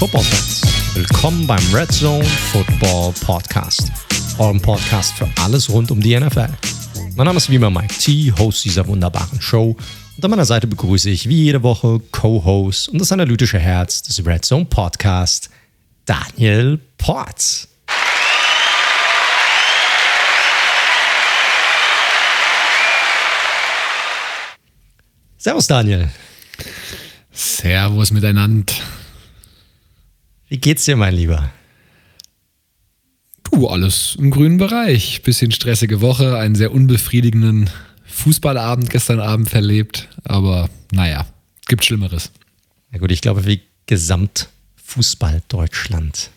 Football-Fans. Willkommen beim Red Zone Football Podcast, eurem Podcast für alles rund um die NFL. Mein Name ist wie immer Mike T, Host dieser wunderbaren Show. Und an meiner Seite begrüße ich wie jede Woche Co-Host und das analytische Herz des Red Zone Podcast, Daniel Ports. Servus Daniel. Servus miteinander. Wie geht's dir, mein Lieber? Du, alles im grünen Bereich. Bisschen stressige Woche, einen sehr unbefriedigenden Fußballabend gestern Abend verlebt. Aber naja, gibt Schlimmeres. Na gut, ich glaube, wie Gesamtfußball Deutschland.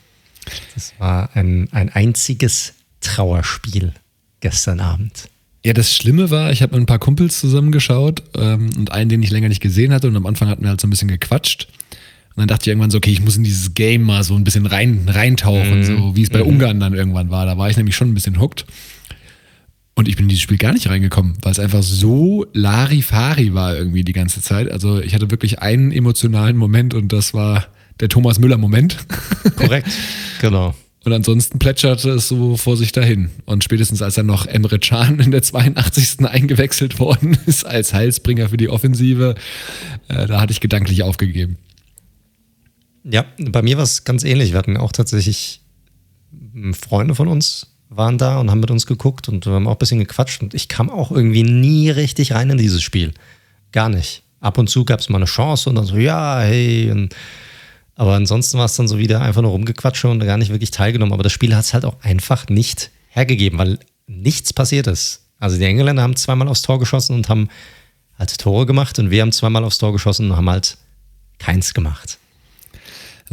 Das war ein, ein einziges Trauerspiel gestern Abend. Ja, das Schlimme war, ich habe mit ein paar Kumpels zusammengeschaut ähm, und einen, den ich länger nicht gesehen hatte. Und am Anfang hatten wir halt so ein bisschen gequatscht. Und dann dachte ich irgendwann so, okay, ich muss in dieses Game mal so ein bisschen rein, reintauchen, mhm. so wie es bei mhm. Ungarn dann irgendwann war. Da war ich nämlich schon ein bisschen hooked. Und ich bin in dieses Spiel gar nicht reingekommen, weil es einfach so Larifari war irgendwie die ganze Zeit. Also ich hatte wirklich einen emotionalen Moment und das war der Thomas Müller-Moment. Korrekt, genau. Und ansonsten plätscherte es so vor sich dahin. Und spätestens als dann noch Emre Can in der 82. eingewechselt worden ist als Heilsbringer für die Offensive, äh, da hatte ich gedanklich aufgegeben. Ja, bei mir war es ganz ähnlich. Wir hatten auch tatsächlich hm, Freunde von uns waren da und haben mit uns geguckt und haben auch ein bisschen gequatscht und ich kam auch irgendwie nie richtig rein in dieses Spiel. Gar nicht. Ab und zu gab es mal eine Chance und dann so, ja, hey. Und, aber ansonsten war es dann so wieder einfach nur rumgequatscht und gar nicht wirklich teilgenommen. Aber das Spiel hat es halt auch einfach nicht hergegeben, weil nichts passiert ist. Also die Engländer haben zweimal aufs Tor geschossen und haben halt Tore gemacht und wir haben zweimal aufs Tor geschossen und haben halt keins gemacht.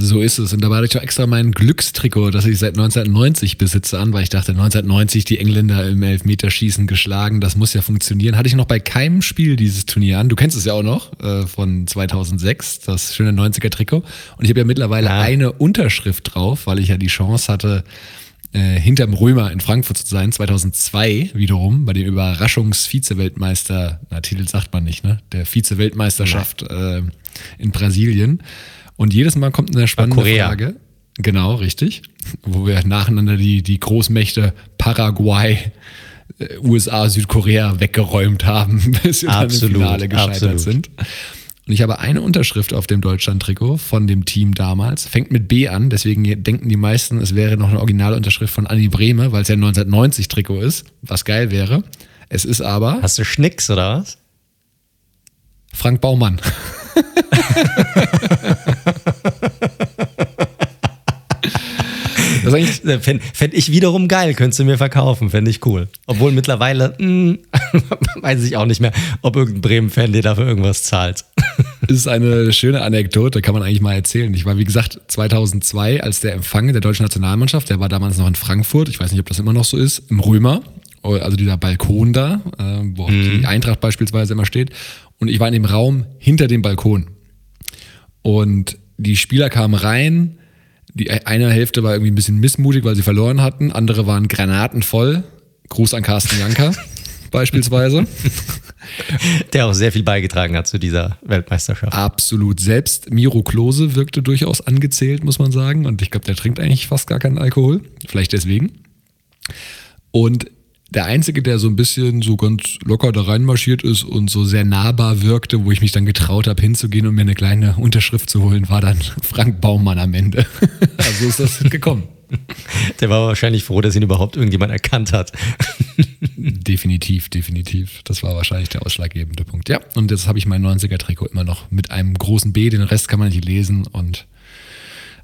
So ist es. Und da war ich auch extra mein Glückstrikot, das ich seit 1990 besitze, an, weil ich dachte, 1990 die Engländer im Elfmeterschießen geschlagen, das muss ja funktionieren. Hatte ich noch bei keinem Spiel dieses Turnier an. Du kennst es ja auch noch äh, von 2006, das schöne 90er-Trikot. Und ich habe ja mittlerweile ja. eine Unterschrift drauf, weil ich ja die Chance hatte, äh, hinterm Römer in Frankfurt zu sein, 2002 wiederum, bei dem Überraschungs-Vize-Weltmeister, na, Titel sagt man nicht, ne? Der Vize-Weltmeisterschaft äh, in Brasilien. Und jedes Mal kommt eine spannende Frage. Genau, richtig. Wo wir nacheinander die, die Großmächte Paraguay, äh, USA, Südkorea weggeräumt haben, bis wir absolut, dann im Finale gescheitert absolut. sind. Und ich habe eine Unterschrift auf dem Deutschland-Trikot von dem Team damals. Fängt mit B an, deswegen denken die meisten, es wäre noch eine Originalunterschrift von Anni Brehme, weil es ja ein 1990-Trikot ist, was geil wäre. Es ist aber. Hast du Schnicks oder was? Frank Baumann. Das fände fänd ich wiederum geil, könntest du mir verkaufen, fände ich cool. Obwohl mittlerweile, mh, hm, weiß ich auch nicht mehr, ob irgendein Bremen-Fan dir dafür irgendwas zahlt. Das ist eine schöne Anekdote, kann man eigentlich mal erzählen. Ich war, wie gesagt, 2002 als der Empfang der deutschen Nationalmannschaft, der war damals noch in Frankfurt, ich weiß nicht, ob das immer noch so ist, im Römer, also dieser Balkon da, äh, wo mhm. die Eintracht beispielsweise immer steht. Und ich war in dem Raum hinter dem Balkon. Und die Spieler kamen rein. Die eine Hälfte war irgendwie ein bisschen missmutig, weil sie verloren hatten. Andere waren granatenvoll. Gruß an Carsten Janker beispielsweise. Der auch sehr viel beigetragen hat zu dieser Weltmeisterschaft. Absolut. Selbst Miro Klose wirkte durchaus angezählt, muss man sagen. Und ich glaube, der trinkt eigentlich fast gar keinen Alkohol. Vielleicht deswegen. Und der Einzige, der so ein bisschen so ganz locker da reinmarschiert ist und so sehr nahbar wirkte, wo ich mich dann getraut habe, hinzugehen und mir eine kleine Unterschrift zu holen, war dann Frank Baumann am Ende. also ist das gekommen. Der war wahrscheinlich froh, dass ihn überhaupt irgendjemand erkannt hat. definitiv, definitiv. Das war wahrscheinlich der ausschlaggebende Punkt. Ja, und jetzt habe ich mein 90er-Trikot immer noch mit einem großen B. Den Rest kann man nicht lesen. Und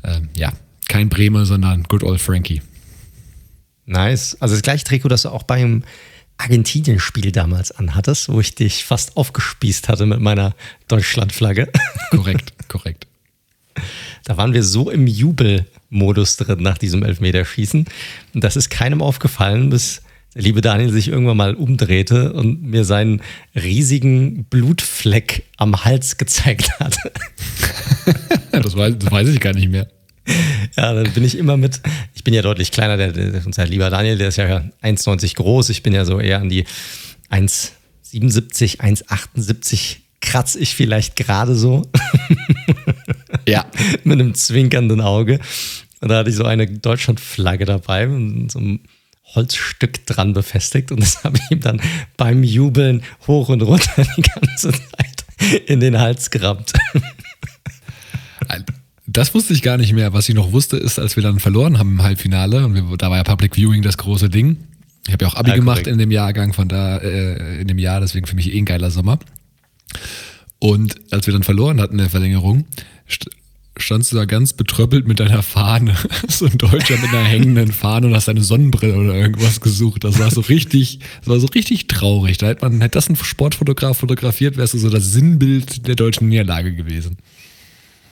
ähm, ja, kein Bremer, sondern Good Old Frankie. Nice. Also das gleiche Trikot, das du auch beim Argentinien-Spiel damals anhattest, wo ich dich fast aufgespießt hatte mit meiner Deutschlandflagge. Korrekt, korrekt. Da waren wir so im Jubelmodus drin nach diesem Elfmeterschießen. Und das ist keinem aufgefallen, bis der liebe Daniel sich irgendwann mal umdrehte und mir seinen riesigen Blutfleck am Hals gezeigt hat. das, weiß, das weiß ich gar nicht mehr. Ja, dann bin ich immer mit, ich bin ja deutlich kleiner, der, der unser lieber Daniel, der ist ja 1,90 groß, ich bin ja so eher an die 1,77, 1,78 kratze ich vielleicht gerade so. Ja. mit einem zwinkernden Auge. Und da hatte ich so eine Deutschlandflagge dabei und so ein Holzstück dran befestigt. Und das habe ich ihm dann beim Jubeln hoch und runter die ganze Zeit in den Hals gerammt. Das wusste ich gar nicht mehr. Was ich noch wusste, ist, als wir dann verloren haben im Halbfinale, und wir, da war ja Public Viewing das große Ding. Ich habe ja auch Abi ja, gemacht in dem Jahrgang, von da, äh, in dem Jahr, deswegen für mich eh ein geiler Sommer. Und als wir dann verloren hatten in der Verlängerung, st standst du da ganz betröppelt mit deiner Fahne. so ein Deutscher mit einer hängenden Fahne und hast deine Sonnenbrille oder irgendwas gesucht. Das war so richtig, das war so richtig traurig. Da hätte man, hätte das ein Sportfotograf fotografiert, wärst du so das Sinnbild der deutschen Niederlage gewesen.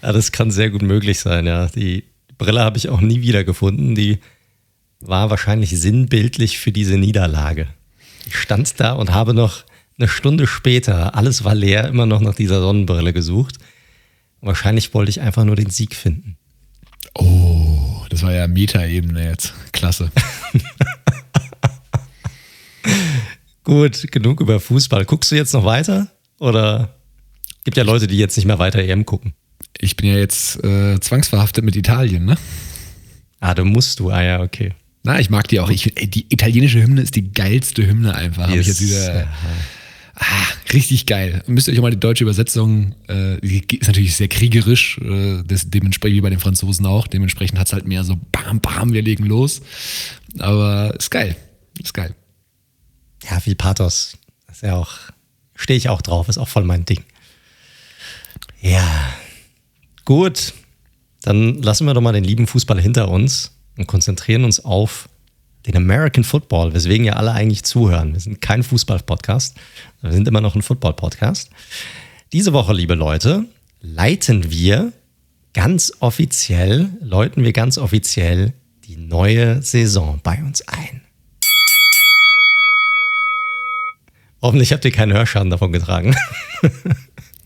Ja, das kann sehr gut möglich sein, ja. Die Brille habe ich auch nie wieder gefunden. Die war wahrscheinlich sinnbildlich für diese Niederlage. Ich stand da und habe noch eine Stunde später, alles war leer, immer noch nach dieser Sonnenbrille gesucht. Wahrscheinlich wollte ich einfach nur den Sieg finden. Oh, das war ja Meta-Ebene jetzt. Klasse. Gut, genug über Fußball. Guckst du jetzt noch weiter? Oder gibt ja Leute, die jetzt nicht mehr weiter EM gucken? Ich bin ja jetzt äh, zwangsverhaftet mit Italien, ne? Ah, du musst du. Ah ja, okay. Na, ich mag die auch. Ich, ey, die italienische Hymne ist die geilste Hymne einfach. Yes. ich jetzt wieder. Ah, richtig geil. Müsst ihr euch mal die deutsche Übersetzung, äh, die ist natürlich sehr kriegerisch, äh, das, dementsprechend wie bei den Franzosen auch. Dementsprechend hat es halt mehr so bam, bam, wir legen los. Aber ist geil. Ist geil. Ja, viel Pathos. Das ist ja auch, stehe ich auch drauf, ist auch voll mein Ding. Ja. Gut. Dann lassen wir doch mal den lieben Fußball hinter uns und konzentrieren uns auf den American Football, weswegen ja alle eigentlich zuhören. Wir sind kein Fußball-Podcast, wir sind immer noch ein Football-Podcast. Diese Woche, liebe Leute, leiten wir ganz offiziell, läuten wir ganz offiziell die neue Saison bei uns ein. Hoffentlich habt ihr keinen Hörschaden davon getragen.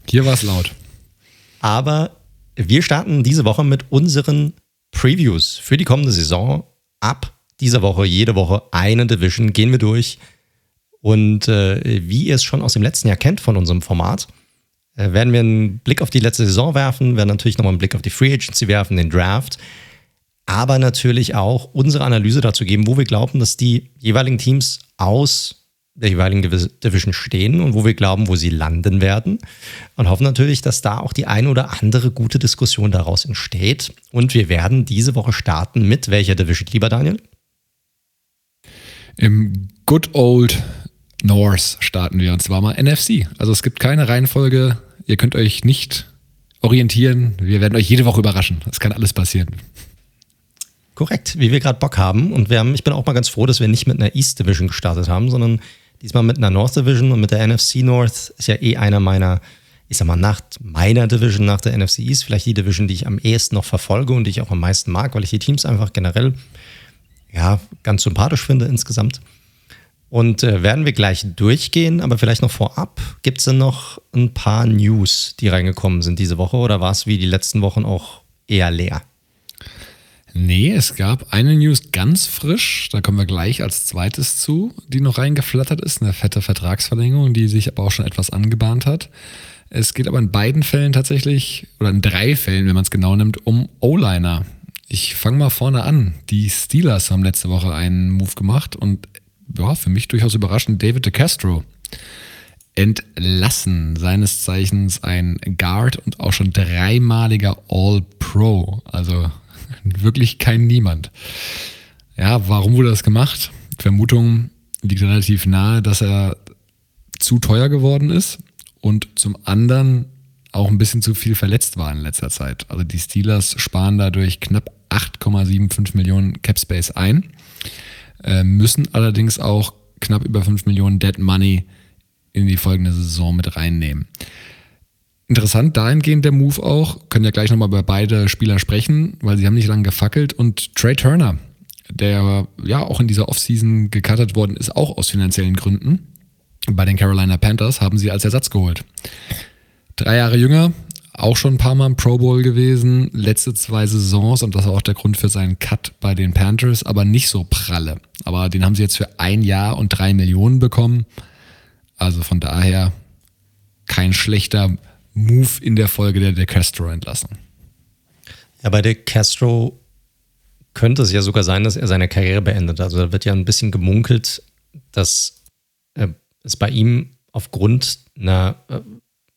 Hier war es laut. Aber wir starten diese Woche mit unseren Previews für die kommende Saison. Ab dieser Woche, jede Woche eine Division gehen wir durch. Und äh, wie ihr es schon aus dem letzten Jahr kennt von unserem Format, äh, werden wir einen Blick auf die letzte Saison werfen, werden natürlich nochmal einen Blick auf die Free Agency werfen, den Draft, aber natürlich auch unsere Analyse dazu geben, wo wir glauben, dass die jeweiligen Teams aus der jeweiligen Division stehen und wo wir glauben, wo sie landen werden. Und hoffen natürlich, dass da auch die eine oder andere gute Diskussion daraus entsteht. Und wir werden diese Woche starten mit welcher Division, lieber Daniel? Im Good Old North starten wir und zwar mal NFC. Also es gibt keine Reihenfolge. Ihr könnt euch nicht orientieren. Wir werden euch jede Woche überraschen. Es kann alles passieren. Korrekt, wie wir gerade Bock haben. Und wir haben, ich bin auch mal ganz froh, dass wir nicht mit einer East Division gestartet haben, sondern Diesmal mit einer North Division und mit der NFC North ist ja eh einer meiner, ich sag mal, nach meiner Division, nach der NFC East, vielleicht die Division, die ich am ehesten noch verfolge und die ich auch am meisten mag, weil ich die Teams einfach generell ja, ganz sympathisch finde insgesamt. Und äh, werden wir gleich durchgehen, aber vielleicht noch vorab, gibt es denn noch ein paar News, die reingekommen sind diese Woche oder war es wie die letzten Wochen auch eher leer? Nee, es gab eine News ganz frisch, da kommen wir gleich als zweites zu, die noch reingeflattert ist, eine fette Vertragsverlängerung, die sich aber auch schon etwas angebahnt hat. Es geht aber in beiden Fällen tatsächlich, oder in drei Fällen, wenn man es genau nimmt, um O-Liner. Ich fange mal vorne an. Die Steelers haben letzte Woche einen Move gemacht und ja, für mich durchaus überraschend, David DeCastro entlassen. Seines Zeichens ein Guard und auch schon dreimaliger All-Pro. Also wirklich kein Niemand. Ja, warum wurde das gemacht? Vermutung liegt relativ nahe, dass er zu teuer geworden ist und zum anderen auch ein bisschen zu viel verletzt war in letzter Zeit. Also die Steelers sparen dadurch knapp 8,75 Millionen Cap Space ein, äh, müssen allerdings auch knapp über 5 Millionen Dead Money in die folgende Saison mit reinnehmen. Interessant dahingehend der Move auch, können ja gleich nochmal über beide Spieler sprechen, weil sie haben nicht lange gefackelt und Trey Turner, der ja auch in dieser Offseason gecuttet worden ist, auch aus finanziellen Gründen, bei den Carolina Panthers haben sie als Ersatz geholt. Drei Jahre jünger, auch schon ein paar Mal im Pro Bowl gewesen, letzte zwei Saisons und das war auch der Grund für seinen Cut bei den Panthers, aber nicht so pralle. Aber den haben sie jetzt für ein Jahr und drei Millionen bekommen. Also von daher kein schlechter Move in der Folge der De Castro entlassen. Ja, bei Dick Castro könnte es ja sogar sein, dass er seine Karriere beendet. Also da wird ja ein bisschen gemunkelt, dass äh, es bei ihm aufgrund einer, äh,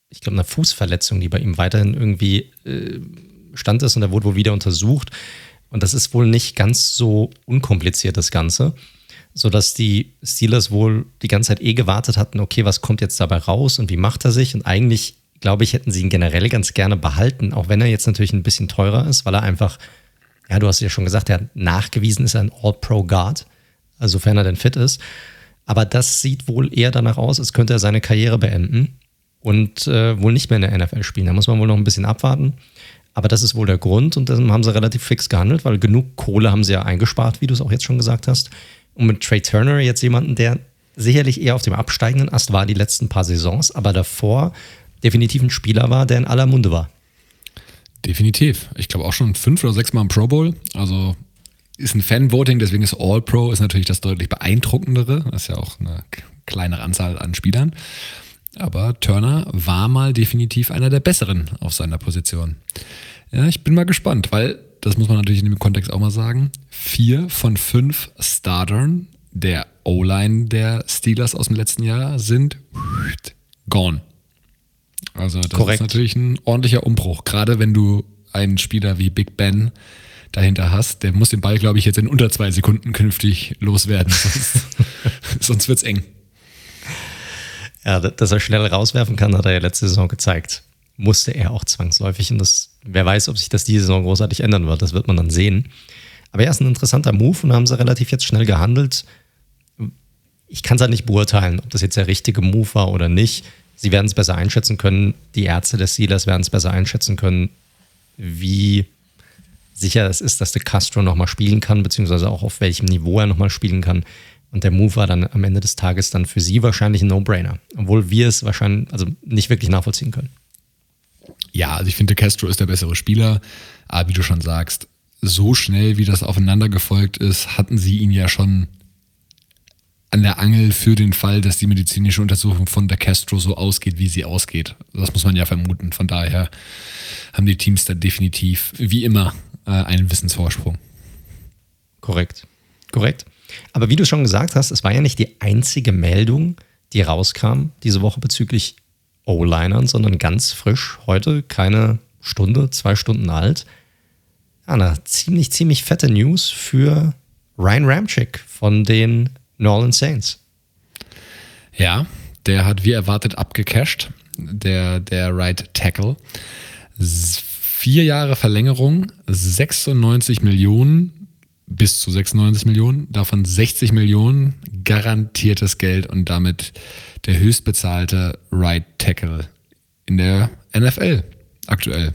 ich glaube, einer Fußverletzung, die bei ihm weiterhin irgendwie äh, stand ist und er wurde wohl wieder untersucht. Und das ist wohl nicht ganz so unkompliziert, das Ganze sodass die Steelers wohl die ganze Zeit eh gewartet hatten, okay, was kommt jetzt dabei raus und wie macht er sich? Und eigentlich, glaube ich, hätten sie ihn generell ganz gerne behalten, auch wenn er jetzt natürlich ein bisschen teurer ist, weil er einfach, ja, du hast ja schon gesagt, er hat nachgewiesen ist ein All-Pro-Guard, also sofern er denn fit ist. Aber das sieht wohl eher danach aus, als könnte er seine Karriere beenden und äh, wohl nicht mehr in der NFL spielen. Da muss man wohl noch ein bisschen abwarten. Aber das ist wohl der Grund und dann haben sie relativ fix gehandelt, weil genug Kohle haben sie ja eingespart, wie du es auch jetzt schon gesagt hast. Und mit Trey Turner jetzt jemanden, der sicherlich eher auf dem absteigenden Ast war die letzten paar Saisons, aber davor definitiv ein Spieler war, der in aller Munde war. Definitiv. Ich glaube auch schon fünf oder sechs Mal im Pro Bowl. Also ist ein Fan-Voting, deswegen ist All-Pro ist natürlich das deutlich beeindruckendere. Das ist ja auch eine kleinere Anzahl an Spielern. Aber Turner war mal definitiv einer der besseren auf seiner Position. Ja, ich bin mal gespannt, weil das muss man natürlich in dem Kontext auch mal sagen, vier von fünf Startern der O-Line der Steelers aus dem letzten Jahr sind gone. Also das Korrekt. ist natürlich ein ordentlicher Umbruch, gerade wenn du einen Spieler wie Big Ben dahinter hast, der muss den Ball, glaube ich, jetzt in unter zwei Sekunden künftig loswerden, sonst, sonst wird es eng. Ja, dass er schnell rauswerfen kann, hat er ja letzte Saison gezeigt. Musste er auch zwangsläufig und das wer weiß, ob sich das diese Saison großartig ändern wird. Das wird man dann sehen. Aber er ist ein interessanter Move und haben sie relativ jetzt schnell gehandelt. Ich kann es halt nicht beurteilen, ob das jetzt der richtige Move war oder nicht. Sie werden es besser einschätzen können. Die Ärzte des Steelers werden es besser einschätzen können, wie sicher es ist, dass der Castro nochmal spielen kann, beziehungsweise auch auf welchem Niveau er nochmal spielen kann. Und der Move war dann am Ende des Tages dann für sie wahrscheinlich ein No-Brainer. Obwohl wir es wahrscheinlich, also nicht wirklich nachvollziehen können. Ja, also ich finde, Castro ist der bessere Spieler. Aber wie du schon sagst, so schnell, wie das aufeinander gefolgt ist, hatten sie ihn ja schon an der Angel für den Fall, dass die medizinische Untersuchung von der Castro so ausgeht, wie sie ausgeht. Das muss man ja vermuten. Von daher haben die Teams da definitiv, wie immer, äh, einen Wissensvorsprung. Korrekt. Korrekt. Aber wie du schon gesagt hast, es war ja nicht die einzige Meldung, die rauskam diese Woche bezüglich O-Linern, sondern ganz frisch heute, keine Stunde, zwei Stunden alt. Eine ziemlich, ziemlich fette News für Ryan Ramchick von den New Orleans Saints. Ja, der hat wie erwartet abgecasht, der, der Right Tackle. Vier Jahre Verlängerung, 96 Millionen, bis zu 96 Millionen, davon 60 Millionen garantiertes Geld und damit der höchstbezahlte Right Tackle in der NFL aktuell.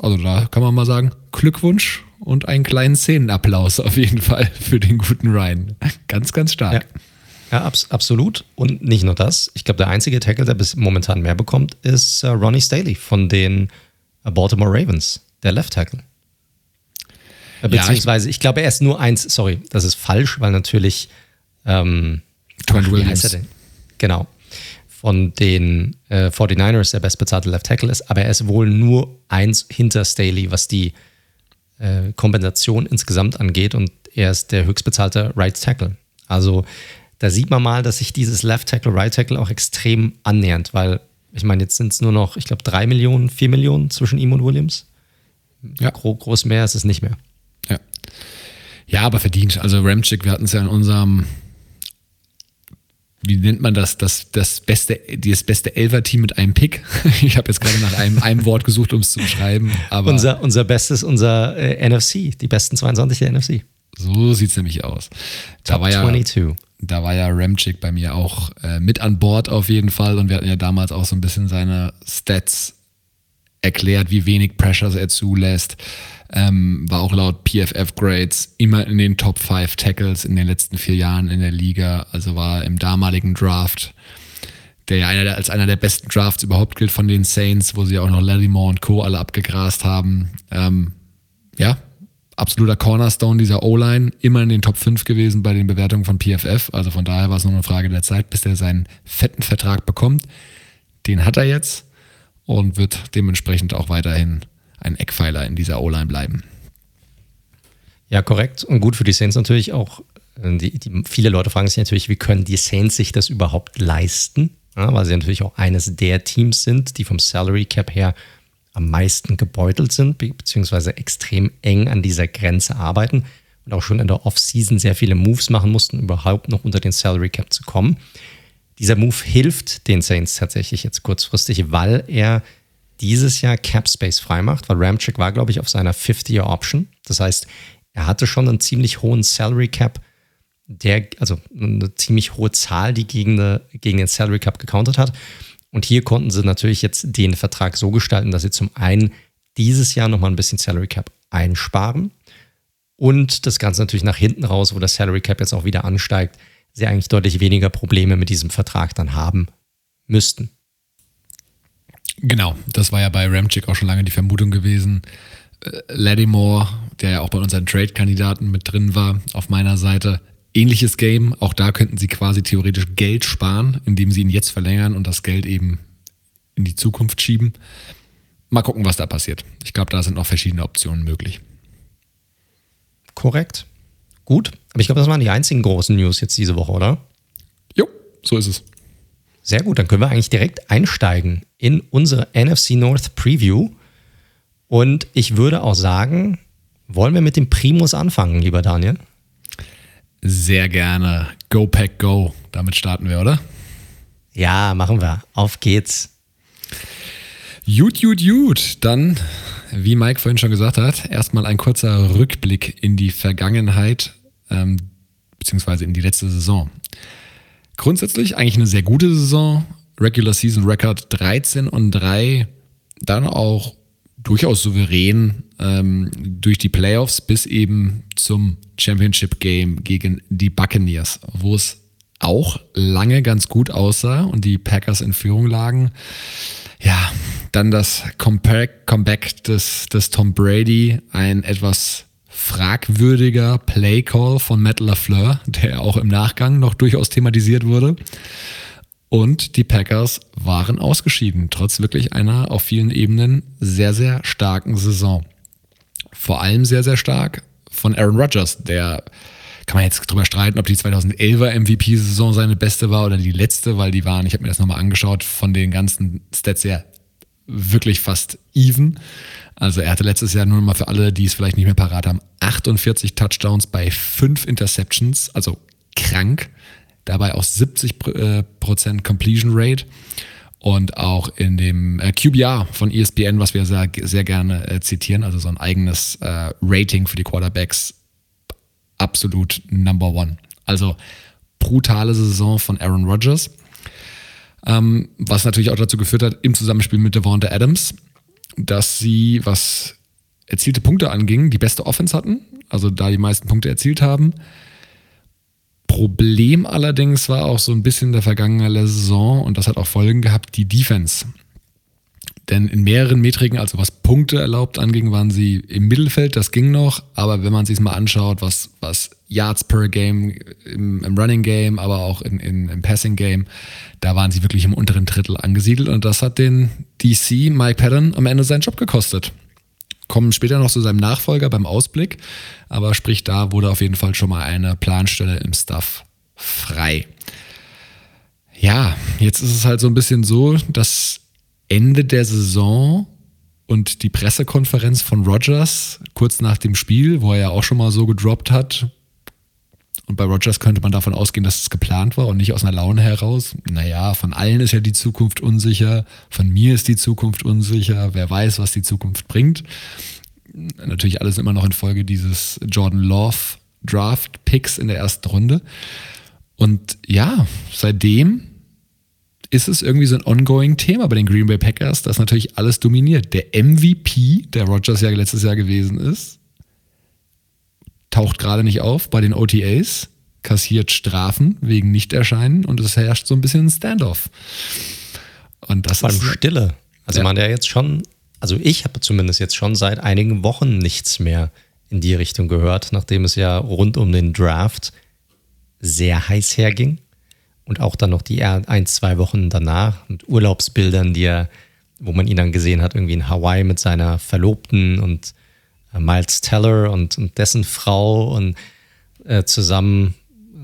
Also da kann man mal sagen, Glückwunsch und einen kleinen Szenenapplaus auf jeden Fall für den guten Ryan. Ganz, ganz stark. Ja, ja abs absolut. Und nicht nur das. Ich glaube, der einzige Tackle, der bis momentan mehr bekommt, ist äh, Ronnie Staley von den äh, Baltimore Ravens, der Left Tackle. Äh, beziehungsweise, ja, ich, ich, glaube, er ist nur eins, sorry, das ist falsch, weil natürlich ähm, Trent Williams. Genau. Von den äh, 49ers der bestbezahlte Left Tackle ist, aber er ist wohl nur eins hinter Staley, was die äh, Kompensation insgesamt angeht und er ist der höchstbezahlte Right Tackle. Also da sieht man mal, dass sich dieses Left Tackle, Right Tackle auch extrem annähernd, weil ich meine, jetzt sind es nur noch, ich glaube, drei Millionen, vier Millionen zwischen ihm und Williams. Ja. Gro groß mehr ist es nicht mehr. Ja. Ja, aber verdient. Also Ramchick, wir hatten es ja in unserem wie nennt man das, das, das beste, das beste Elfer-Team mit einem Pick. Ich habe jetzt gerade nach einem, einem Wort gesucht, um es zu beschreiben. Aber unser, unser bestes, unser äh, NFC, die besten 22 der NFC. So sieht es nämlich aus. Da Top war ja, 22. Da war ja Ramchick bei mir auch äh, mit an Bord auf jeden Fall und wir hatten ja damals auch so ein bisschen seine Stats erklärt, wie wenig Pressures er zulässt. Ähm, war auch laut PFF Grades immer in den Top 5 Tackles in den letzten vier Jahren in der Liga. Also war im damaligen Draft, der ja einer als einer der besten Drafts überhaupt gilt von den Saints, wo sie auch noch Lattimore und Co. alle abgegrast haben. Ähm, ja, absoluter Cornerstone dieser O-Line, immer in den Top 5 gewesen bei den Bewertungen von PFF. Also von daher war es nur eine Frage der Zeit, bis er seinen fetten Vertrag bekommt. Den hat er jetzt und wird dementsprechend auch weiterhin ein Eckpfeiler in dieser O-Line bleiben. Ja, korrekt. Und gut für die Saints natürlich auch. äh, Die, die, viele Leute fragen sich natürlich, wie können die Saints sich das überhaupt leisten? Ja, weil sie natürlich auch eines der Teams sind, die vom Salary Cap her am meisten gebeutelt sind, be beziehungsweise extrem eng an dieser Grenze arbeiten und auch schon in der Offseason sehr viele Moves machen mussten, überhaupt noch unter den Salary Cap zu kommen. Dieser Move hilft den Saints tatsächlich jetzt kurzfristig, weil er dieses Jahr Cap Space freimacht, weil Ramchick war, glaube ich, auf seiner 50-Year-Option. Das heißt, er hatte schon einen ziemlich hohen Salary Cap, der, also eine ziemlich hohe Zahl, die gegen, eine, gegen den Salary Cap gecountert hat. Und hier konnten sie natürlich jetzt den Vertrag so gestalten, dass sie zum einen dieses Jahr nochmal ein bisschen Salary Cap einsparen und das Ganze natürlich nach hinten raus, wo das Salary Cap jetzt auch wieder ansteigt, sie eigentlich deutlich weniger Probleme mit diesem Vertrag dann haben müssten. Genau, das war ja bei Ramchick auch schon lange die Vermutung gewesen. Äh, Lattimore, der ja auch bei unseren Trade-Kandidaten mit drin war, auf meiner Seite, ähnliches Game. Auch da könnten sie quasi theoretisch Geld sparen, indem sie ihn jetzt verlängern und das Geld eben in die Zukunft schieben. Mal gucken, was da passiert. Ich glaube, da sind noch verschiedene Optionen möglich. Korrekt. Gut. Aber ich glaube, das waren die einzigen großen News jetzt diese Woche, oder? Jo, so ist es. Sehr gut, dann können wir eigentlich direkt einsteigen in unsere NFC North Preview. Und ich würde auch sagen, wollen wir mit dem Primus anfangen, lieber Daniel? Sehr gerne. Go Pack Go. Damit starten wir, oder? Ja, machen wir. Auf geht's. Jut, jut, jut. Dann, wie Mike vorhin schon gesagt hat, erstmal ein kurzer Rückblick in die Vergangenheit, ähm, beziehungsweise in die letzte Saison. Grundsätzlich eigentlich eine sehr gute Saison. Regular Season Record 13 und 3. Dann auch durchaus souverän ähm, durch die Playoffs bis eben zum Championship Game gegen die Buccaneers, wo es auch lange ganz gut aussah und die Packers in Führung lagen. Ja, dann das Comeback, des, des Tom Brady, ein etwas fragwürdiger Playcall von Matt LaFleur, der auch im Nachgang noch durchaus thematisiert wurde. Und die Packers waren ausgeschieden, trotz wirklich einer auf vielen Ebenen sehr, sehr starken Saison. Vor allem sehr, sehr stark von Aaron Rodgers, der kann man jetzt drüber streiten, ob die 2011er MVP-Saison seine beste war oder die letzte, weil die waren, ich habe mir das nochmal angeschaut, von den ganzen Stats her wirklich fast even. Also er hatte letztes Jahr nur mal für alle, die es vielleicht nicht mehr parat haben, 48 Touchdowns bei 5 Interceptions, also krank. Dabei auch 70 Prozent Completion Rate und auch in dem äh, QBR von ESPN, was wir sehr, sehr gerne äh, zitieren, also so ein eigenes äh, Rating für die Quarterbacks, absolut Number One. Also brutale Saison von Aaron Rodgers, ähm, was natürlich auch dazu geführt hat, im Zusammenspiel mit Devonta Adams, dass sie, was erzielte Punkte anging, die beste Offense hatten, also da die meisten Punkte erzielt haben. Problem allerdings war auch so ein bisschen der vergangene Saison und das hat auch Folgen gehabt, die Defense. Denn in mehreren Metriken, also was Punkte erlaubt anging, waren sie im Mittelfeld, das ging noch, aber wenn man sich mal anschaut, was, was Yards per Game im, im Running Game, aber auch in, in, im Passing Game, da waren sie wirklich im unteren Drittel angesiedelt und das hat den DC Mike Patton am Ende seinen Job gekostet. Kommen später noch zu seinem Nachfolger beim Ausblick, aber sprich, da wurde auf jeden Fall schon mal eine Planstelle im Staff frei. Ja, jetzt ist es halt so ein bisschen so, dass Ende der Saison und die Pressekonferenz von Rogers kurz nach dem Spiel, wo er ja auch schon mal so gedroppt hat. Und bei Rogers könnte man davon ausgehen, dass es geplant war und nicht aus einer Laune heraus. Naja, von allen ist ja die Zukunft unsicher, von mir ist die Zukunft unsicher, wer weiß, was die Zukunft bringt. Natürlich alles immer noch in Folge dieses Jordan Love Draft Picks in der ersten Runde. Und ja, seitdem ist es irgendwie so ein ongoing Thema bei den Green Bay Packers, das natürlich alles dominiert. Der MVP, der Rogers ja letztes Jahr gewesen ist, taucht gerade nicht auf bei den OTAs, kassiert Strafen wegen Nichterscheinen und es herrscht so ein bisschen ein Standoff. Und das Vor allem ist Stille. Also ja. man ja jetzt schon, also ich habe zumindest jetzt schon seit einigen Wochen nichts mehr in die Richtung gehört, nachdem es ja rund um den Draft sehr heiß herging und auch dann noch die ein, zwei Wochen danach mit Urlaubsbildern, die er wo man ihn dann gesehen hat, irgendwie in Hawaii mit seiner Verlobten und äh, Miles Teller und, und, dessen Frau und äh, zusammen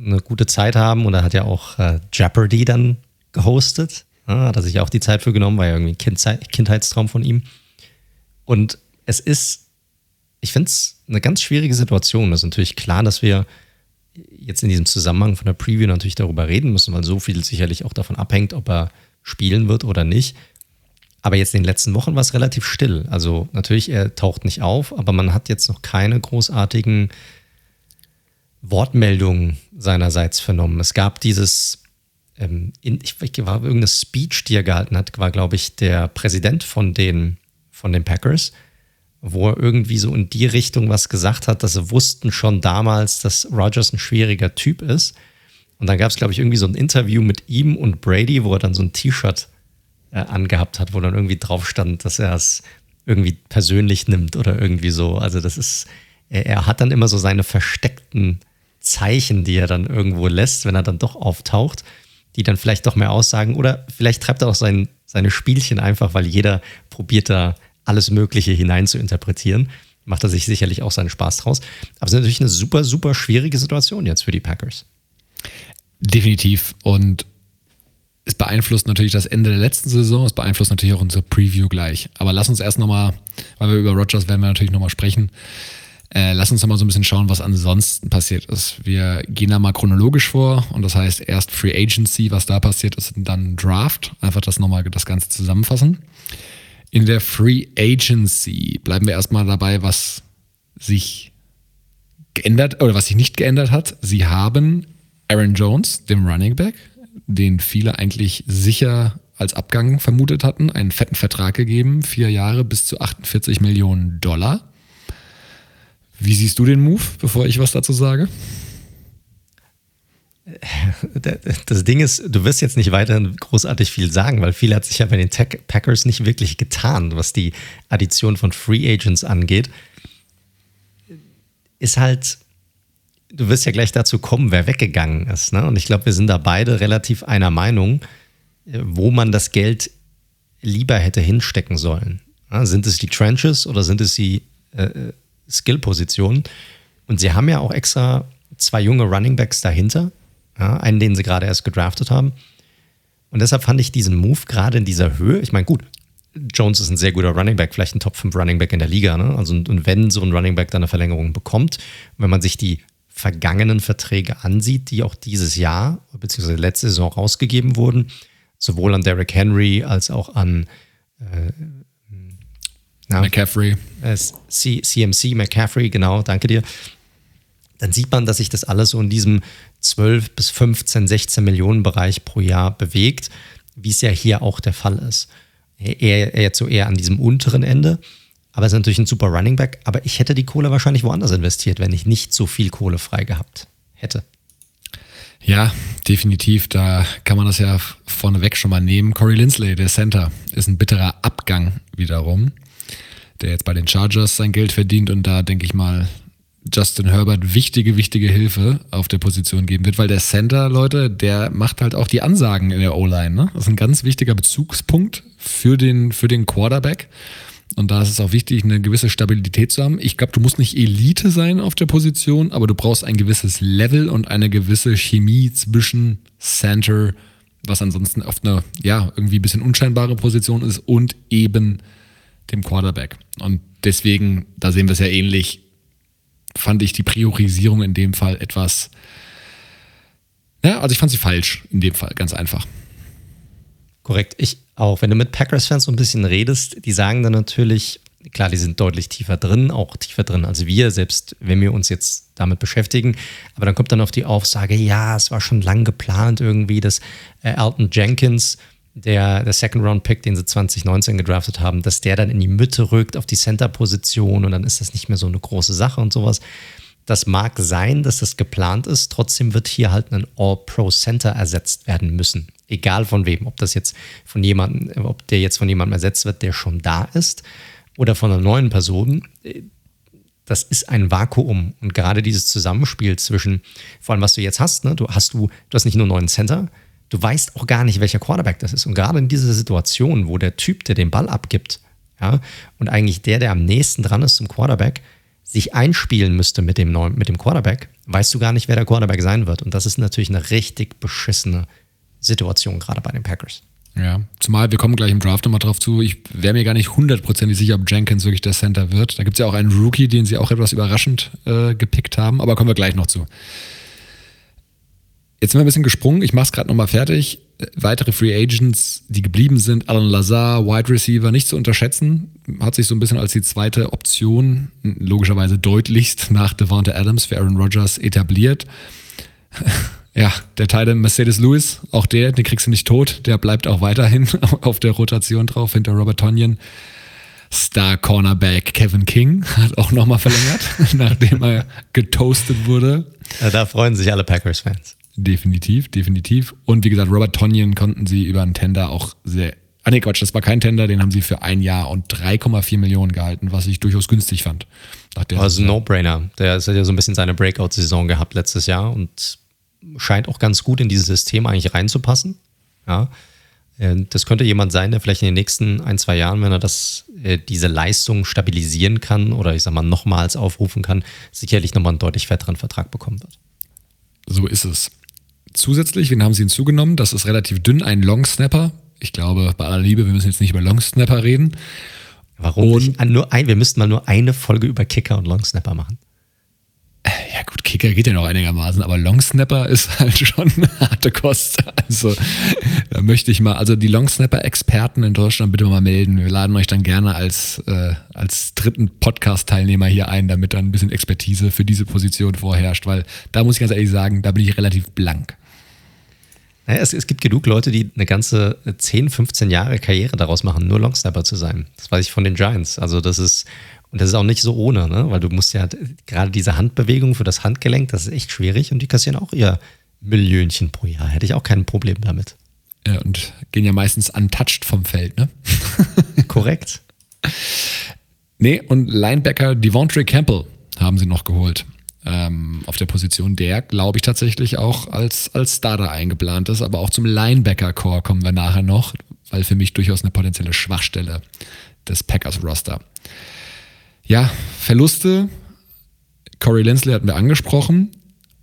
eine gute Zeit haben. Und er hat ja auch äh, Jeopardy dann gehostet. Ja, hat er sich auch die Zeit für genommen, war ja irgendwie ein Kindzeit, Kindheitstraum von ihm. Und es ist, ich finde es eine ganz schwierige Situation. Es ist natürlich klar, dass wir jetzt in diesem Zusammenhang von der Preview natürlich darüber reden müssen, weil so viel sicherlich auch davon abhängt, ob er spielen wird oder nicht. Aber jetzt in den letzten Wochen war es relativ still. Also natürlich, er taucht nicht auf, aber man hat jetzt noch keine großartigen Wortmeldungen seinerseits vernommen. Es gab dieses, ähm, in, ich war irgendeine Speech, die er gehalten hat, war, glaube ich, der Präsident von den, von den Packers, wo er irgendwie so in die Richtung was gesagt hat, dass sie wussten schon damals, dass Rogers ein schwieriger Typ ist. Und dann gab es, glaube ich, irgendwie so ein Interview mit ihm und Brady, wo er dann so ein T-Shirt äh, angehabt hat, wo dann irgendwie drauf stand, dass er es irgendwie persönlich nimmt oder irgendwie so. Also das ist, er, er, hat dann immer so seine versteckten Zeichen, die er dann irgendwo lässt, wenn er dann doch auftaucht, die dann vielleicht doch mehr aussagen oder vielleicht treibt er auch sein, seine Spielchen einfach, weil jeder probiert da alles Mögliche hinein zu interpretieren. Macht er sich sicherlich auch seinen Spaß draus. Aber es ist natürlich eine super, super schwierige Situation jetzt für die Packers. Definitiv. Und es beeinflusst natürlich das Ende der letzten Saison, es beeinflusst natürlich auch unsere Preview gleich. Aber lass uns erst nochmal, weil wir über Rogers werden wir natürlich nochmal sprechen, äh, lass uns nochmal so ein bisschen schauen, was ansonsten passiert ist. Wir gehen da mal chronologisch vor und das heißt erst Free Agency, was da passiert ist, und dann Draft. Einfach das nochmal das Ganze zusammenfassen. In der Free Agency bleiben wir erstmal dabei, was sich geändert oder was sich nicht geändert hat. Sie haben Aaron Jones, dem Running Back, den viele eigentlich sicher als Abgang vermutet hatten, einen fetten Vertrag gegeben, vier Jahre bis zu 48 Millionen Dollar. Wie siehst du den Move, bevor ich was dazu sage? Das Ding ist, du wirst jetzt nicht weiterhin großartig viel sagen, weil viel hat sich ja bei den Tech Packers nicht wirklich getan, was die Addition von Free Agents angeht. Ist halt, du wirst ja gleich dazu kommen, wer weggegangen ist. Ne? Und ich glaube, wir sind da beide relativ einer Meinung, wo man das Geld lieber hätte hinstecken sollen. Sind es die Trenches oder sind es die äh, äh, Skill-Positionen? Und sie haben ja auch extra zwei junge Running Backs dahinter, ja, einen, den sie gerade erst gedraftet haben. Und deshalb fand ich diesen Move gerade in dieser Höhe, ich meine, gut, Jones ist ein sehr guter Running Back, vielleicht ein Top 5 Running Back in der Liga. Ne? Also, und wenn so ein Running Back dann eine Verlängerung bekommt, wenn man sich die vergangenen Verträge ansieht, die auch dieses Jahr bzw. letzte Saison rausgegeben wurden, sowohl an Derrick Henry als auch an äh, na, McCaffrey. Äh, CMC, McCaffrey, genau, danke dir. Dann sieht man, dass sich das alles so in diesem 12 bis 15, 16 Millionen Bereich pro Jahr bewegt, wie es ja hier auch der Fall ist. Er, er jetzt so eher an diesem unteren Ende. Aber es ist natürlich ein super Running Back. Aber ich hätte die Kohle wahrscheinlich woanders investiert, wenn ich nicht so viel Kohle frei gehabt hätte. Ja, definitiv. Da kann man das ja vorneweg schon mal nehmen. Corey Lindsley, der Center, ist ein bitterer Abgang wiederum, der jetzt bei den Chargers sein Geld verdient und da denke ich mal Justin Herbert wichtige, wichtige Hilfe auf der Position geben wird, weil der Center, Leute, der macht halt auch die Ansagen in der O-Line. Ne? Das ist ein ganz wichtiger Bezugspunkt für den, für den Quarterback. Und da ist es auch wichtig, eine gewisse Stabilität zu haben. Ich glaube, du musst nicht Elite sein auf der Position, aber du brauchst ein gewisses Level und eine gewisse Chemie zwischen Center, was ansonsten oft eine, ja, irgendwie ein bisschen unscheinbare Position ist, und eben dem Quarterback. Und deswegen, da sehen wir es ja ähnlich, fand ich die Priorisierung in dem Fall etwas, ja, also ich fand sie falsch in dem Fall, ganz einfach. Korrekt. Ich auch, wenn du mit Packers-Fans so ein bisschen redest, die sagen dann natürlich, klar, die sind deutlich tiefer drin, auch tiefer drin als wir, selbst wenn wir uns jetzt damit beschäftigen. Aber dann kommt dann auf die Aufsage, ja, es war schon lang geplant irgendwie, dass äh, Alton Jenkins, der, der Second-Round-Pick, den sie 2019 gedraftet haben, dass der dann in die Mitte rückt, auf die Center-Position und dann ist das nicht mehr so eine große Sache und sowas. Das mag sein, dass das geplant ist. Trotzdem wird hier halt ein All-Pro-Center ersetzt werden müssen. Egal von wem. Ob das jetzt von jemandem, ob der jetzt von jemandem ersetzt wird, der schon da ist oder von einer neuen Person. Das ist ein Vakuum. Und gerade dieses Zusammenspiel zwischen, vor allem was du jetzt hast, ne? du hast du, du hast nicht nur einen neuen Center, Du weißt auch gar nicht, welcher Quarterback das ist. Und gerade in dieser Situation, wo der Typ, der den Ball abgibt, ja, und eigentlich der, der am nächsten dran ist zum Quarterback, sich einspielen müsste mit dem, neuen, mit dem Quarterback, weißt du gar nicht, wer der Quarterback sein wird. Und das ist natürlich eine richtig beschissene Situation, gerade bei den Packers. Ja, zumal wir kommen gleich im Draft nochmal drauf zu. Ich wäre mir gar nicht hundertprozentig sicher, ob Jenkins wirklich der Center wird. Da gibt es ja auch einen Rookie, den sie auch etwas überraschend äh, gepickt haben, aber kommen wir gleich noch zu. Jetzt sind wir ein bisschen gesprungen. Ich mache es gerade nochmal fertig. Weitere Free Agents, die geblieben sind, Alan Lazar, Wide Receiver, nicht zu unterschätzen. Hat sich so ein bisschen als die zweite Option, logischerweise deutlichst nach Devonta Adams für Aaron Rodgers etabliert. Ja, der Teil der Mercedes Lewis, auch der, den kriegst du nicht tot. Der bleibt auch weiterhin auf der Rotation drauf hinter Robert Tonyan. Star Cornerback Kevin King hat auch nochmal verlängert, nachdem er getoastet wurde. Ja, da freuen sich alle Packers-Fans. Definitiv, definitiv. Und wie gesagt, Robert Tonyan konnten sie über einen Tender auch sehr. Ah nee, Quatsch, das war kein Tender, den haben sie für ein Jahr und 3,4 Millionen gehalten, was ich durchaus günstig fand. Also No-Brainer. Der hat ja so ein bisschen seine Breakout-Saison gehabt letztes Jahr und scheint auch ganz gut in dieses System eigentlich reinzupassen. Ja. Äh, das könnte jemand sein, der vielleicht in den nächsten ein, zwei Jahren, wenn er das, äh, diese Leistung stabilisieren kann oder ich sag mal nochmals aufrufen kann, sicherlich nochmal einen deutlich fetteren Vertrag bekommen wird. So ist es. Zusätzlich, wen haben sie hinzugenommen? Das ist relativ dünn, ein Long Snapper. Ich glaube, bei aller Liebe, wir müssen jetzt nicht über Long Snapper reden. Warum? Und nur ein, wir müssten mal nur eine Folge über Kicker und Long Snapper machen. Ja gut, Kicker geht ja noch einigermaßen, aber Longsnapper ist halt schon eine harte Kost. Also da möchte ich mal, also die Longsnapper-Experten in Deutschland bitte mal melden. Wir laden euch dann gerne als, äh, als dritten Podcast-Teilnehmer hier ein, damit dann ein bisschen Expertise für diese Position vorherrscht, weil da muss ich ganz ehrlich sagen, da bin ich relativ blank. Naja, es, es gibt genug Leute, die eine ganze 10, 15 Jahre Karriere daraus machen, nur Longsnapper zu sein. Das weiß ich von den Giants. Also das ist und das ist auch nicht so ohne, ne? weil du musst ja gerade diese Handbewegung für das Handgelenk, das ist echt schwierig und die kassieren auch ihr Millionchen pro Jahr. Hätte ich auch kein Problem damit. Ja, und gehen ja meistens untouched vom Feld, ne? Korrekt. Nee, und Linebacker Devontre Campbell haben sie noch geholt. Ähm, auf der Position, der, glaube ich, tatsächlich auch als, als Starter eingeplant ist. Aber auch zum Linebacker-Core kommen wir nachher noch, weil für mich durchaus eine potenzielle Schwachstelle des Packers-Roster. Ja, Verluste. Corey Lindsley hatten wir angesprochen.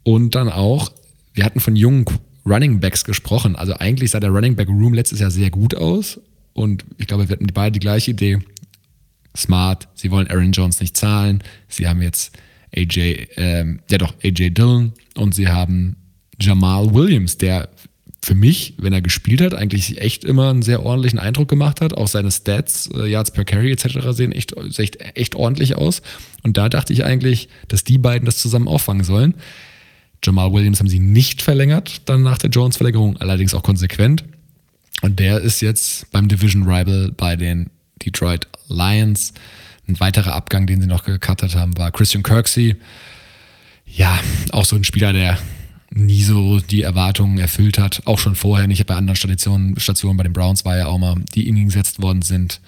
Und dann auch, wir hatten von jungen Running Backs gesprochen. Also eigentlich sah der Running Back Room letztes Jahr sehr gut aus. Und ich glaube, wir hatten beide die gleiche Idee. Smart, sie wollen Aaron Jones nicht zahlen. Sie haben jetzt AJ, ähm, ja doch, AJ Dillon und sie haben Jamal Williams, der für mich, wenn er gespielt hat, eigentlich echt immer einen sehr ordentlichen Eindruck gemacht hat. Auch seine Stats, äh, Yards per Carry etc. sehen echt, echt, echt ordentlich aus. Und da dachte ich eigentlich, dass die beiden das zusammen auffangen sollen. Jamal Williams haben sie nicht verlängert, dann nach der Jones-Verlängerung, allerdings auch konsequent. Und der ist jetzt beim Division Rival bei den Detroit Lions. Ein weiterer Abgang, den sie noch gecuttet haben, war Christian Kirksey. Ja, auch so ein Spieler, der nie so die Erwartungen erfüllt hat. Auch schon vorher nicht bei anderen Stationen, Stationen bei den Browns war ja auch mal, die in ihn gesetzt worden sind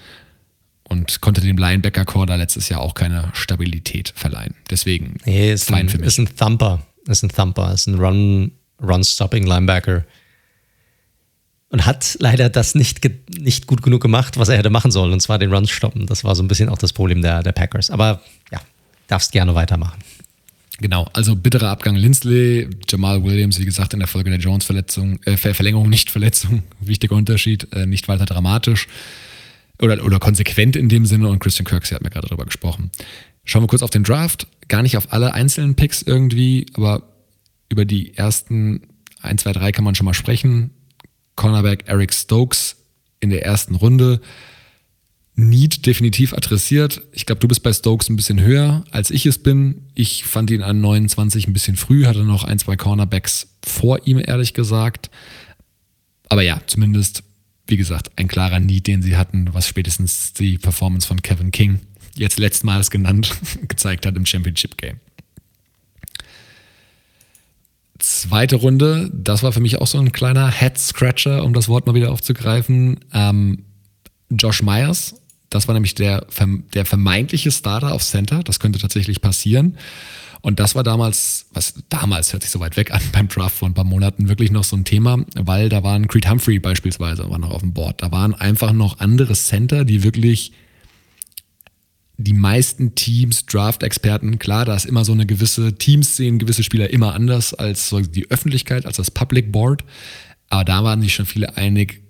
und konnte dem Linebacker-Core da letztes Jahr auch keine Stabilität verleihen. Deswegen nee, ist fein ein, für mich. Ist ein Thumper, ist ein Thumper, ist ein Run, Run-Stopping Linebacker. Und hat leider das nicht, nicht gut genug gemacht, was er hätte machen sollen, und zwar den Run stoppen. Das war so ein bisschen auch das Problem der, der Packers. Aber ja, darfst gerne weitermachen. Genau, also bitterer Abgang Lindsley, Jamal Williams, wie gesagt, in der Folge der Jones-Verletzung, äh, Verlängerung, nicht Verletzung, wichtiger Unterschied, äh, nicht weiter dramatisch oder, oder konsequent in dem Sinne und Christian Kirksey hat mir gerade darüber gesprochen. Schauen wir kurz auf den Draft, gar nicht auf alle einzelnen Picks irgendwie, aber über die ersten 1, 2, 3 kann man schon mal sprechen. Cornerback Eric Stokes in der ersten Runde, Need definitiv adressiert. Ich glaube, du bist bei Stokes ein bisschen höher, als ich es bin. Ich fand ihn an 29 ein bisschen früh, hatte noch ein, zwei Cornerbacks vor ihm, ehrlich gesagt. Aber ja, zumindest, wie gesagt, ein klarer Need, den sie hatten, was spätestens die Performance von Kevin King, jetzt letztmals genannt, gezeigt hat im Championship Game. Zweite Runde, das war für mich auch so ein kleiner Head-Scratcher, um das Wort mal wieder aufzugreifen. Ähm, Josh Myers Das war nämlich der, der vermeintliche Starter auf Center. Das könnte tatsächlich passieren. Und das war damals, was damals hört sich so weit weg an beim Draft vor ein paar Monaten, wirklich noch so ein Thema, weil da waren Creed Humphrey beispielsweise war noch auf dem Board. Da waren einfach noch andere Center, die wirklich die meisten Teams, Draft-Experten, klar, da ist immer so eine gewisse Teams sehen gewisse Spieler immer anders als so die Öffentlichkeit, als das Public Board. Aber da waren sich schon viele einig,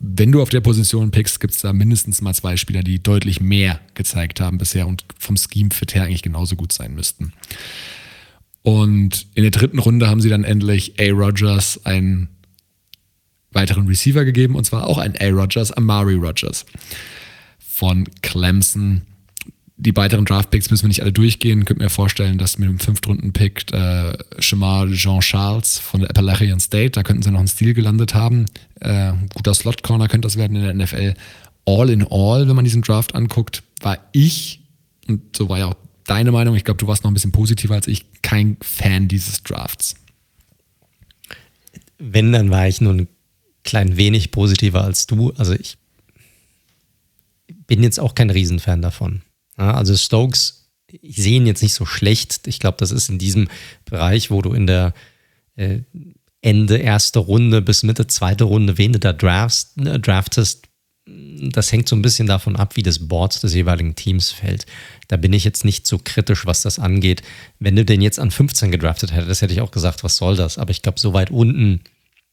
wenn du auf der Position pickst, gibt es da mindestens mal zwei Spieler, die deutlich mehr gezeigt haben bisher und vom Scheme-Fit her eigentlich genauso gut sein müssten. Und in der dritten Runde haben sie dann endlich A. Rogers einen weiteren Receiver gegeben, und zwar auch ein A. Rogers, Amari Rogers von Clemson die weiteren Draft-Picks müssen wir nicht alle durchgehen. Könnt mir vorstellen, dass mit dem Fünftrunden-Pick äh, Shamar Jean-Charles von der Appalachian State, da könnten sie noch einen Stil gelandet haben. Äh, guter Slot-Corner könnte das werden in der NFL. All in all, wenn man diesen Draft anguckt, war ich, und so war ja auch deine Meinung, ich glaube, du warst noch ein bisschen positiver als ich, kein Fan dieses Drafts. Wenn, dann war ich nur ein klein wenig positiver als du. Also ich bin jetzt auch kein Riesenfan davon. Ja, also Stokes, ich sehe ihn jetzt nicht so schlecht. Ich glaube, das ist in diesem Bereich, wo du in der äh, Ende erste Runde bis Mitte zweite Runde, wen du da draftst, äh, draftest, das hängt so ein bisschen davon ab, wie das Board des jeweiligen Teams fällt. Da bin ich jetzt nicht so kritisch, was das angeht. Wenn du den jetzt an 15 gedraftet hättest, hätte ich auch gesagt, was soll das? Aber ich glaube, so weit unten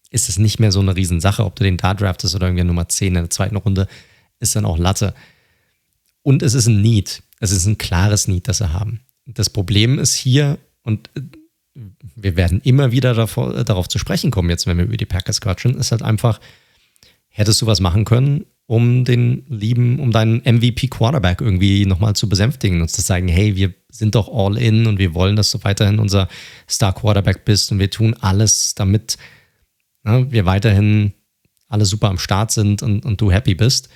ist es nicht mehr so eine Riesensache, ob du den da draftest oder irgendwie Nummer 10 in der zweiten Runde, ist dann auch Latte. Und es ist ein Need. Es ist ein klares Need, das sie haben. Das Problem ist hier, und äh, wir werden immer wieder davor, äh, darauf zu sprechen kommen, jetzt, wenn wir über die Packers quatschen, ist halt einfach, hättest du was machen können, um den lieben, um deinen MVP-Quarterback irgendwie nochmal zu besänftigen und zu sagen, hey, wir sind doch all in und wir wollen, dass du weiterhin unser Star-Quarterback bist und wir tun alles, damit ne, wir weiterhin alle super am Start sind und, und du happy bist.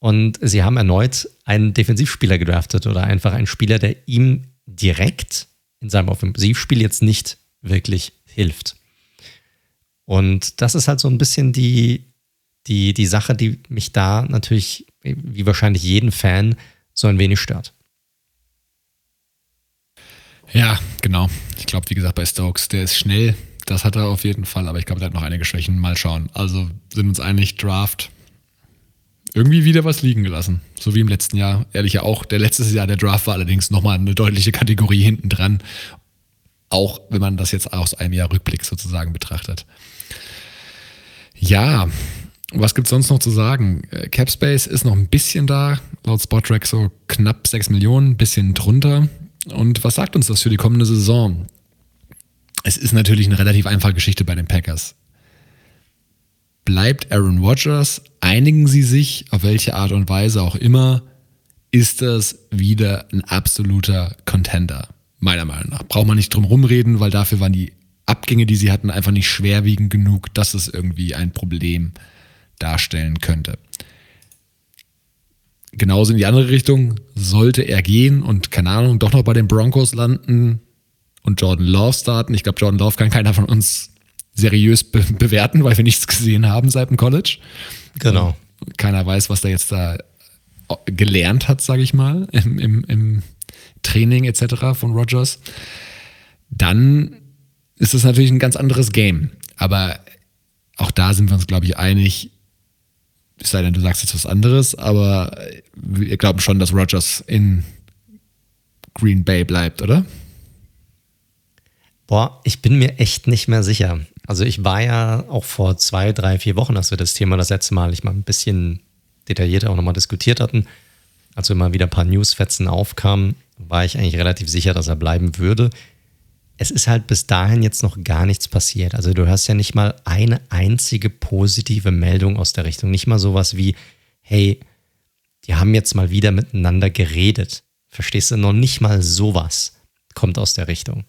Und sie haben erneut einen Defensivspieler gedraftet oder einfach einen Spieler, der ihm direkt in seinem Offensivspiel jetzt nicht wirklich hilft. Und das ist halt so ein bisschen die, die, die Sache, die mich da natürlich, wie wahrscheinlich jeden Fan, so ein wenig stört. Ja, genau. Ich glaube, wie gesagt, bei Stokes, der ist schnell. Das hat er auf jeden Fall, aber ich glaube, der hat noch einige Schwächen. Mal schauen. Also sind uns einig, Draft irgendwie wieder was liegen gelassen. So wie im letzten Jahr. Ehrlich ja auch. Der letzte Jahr, der Draft war allerdings nochmal eine deutliche Kategorie hinten dran. Auch wenn man das jetzt aus einem Jahr Rückblick sozusagen betrachtet. Ja, was gibt es sonst noch zu sagen? Äh, Capspace ist noch ein bisschen da, laut Spotrack so knapp 6 Millionen, bisschen drunter. Und was sagt uns das für die kommende Saison? Es ist natürlich eine relativ einfache Geschichte bei den Packers bleibt Aaron Rodgers, einigen sie sich, auf welche Art und Weise auch immer, ist das wieder ein absoluter Contender. Meiner Meinung nach. Braucht man nicht drum rumreden, weil dafür waren die Abgänge, die sie hatten, einfach nicht schwerwiegend genug, dass es irgendwie ein Problem darstellen könnte. Genauso in die andere Richtung, sollte er gehen und keine Ahnung, doch noch bei den Broncos landen und Jordan Love starten. Ich glaube, Jordan Love kann keiner von uns seriös be bewerten, weil wir nichts gesehen haben seit dem College. Genau. Keiner weiß, was der jetzt da gelernt hat, sage ich mal, im, im, im Training etc. von Rogers. Dann ist es natürlich ein ganz anderes Game. Aber auch da sind wir uns, glaube ich, einig. Es sei denn, du sagst jetzt was anderes, aber wir glauben schon, dass Rogers in Green Bay bleibt, oder? Boah, ich bin mir echt nicht mehr sicher. Also ich war ja auch vor zwei, drei, vier Wochen, als wir das Thema das letzte Mal ich mal ein bisschen detaillierter auch nochmal diskutiert hatten, als immer wieder ein paar Newsfetzen aufkamen, war ich eigentlich relativ sicher, dass er bleiben würde. Es ist halt bis dahin jetzt noch gar nichts passiert. Also du hast ja nicht mal eine einzige positive Meldung aus der Richtung. Nicht mal sowas wie, hey, die haben jetzt mal wieder miteinander geredet. Verstehst du? Noch nicht mal sowas kommt aus der Richtung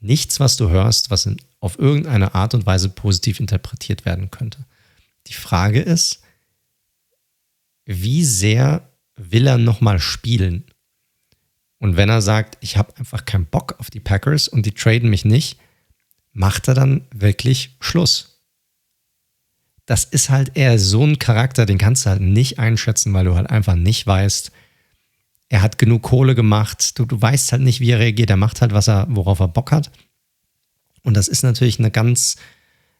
nichts, was du hörst, was in, auf irgendeine Art und Weise positiv interpretiert werden könnte. Die Frage ist, wie sehr will er nochmal spielen? Und wenn er sagt, ich habe einfach keinen Bock auf die Packers und die traden mich nicht, macht er dann wirklich Schluss? das ist halt eher so ein Charakter, den kannst du halt nicht einschätzen, weil du halt einfach nicht weißt, er hat genug Kohle gemacht, du, du weißt halt nicht, wie er reagiert, er macht halt, was er, worauf er Bock hat. Und das ist natürlich eine ganz,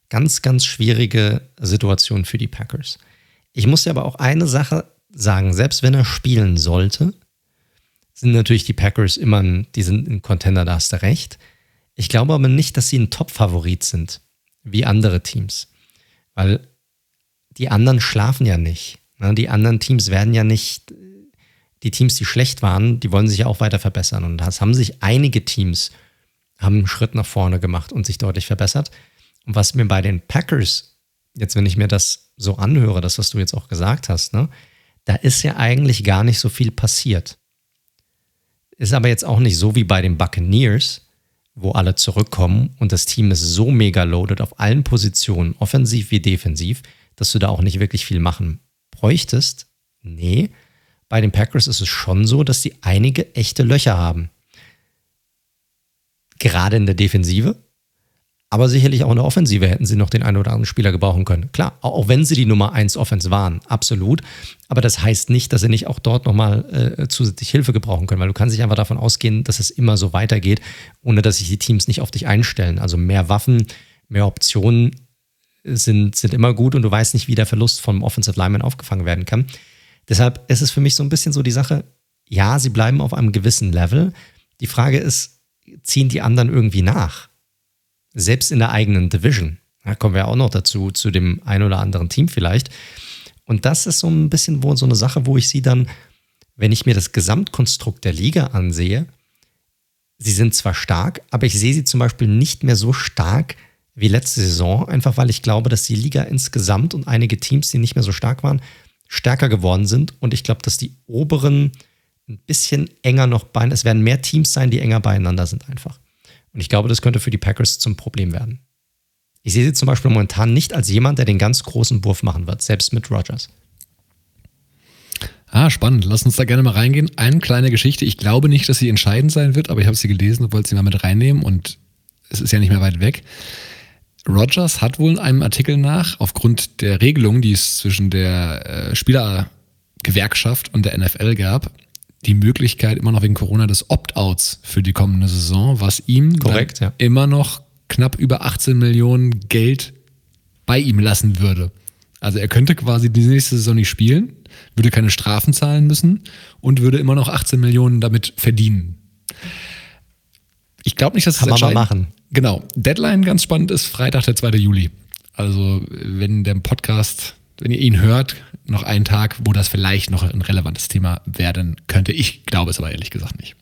ganz, ganz schwierige Situation für die Packers. Ich muss dir aber auch eine Sache sagen, selbst wenn er spielen sollte, sind natürlich die Packers immer ein, die sind ein Contender, da hast du recht. Ich glaube aber nicht, dass sie ein Top-Favorit sind, wie andere Teams. Weil die anderen schlafen ja nicht. Ne? Die anderen Teams werden ja nicht, die Teams, die schlecht waren, die wollen sich ja auch weiter verbessern. Und das haben sich einige Teams, haben einen Schritt nach vorne gemacht und sich deutlich verbessert. Und was mir bei den Packers, jetzt wenn ich mir das so anhöre, das, was du jetzt auch gesagt hast, ne, da ist ja eigentlich gar nicht so viel passiert. Ist aber jetzt auch nicht so wie bei den Buccaneers, wo alle zurückkommen und das Team ist so mega loaded auf allen Positionen, offensiv wie defensiv, dass du da auch nicht wirklich viel machen bräuchtest. Nee, bei den Packers ist es schon so, dass sie einige echte Löcher haben. Gerade in der Defensive, aber sicherlich auch in der Offensive hätten sie noch den einen oder anderen Spieler gebrauchen können. Klar, auch wenn sie die Nummer 1 Offense waren, absolut. Aber das heißt nicht, dass sie nicht auch dort nochmal äh, zusätzlich Hilfe gebrauchen können, weil du kannst dich einfach davon ausgehen, dass es immer so weitergeht, ohne dass sich die Teams nicht auf dich einstellen. Also mehr Waffen, mehr Optionen sind, sind immer gut und du weißt nicht, wie der Verlust vom Offensive Lineman aufgefangen werden kann. Deshalb ist es für mich so ein bisschen so die Sache, ja, sie bleiben auf einem gewissen Level. Die Frage ist, ziehen die anderen irgendwie nach? selbst in der eigenen Division. Da kommen wir auch noch dazu, zu dem ein oder anderen Team vielleicht. Und das ist so ein bisschen wo, so eine Sache, wo ich sie dann, wenn ich mir das Gesamtkonstrukt der Liga ansehe, sie sind zwar stark, aber ich sehe sie zum Beispiel nicht mehr so stark wie letzte Saison, einfach weil ich glaube, dass die Liga insgesamt und einige Teams, die nicht mehr so stark waren, stärker geworden sind. Und ich glaube, dass die oberen ein bisschen enger noch beieinander, es werden mehr Teams sein, die enger beieinander sind einfach. Und ich glaube, das könnte für die Packers zum Problem werden. Ich sehe sie zum Beispiel momentan nicht als jemand, der den ganz großen Wurf machen wird, selbst mit Rogers. Ah, spannend. Lass uns da gerne mal reingehen. Eine kleine Geschichte. Ich glaube nicht, dass sie entscheidend sein wird, aber ich habe sie gelesen und wollte sie mal mit reinnehmen und es ist ja nicht mehr weit weg. Rogers hat wohl in einem Artikel nach, aufgrund der Regelung, die es zwischen der äh, Spielergewerkschaft und der NFL gab, die Möglichkeit immer noch wegen Corona des Opt-outs für die kommende Saison, was ihm Korrekt, ja. immer noch knapp über 18 Millionen Geld bei ihm lassen würde. Also er könnte quasi die nächste Saison nicht spielen, würde keine Strafen zahlen müssen und würde immer noch 18 Millionen damit verdienen. Ich glaube nicht, dass es Kann man mal machen. Genau. Deadline ganz spannend ist Freitag, der 2. Juli. Also wenn der Podcast, wenn ihr ihn hört, noch einen Tag, wo das vielleicht noch ein relevantes Thema werden könnte. Ich glaube es aber ehrlich gesagt nicht.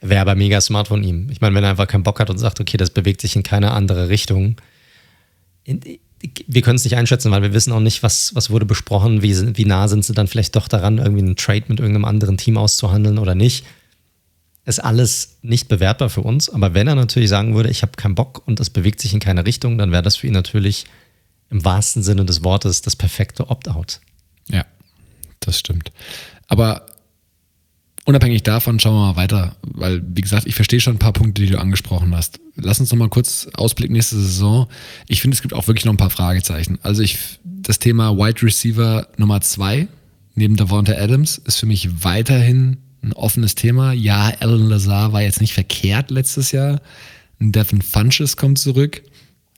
Wäre aber mega smart von ihm. Ich meine, wenn er einfach keinen Bock hat und sagt, okay, das bewegt sich in keine andere Richtung. Wir können es nicht einschätzen, weil wir wissen auch nicht, was, was wurde besprochen, wie, wie nah sind sie dann vielleicht doch daran, irgendwie einen Trade mit irgendeinem anderen Team auszuhandeln oder nicht. Ist alles nicht bewertbar für uns, aber wenn er natürlich sagen würde, ich habe keinen Bock und das bewegt sich in keine Richtung, dann wäre das für ihn natürlich im wahrsten Sinne des Wortes das perfekte Opt-out. Ja, das stimmt. Aber unabhängig davon schauen wir mal weiter, weil, wie gesagt, ich verstehe schon ein paar Punkte, die du angesprochen hast. Lass uns noch mal kurz Ausblick nächste Saison. Ich finde, es gibt auch wirklich noch ein paar Fragezeichen. Also ich, das Thema Wide Receiver Nummer zwei neben Davante Adams ist für mich weiterhin ein offenes Thema. Ja, Alan Lazar war jetzt nicht verkehrt letztes Jahr. Devin Funches kommt zurück.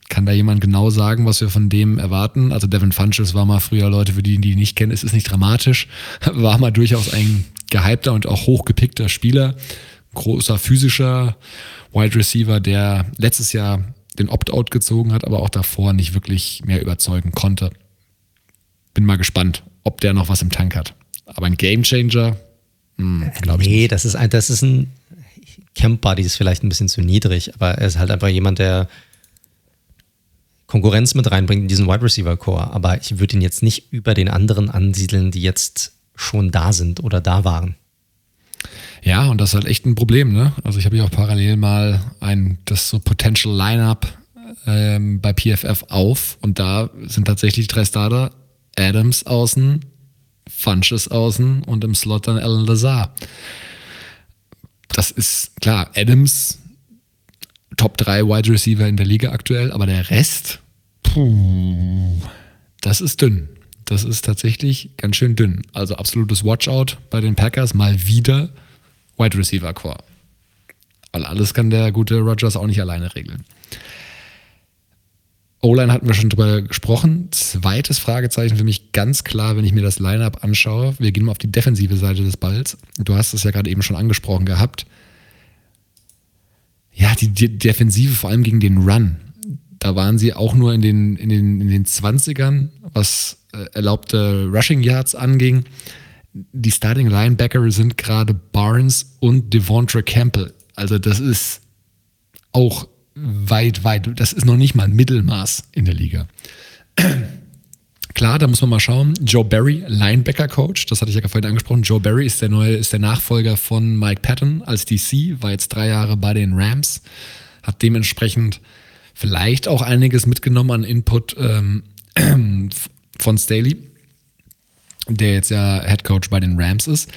Kann da jemand genau sagen, was wir von dem erwarten? Also Devin Funches war mal früher, Leute, für die, die ihn nicht kennen, es ist nicht dramatisch, war mal durchaus ein gehypter und auch hochgepickter Spieler, großer physischer Wide Receiver, der letztes Jahr den Opt-out gezogen hat, aber auch davor nicht wirklich mehr überzeugen konnte. Bin mal gespannt, ob der noch was im Tank hat. Aber ein Gamechanger, glaube ich. Nee, das ist ein, das ist ein Camp Buddy ist vielleicht ein bisschen zu niedrig, aber er ist halt einfach jemand, der Konkurrenz mit reinbringt in diesen Wide Receiver Core. Aber ich würde ihn jetzt nicht über den anderen ansiedeln, die jetzt schon da sind oder da waren. Ja, und das ist halt echt ein Problem, ne? Also ich habe hier auch parallel mal ein, das so Potential Lineup ähm, bei PFF auf und da sind tatsächlich drei Starter, Adams außen, Funches außen und im Slot dann Alan Lazar. Das ist klar, Adams Top 3 Wide Receiver in der Liga aktuell, aber der Rest, puh, das ist dünn. Das ist tatsächlich ganz schön dünn. Also absolutes Watchout bei den Packers. Mal wieder Wide Receiver Core. Weil alles kann der gute Rogers auch nicht alleine regeln. O-Line hatten wir schon drüber gesprochen. Zweites Fragezeichen für mich ganz klar, wenn ich mir das Lineup anschaue. Wir gehen mal auf die defensive Seite des Balls. Du hast es ja gerade eben schon angesprochen gehabt. Ja, die, die Defensive vor allem gegen den Run. Da waren sie auch nur in den, in den, in den 20ern, was äh, erlaubte Rushing Yards anging. Die Starting Linebacker sind gerade Barnes und Devontre Campbell. Also das ist auch weit, weit, das ist noch nicht mal ein Mittelmaß in der Liga. Klar, da muss man mal schauen. Joe Barry, Linebacker-Coach, das hatte ich ja vorhin angesprochen. Joe Barry ist der neue, ist der Nachfolger von Mike Patton als DC, war jetzt drei Jahre bei den Rams, hat dementsprechend vielleicht auch einiges mitgenommen an Input ähm, von Staley, der jetzt ja Head Coach bei den Rams ist.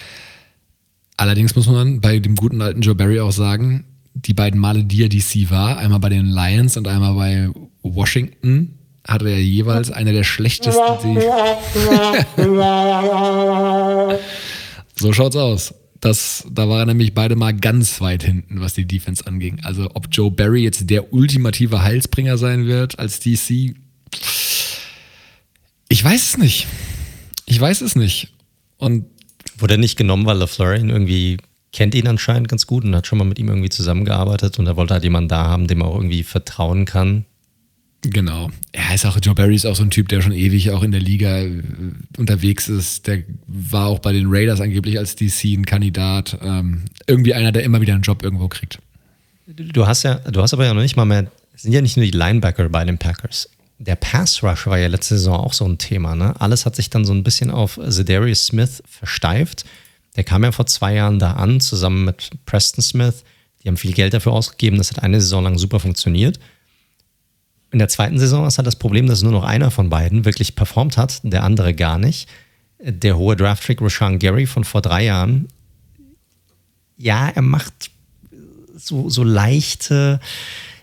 Allerdings muss man bei dem guten alten Joe Barry auch sagen, die beiden Male, die er DC war, einmal bei den Lions und einmal bei Washington, hatte er jeweils eine der schlechtesten. so schaut's aus. Das, da war er nämlich beide mal ganz weit hinten, was die Defense anging. Also ob Joe Barry jetzt der ultimative Heilsbringer sein wird als DC, ich weiß es nicht. Ich weiß es nicht. Und Wurde er nicht genommen, weil LaFleur ihn irgendwie kennt ihn anscheinend ganz gut und hat schon mal mit ihm irgendwie zusammengearbeitet und er wollte halt jemanden da haben, dem er auch irgendwie vertrauen kann. Genau. Er ist auch, Joe Barry ist auch so ein Typ, der schon ewig auch in der Liga äh, unterwegs ist. Der war auch bei den Raiders angeblich als DC ein Kandidat. Ähm, irgendwie einer, der immer wieder einen Job irgendwo kriegt. Du hast ja, du hast aber ja noch nicht mal mehr, es sind ja nicht nur die Linebacker bei den Packers. Der Pass Rush war ja letzte Saison auch so ein Thema. Ne? Alles hat sich dann so ein bisschen auf Zedarius Smith versteift. Der kam ja vor zwei Jahren da an, zusammen mit Preston Smith. Die haben viel Geld dafür ausgegeben. Das hat eine Saison lang super funktioniert. In der zweiten Saison ist halt das Problem, dass nur noch einer von beiden wirklich performt hat, der andere gar nicht. Der hohe Draft-Trick Rashawn Gary von vor drei Jahren, ja, er macht so, so leichte,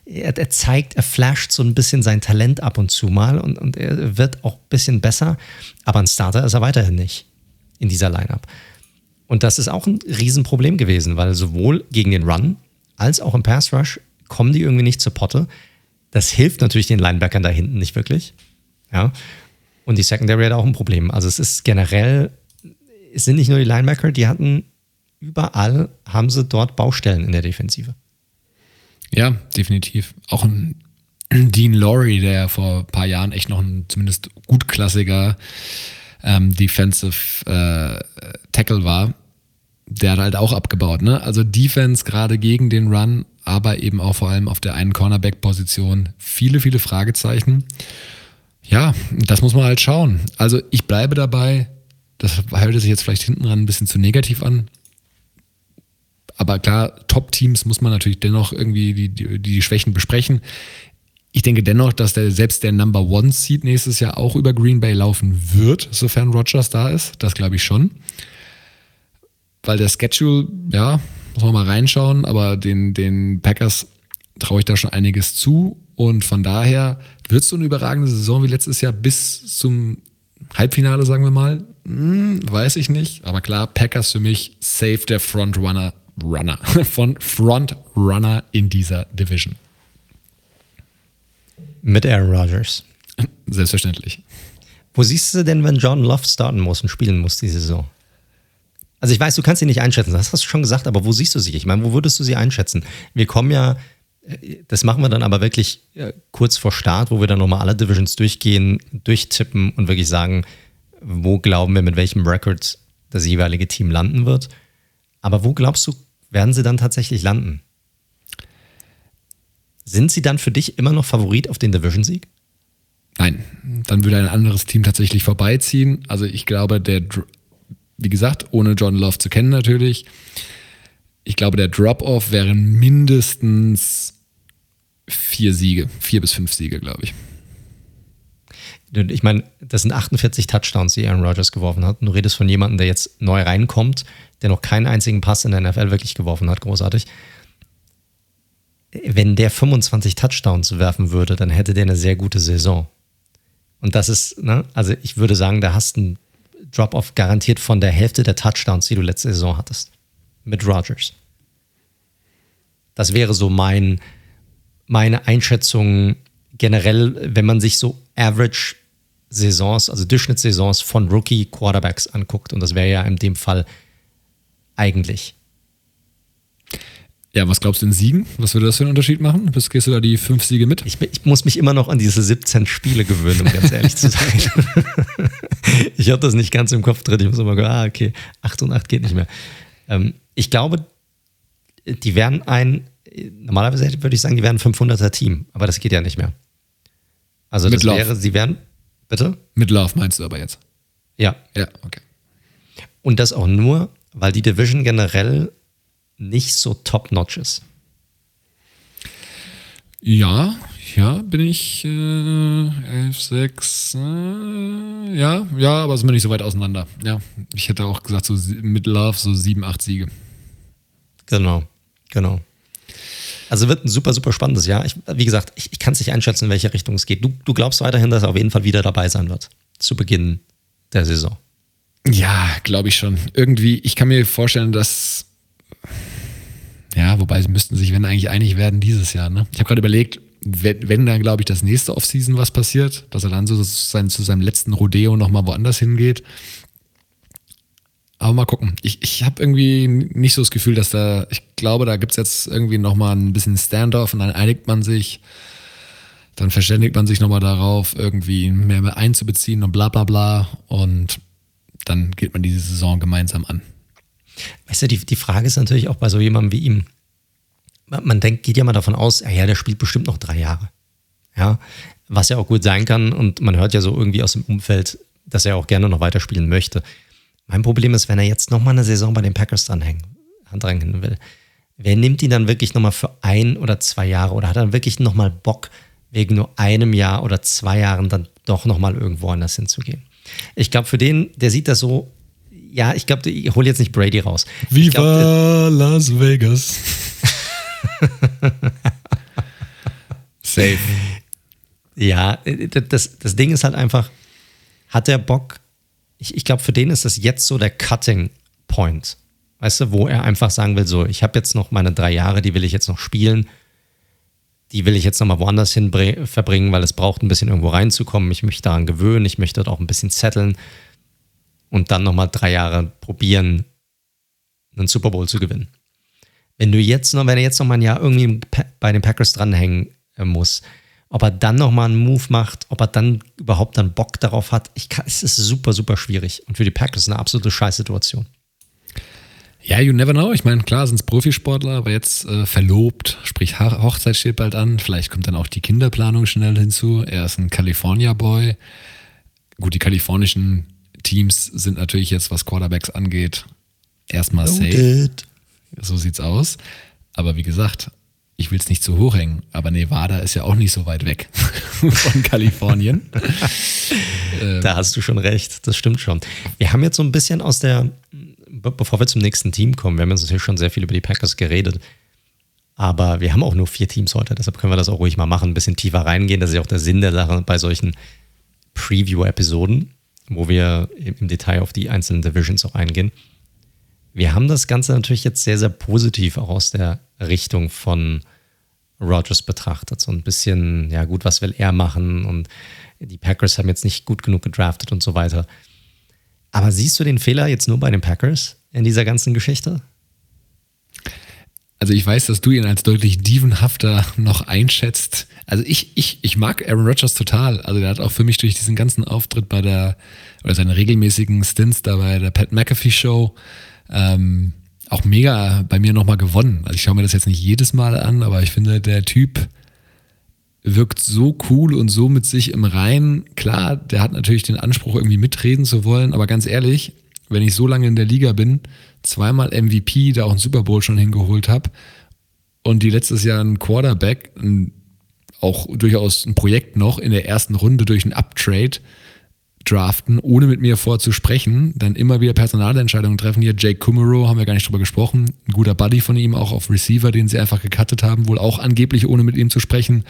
er, er, zeigt, er flasht so ein bisschen sein Talent ab und zu mal und, und er wird auch ein bisschen besser, aber ein Starter ist er weiterhin nicht in dieser Lineup. Und das ist auch ein Riesenproblem gewesen, weil sowohl gegen den Run als auch im Pass Rush kommen die irgendwie nicht zur Potte. Das hilft natürlich den Linebackern da hinten nicht wirklich. Ja. Und die Secondary hat auch ein Problem. Also es ist generell, es sind nicht nur die Linebacker, die hatten überall, haben sie dort Baustellen in der Defensive. Ja, definitiv. Auch ein Dean Laurie, der vor ein paar Jahren echt noch ein zumindest gutklassiger ähm, Defensive äh, Tackle war, der hat halt auch abgebaut. Ne? Also Defense gerade gegen den Run, aber eben auch vor allem auf der einen Cornerback-Position viele, viele Fragezeichen. Ja, das muss man halt schauen. Also ich bleibe dabei, das hört sich jetzt vielleicht hinten ran ein bisschen zu negativ an. Aber klar, Top-Teams muss man natürlich dennoch irgendwie die, die, die Schwächen besprechen. Ich denke dennoch, dass der, selbst der Number One Seed nächstes Jahr auch über Green Bay laufen wird, sofern Rogers da ist. Das glaube ich schon. Weil der Schedule, ja, muss man mal reinschauen, aber den, den Packers traue ich da schon einiges zu. Und von daher wird es so eine überragende Saison wie letztes Jahr bis zum Halbfinale, sagen wir mal. Hm, weiß ich nicht. Aber klar, Packers für mich safe der Frontrunner Runner von Frontrunner in dieser Division. Mit Aaron Rodgers. Selbstverständlich. Wo siehst du denn, wenn John Love starten muss und spielen muss diese Saison? Also ich weiß, du kannst sie nicht einschätzen, das hast du schon gesagt, aber wo siehst du sie? Ich meine, wo würdest du sie einschätzen? Wir kommen ja, äh, das machen wir dann aber wirklich äh, kurz vor Start, wo wir dann nochmal alle Divisions durchgehen, durchtippen und wirklich sagen, wo glauben wir, mit welchem Record das jeweilige Team landen wird. Aber wo glaubst du, werden sie dann tatsächlich landen? Sind sie dann für dich immer noch Favorit auf den Division-Sieg? Nein, dann würde ein anderes Team tatsächlich vorbeiziehen. Also ich glaube, der, wie gesagt, ohne John Love zu kennen natürlich, ich glaube, der Drop-Off wären mindestens vier Siege, vier bis fünf Siege, glaube ich. Ich meine, das sind 48 Touchdowns, die Aaron Rodgers geworfen hat. Und du redest von jemandem, der jetzt neu reinkommt, der noch keinen einzigen Pass in der NFL wirklich geworfen hat. Großartig wenn der 25 Touchdowns werfen würde, dann hätte der eine sehr gute Saison. Und das ist, ne, also ich würde sagen, da hast du einen Drop-off garantiert von der Hälfte der Touchdowns, die du letzte Saison hattest. Mit Rodgers. Das wäre so mein, meine Einschätzung generell, wenn man sich so Average Saisons, also Durchschnittssaisons von Rookie Quarterbacks anguckt. Und das wäre ja in dem Fall eigentlich. Ja, was glaubst du in Siegen? Was würde das für einen Unterschied machen? Bis gehst du da die fünf Siege mit? Ich, ich muss mich immer noch an diese 17 Spiele gewöhnen, um ganz ehrlich zu sein. ich habe das nicht ganz im Kopf drin. Ich muss immer sagen, ah, okay, 8 und 8 geht nicht mehr. Ähm, ich glaube, die werden ein, normalerweise würde ich sagen, die werden ein 500er Team, aber das geht ja nicht mehr. Also das Mit wäre, sie werden, bitte? Mit Love meinst du aber jetzt? Ja. Ja, okay. Und das auch nur, weil die Division generell nicht so top-notch ist. Ja, ja, bin ich äh, 11, 6, äh, ja, ja, aber sind wir nicht so weit auseinander. Ja, ich hätte auch gesagt, so mit Love so 7, 8 Siege. Genau, genau. Also wird ein super, super spannendes Jahr. Ich, wie gesagt, ich, ich kann es nicht einschätzen, in welche Richtung es geht. Du, du glaubst weiterhin, dass er auf jeden Fall wieder dabei sein wird. Zu Beginn der Saison. Ja, glaube ich schon. Irgendwie, ich kann mir vorstellen, dass. Ja, wobei sie müssten sich, wenn eigentlich einig werden, dieses Jahr. Ne? Ich habe gerade überlegt, wenn, wenn dann, glaube ich, das nächste Offseason was passiert, dass er dann so sein, zu seinem letzten Rodeo nochmal woanders hingeht. Aber mal gucken. Ich, ich habe irgendwie nicht so das Gefühl, dass da, ich glaube, da gibt es jetzt irgendwie nochmal ein bisschen Standoff und dann einigt man sich, dann verständigt man sich nochmal darauf, irgendwie mehr einzubeziehen und bla bla bla. Und dann geht man diese Saison gemeinsam an. Weißt du, die, die Frage ist natürlich auch bei so jemandem wie ihm, man denkt, geht ja mal davon aus, ja, der spielt bestimmt noch drei Jahre. Ja, was ja auch gut sein kann und man hört ja so irgendwie aus dem Umfeld, dass er auch gerne noch weiterspielen möchte. Mein Problem ist, wenn er jetzt nochmal eine Saison bei den Packers dranhängen, dranhängen will, wer nimmt ihn dann wirklich nochmal für ein oder zwei Jahre oder hat er wirklich nochmal Bock, wegen nur einem Jahr oder zwei Jahren dann doch nochmal irgendwo anders hinzugehen? Ich glaube, für den, der sieht das so, ja, ich glaube, ich hole jetzt nicht Brady raus. Viva glaub, Las Vegas. Safe. Ja, das, das Ding ist halt einfach, hat er Bock? Ich, ich glaube, für den ist das jetzt so der Cutting Point. Weißt du, wo er einfach sagen will: So, ich habe jetzt noch meine drei Jahre, die will ich jetzt noch spielen. Die will ich jetzt nochmal woanders hin verbringen, weil es braucht ein bisschen irgendwo reinzukommen. Ich möchte daran gewöhnen, ich möchte dort auch ein bisschen zetteln und dann nochmal drei Jahre probieren, einen Super Bowl zu gewinnen. Wenn du jetzt noch, wenn er jetzt noch mal ein Jahr irgendwie bei den Packers dranhängen äh, muss, ob er dann noch mal einen Move macht, ob er dann überhaupt dann Bock darauf hat, ich kann, es ist super, super schwierig. Und für die Packers eine absolute Scheißsituation. Ja, you never know. Ich meine, klar sind es Profisportler, aber jetzt äh, verlobt, sprich Hochzeit steht bald an. Vielleicht kommt dann auch die Kinderplanung schnell hinzu. Er ist ein California-Boy. Gut, die kalifornischen Teams sind natürlich jetzt, was Quarterbacks angeht, erstmal safe. So sieht's aus. Aber wie gesagt, ich will es nicht zu hoch hängen, aber Nevada ist ja auch nicht so weit weg von Kalifornien. da hast du schon recht, das stimmt schon. Wir haben jetzt so ein bisschen aus der, bevor wir zum nächsten Team kommen, wir haben jetzt natürlich schon sehr viel über die Packers geredet, aber wir haben auch nur vier Teams heute, deshalb können wir das auch ruhig mal machen, ein bisschen tiefer reingehen. Das ist ja auch der Sinn der Sache bei solchen Preview-Episoden, wo wir im Detail auf die einzelnen Divisions auch eingehen. Wir haben das Ganze natürlich jetzt sehr, sehr positiv auch aus der Richtung von Rogers betrachtet. So ein bisschen, ja gut, was will er machen? Und die Packers haben jetzt nicht gut genug gedraftet und so weiter. Aber siehst du den Fehler jetzt nur bei den Packers in dieser ganzen Geschichte? Also ich weiß, dass du ihn als deutlich dievenhafter noch einschätzt. Also ich, ich, ich mag Aaron Rodgers total. Also der hat auch für mich durch diesen ganzen Auftritt bei der, oder seine regelmäßigen Stints da bei der Pat McAfee Show, ähm, auch mega bei mir nochmal gewonnen. Also ich schaue mir das jetzt nicht jedes Mal an, aber ich finde, der Typ wirkt so cool und so mit sich im Reinen. Klar, der hat natürlich den Anspruch, irgendwie mitreden zu wollen, aber ganz ehrlich, wenn ich so lange in der Liga bin, zweimal MVP, da auch einen Super Bowl schon hingeholt habe und die letztes Jahr ein Quarterback, ein, auch durchaus ein Projekt noch in der ersten Runde durch einen Uptrade draften, ohne mit mir vorzusprechen, dann immer wieder Personalentscheidungen treffen. Hier Jake Kummerow, haben wir gar nicht drüber gesprochen, ein guter Buddy von ihm, auch auf Receiver, den sie einfach gecuttet haben, wohl auch angeblich ohne mit ihm zu sprechen.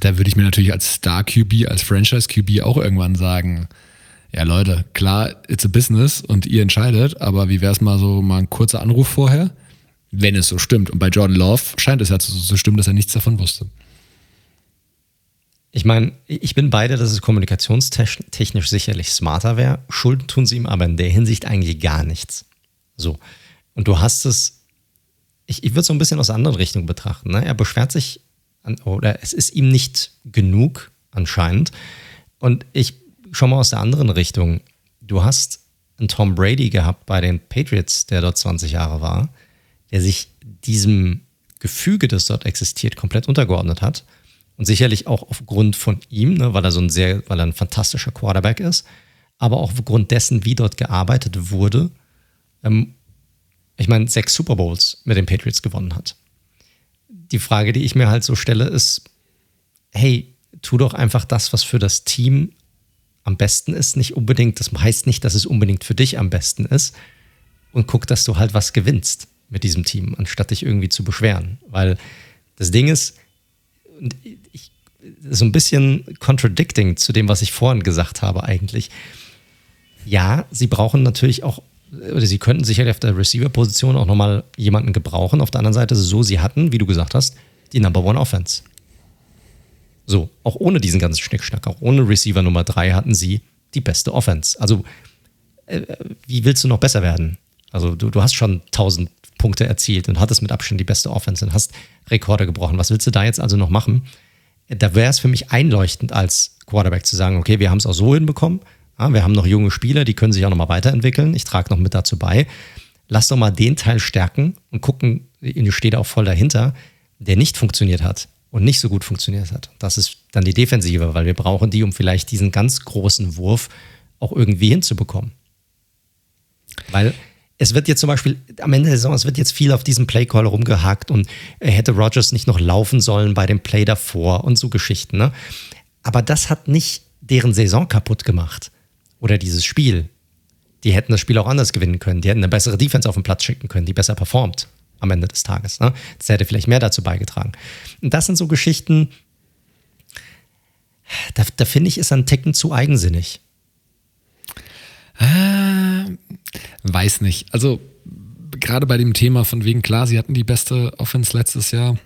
Da würde ich mir natürlich als Star QB, als Franchise QB auch irgendwann sagen, ja Leute, klar, it's a business und ihr entscheidet, aber wie wäre es mal so mal ein kurzer Anruf vorher, wenn es so stimmt. Und bei Jordan Love scheint es ja so zu stimmen, dass er nichts davon wusste. Ich meine, ich bin beide, dass es kommunikationstechnisch sicherlich smarter wäre. Schulden tun sie ihm aber in der Hinsicht eigentlich gar nichts. So. Und du hast es, ich, ich würde es so ein bisschen aus der anderen Richtung betrachten. Ne? Er beschwert sich, an, oder es ist ihm nicht genug anscheinend. Und ich schau mal aus der anderen Richtung. Du hast einen Tom Brady gehabt bei den Patriots, der dort 20 Jahre war, der sich diesem Gefüge, das dort existiert, komplett untergeordnet hat und sicherlich auch aufgrund von ihm, ne, weil er so ein sehr, weil er ein fantastischer Quarterback ist, aber auch aufgrund dessen, wie dort gearbeitet wurde, ähm, ich meine, sechs Super Bowls mit den Patriots gewonnen hat. Die Frage, die ich mir halt so stelle, ist, hey, tu doch einfach das, was für das Team am besten ist. Nicht unbedingt, das heißt nicht, dass es unbedingt für dich am besten ist. Und guck, dass du halt was gewinnst mit diesem Team, anstatt dich irgendwie zu beschweren. Weil das Ding ist, und ich, so ein bisschen contradicting zu dem, was ich vorhin gesagt habe, eigentlich. Ja, sie brauchen natürlich auch, oder sie könnten sicherlich auf der Receiver-Position auch nochmal jemanden gebrauchen. Auf der anderen Seite ist es so, sie hatten, wie du gesagt hast, die Number One Offense. So, auch ohne diesen ganzen Schnickschnack, auch ohne Receiver Nummer 3 hatten sie die beste Offense. Also, äh, wie willst du noch besser werden? Also, du, du hast schon 1000 Punkte erzielt und hattest mit Abstand die beste Offense und hast Rekorde gebrochen. Was willst du da jetzt also noch machen? Da wäre es für mich einleuchtend als Quarterback zu sagen, okay, wir haben es auch so hinbekommen. Ja, wir haben noch junge Spieler, die können sich auch noch mal weiterentwickeln. Ich trage noch mit dazu bei. Lass doch mal den Teil stärken und gucken, ich stehe da auch voll dahinter, der nicht funktioniert hat und nicht so gut funktioniert hat. Das ist dann die Defensive, weil wir brauchen die, um vielleicht diesen ganz großen Wurf auch irgendwie hinzubekommen. Weil es wird jetzt zum Beispiel am Ende der Saison, es wird jetzt viel auf diesem Playcall rumgehakt und hätte Rogers nicht noch laufen sollen bei dem Play davor und so Geschichten. Ne? Aber das hat nicht deren Saison kaputt gemacht oder dieses Spiel. Die hätten das Spiel auch anders gewinnen können. Die hätten eine bessere Defense auf den Platz schicken können, die besser performt am Ende des Tages. Ne? Das hätte vielleicht mehr dazu beigetragen. Und das sind so Geschichten, da, da finde ich, ist ein Ticken zu eigensinnig. Ah, weiß nicht. Also gerade bei dem Thema von wegen, klar, sie hatten die beste Offense letztes Jahr.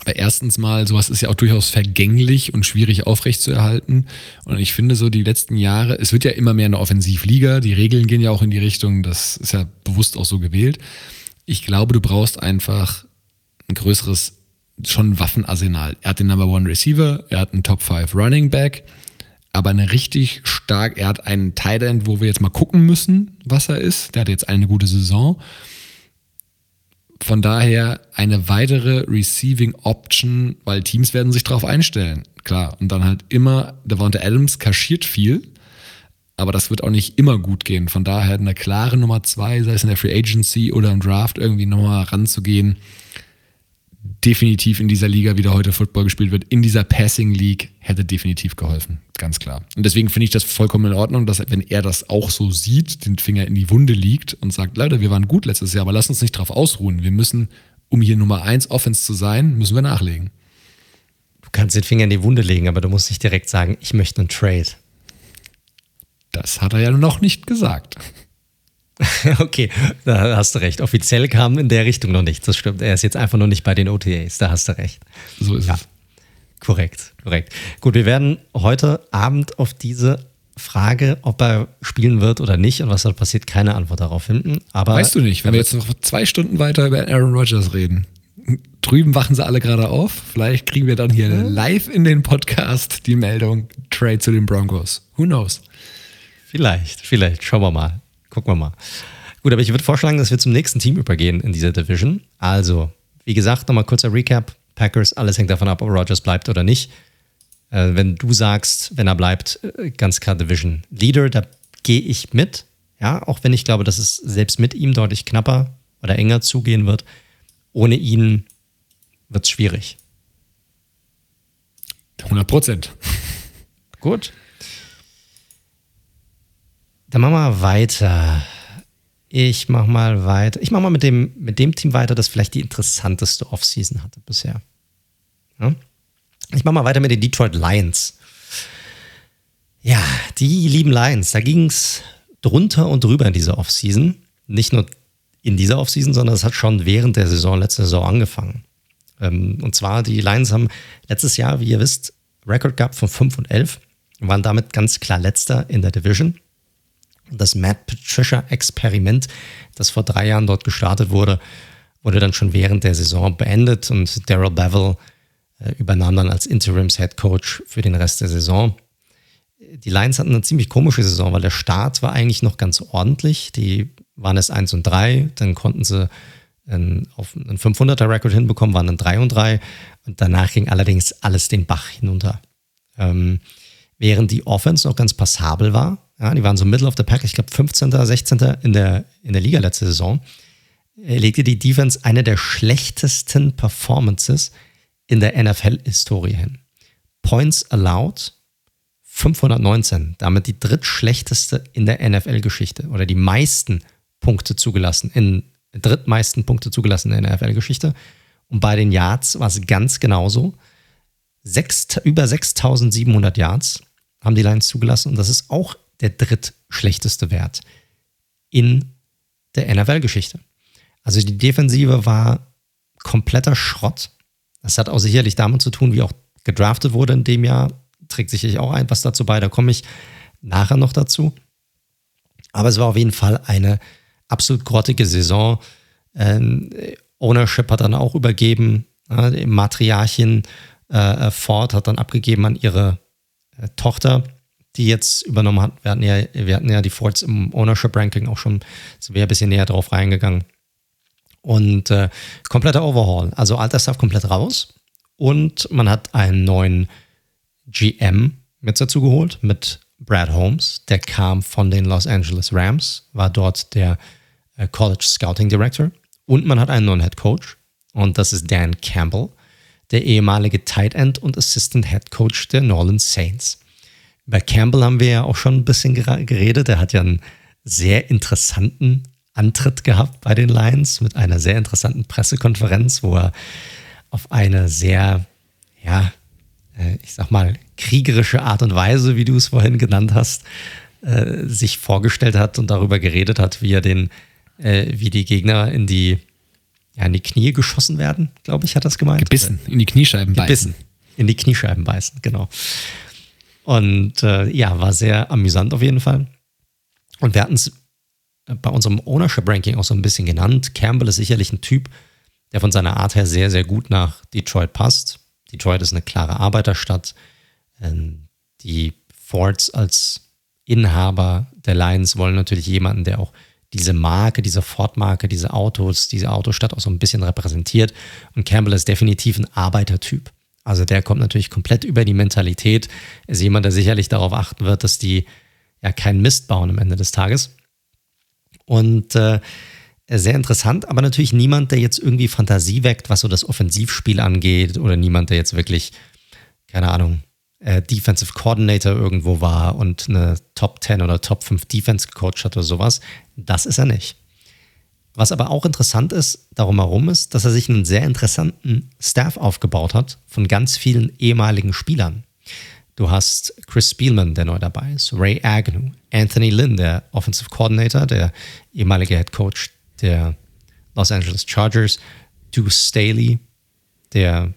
Aber erstens mal, sowas ist ja auch durchaus vergänglich und schwierig aufrechtzuerhalten. Und ich finde so die letzten Jahre, es wird ja immer mehr eine Offensivliga. Die Regeln gehen ja auch in die Richtung, das ist ja bewusst auch so gewählt. Ich glaube, du brauchst einfach ein größeres, schon Waffenarsenal. Er hat den Number One Receiver, er hat einen Top 5 Running Back aber eine richtig stark, er hat einen Tight End, wo wir jetzt mal gucken müssen, was er ist. Der hat jetzt eine gute Saison. Von daher eine weitere Receiving Option, weil Teams werden sich darauf einstellen. Klar. Und dann halt immer, Devonta Adams kaschiert viel, aber das wird auch nicht immer gut gehen. Von daher eine klare Nummer zwei, sei es in der Free Agency oder im Draft irgendwie nochmal ranzugehen definitiv in dieser Liga, wie da heute Football gespielt wird, in dieser Passing League, hätte definitiv geholfen. Ganz klar. Und deswegen finde ich das vollkommen in Ordnung, dass, wenn er das auch so sieht, den Finger in die Wunde liegt und sagt, Leute, wir waren gut letztes Jahr, aber lass uns nicht drauf ausruhen. Wir müssen, um hier Nummer 1 Offense zu sein, müssen wir nachlegen. Du kannst den Finger in die Wunde legen, aber du musst nicht direkt sagen, ich möchte einen Trade. Das hat er ja noch nicht gesagt. okay, da hast du recht. Offiziell kam in der Richtung noch nichts. Das stimmt. Er ist jetzt einfach nur nicht bei den OTAs. Da hast du recht. So ist ja. es. Korrekt, korrekt. Gut, wir werden heute Abend auf diese Frage, ob er spielen wird oder nicht und was da passiert, keine Antwort darauf finden. Aber weißt du nicht, wenn wir jetzt noch zwei Stunden weiter über Aaron Rodgers reden. Drüben wachen sie alle gerade auf. Vielleicht kriegen wir dann hier live in den Podcast die Meldung Trade zu den Broncos. Who knows? Vielleicht, vielleicht. Schauen wir mal. Gucken wir mal. Gut, aber ich würde vorschlagen, dass wir zum nächsten Team übergehen in dieser Division. Also, wie gesagt, nochmal kurzer Recap. Packers, alles hängt davon ab, ob Rogers bleibt oder nicht. Äh, wenn du sagst, wenn er bleibt, äh, ganz klar Division Leader, da gehe ich mit. Ja, auch wenn ich glaube, dass es selbst mit ihm deutlich knapper oder enger zugehen wird. Ohne ihn wird es schwierig. 100 Prozent. Gut. Dann machen wir weiter. Ich mach mal weiter. Ich mach mal mit dem, mit dem Team weiter, das vielleicht die interessanteste Offseason hatte bisher. Ja? Ich mache mal weiter mit den Detroit Lions. Ja, die lieben Lions, da ging es drunter und drüber in dieser Offseason. Nicht nur in dieser Offseason, sondern es hat schon während der Saison, letzte Saison angefangen. Ähm, und zwar, die Lions haben letztes Jahr, wie ihr wisst, Rekord gehabt von 5 und 11 und waren damit ganz klar letzter in der Division. Das Matt Patricia-Experiment, das vor drei Jahren dort gestartet wurde, wurde dann schon während der Saison beendet und Daryl Bevel äh, übernahm dann als Interims-Head Coach für den Rest der Saison. Die Lions hatten eine ziemlich komische Saison, weil der Start war eigentlich noch ganz ordentlich. Die waren es 1 und 3, dann konnten sie einen, auf einen 500er-Record hinbekommen, waren dann 3 und 3 und danach ging allerdings alles den Bach hinunter. Ähm, während die Offense noch ganz passabel war, ja, die waren so Middle of the Pack, ich glaube 15., 16. in der, in der Liga letzte Saison, legte die Defense eine der schlechtesten Performances in der NFL-Historie hin. Points allowed 519, damit die drittschlechteste in der NFL-Geschichte oder die meisten Punkte zugelassen, in drittmeisten Punkte zugelassen in der NFL-Geschichte. Und bei den Yards war es ganz genauso. Sechs, über 6700 Yards haben die Lions zugelassen und das ist auch der drittschlechteste Wert in der NFL-Geschichte. Also die Defensive war kompletter Schrott. Das hat auch sicherlich damit zu tun, wie auch gedraftet wurde in dem Jahr. Trägt sicherlich auch etwas dazu bei, da komme ich nachher noch dazu. Aber es war auf jeden Fall eine absolut grottige Saison. Ähm, Ownership hat dann auch übergeben. Äh, Matriarchin äh, Ford hat dann abgegeben an ihre äh, Tochter, die jetzt übernommen hat. Wir hatten ja, wir hatten ja die Fords im Ownership Ranking auch schon, sind ein bisschen näher drauf reingegangen. Und äh, kompletter Overhaul. Also alter Stuff komplett raus. Und man hat einen neuen GM mit dazu geholt, mit Brad Holmes. Der kam von den Los Angeles Rams, war dort der äh, College Scouting Director. Und man hat einen neuen Head Coach. Und das ist Dan Campbell, der ehemalige Tight End und Assistant Head Coach der Norland Saints. Über Campbell haben wir ja auch schon ein bisschen geredet. Er hat ja einen sehr interessanten Antritt gehabt bei den Lions mit einer sehr interessanten Pressekonferenz, wo er auf eine sehr, ja, äh, ich sag mal, kriegerische Art und Weise, wie du es vorhin genannt hast, äh, sich vorgestellt hat und darüber geredet hat, wie er den, äh, wie die Gegner in die, ja, in die Knie geschossen werden, glaube ich, hat das gemeint. Gebissen, in die Kniescheiben Gebissen, beißen. In die Kniescheiben beißen, genau. Und äh, ja, war sehr amüsant auf jeden Fall. Und wir hatten es bei unserem Ownership-Ranking auch so ein bisschen genannt. Campbell ist sicherlich ein Typ, der von seiner Art her sehr, sehr gut nach Detroit passt. Detroit ist eine klare Arbeiterstadt. Ähm, die Fords als Inhaber der Lions wollen natürlich jemanden, der auch diese Marke, diese Ford-Marke, diese Autos, diese Autostadt auch so ein bisschen repräsentiert. Und Campbell ist definitiv ein Arbeitertyp. Also der kommt natürlich komplett über die Mentalität. Ist jemand, der sicherlich darauf achten wird, dass die ja keinen Mist bauen am Ende des Tages. Und äh, sehr interessant, aber natürlich niemand, der jetzt irgendwie Fantasie weckt, was so das Offensivspiel angeht, oder niemand, der jetzt wirklich, keine Ahnung, äh, Defensive Coordinator irgendwo war und eine Top 10 oder Top 5 Defense gecoacht hat oder sowas. Das ist er nicht. Was aber auch interessant ist, darum herum ist, dass er sich einen sehr interessanten Staff aufgebaut hat von ganz vielen ehemaligen Spielern. Du hast Chris Spielman, der neu dabei ist, Ray Agnew, Anthony Lynn, der Offensive Coordinator, der ehemalige Head Coach der Los Angeles Chargers, Deuce Staley, der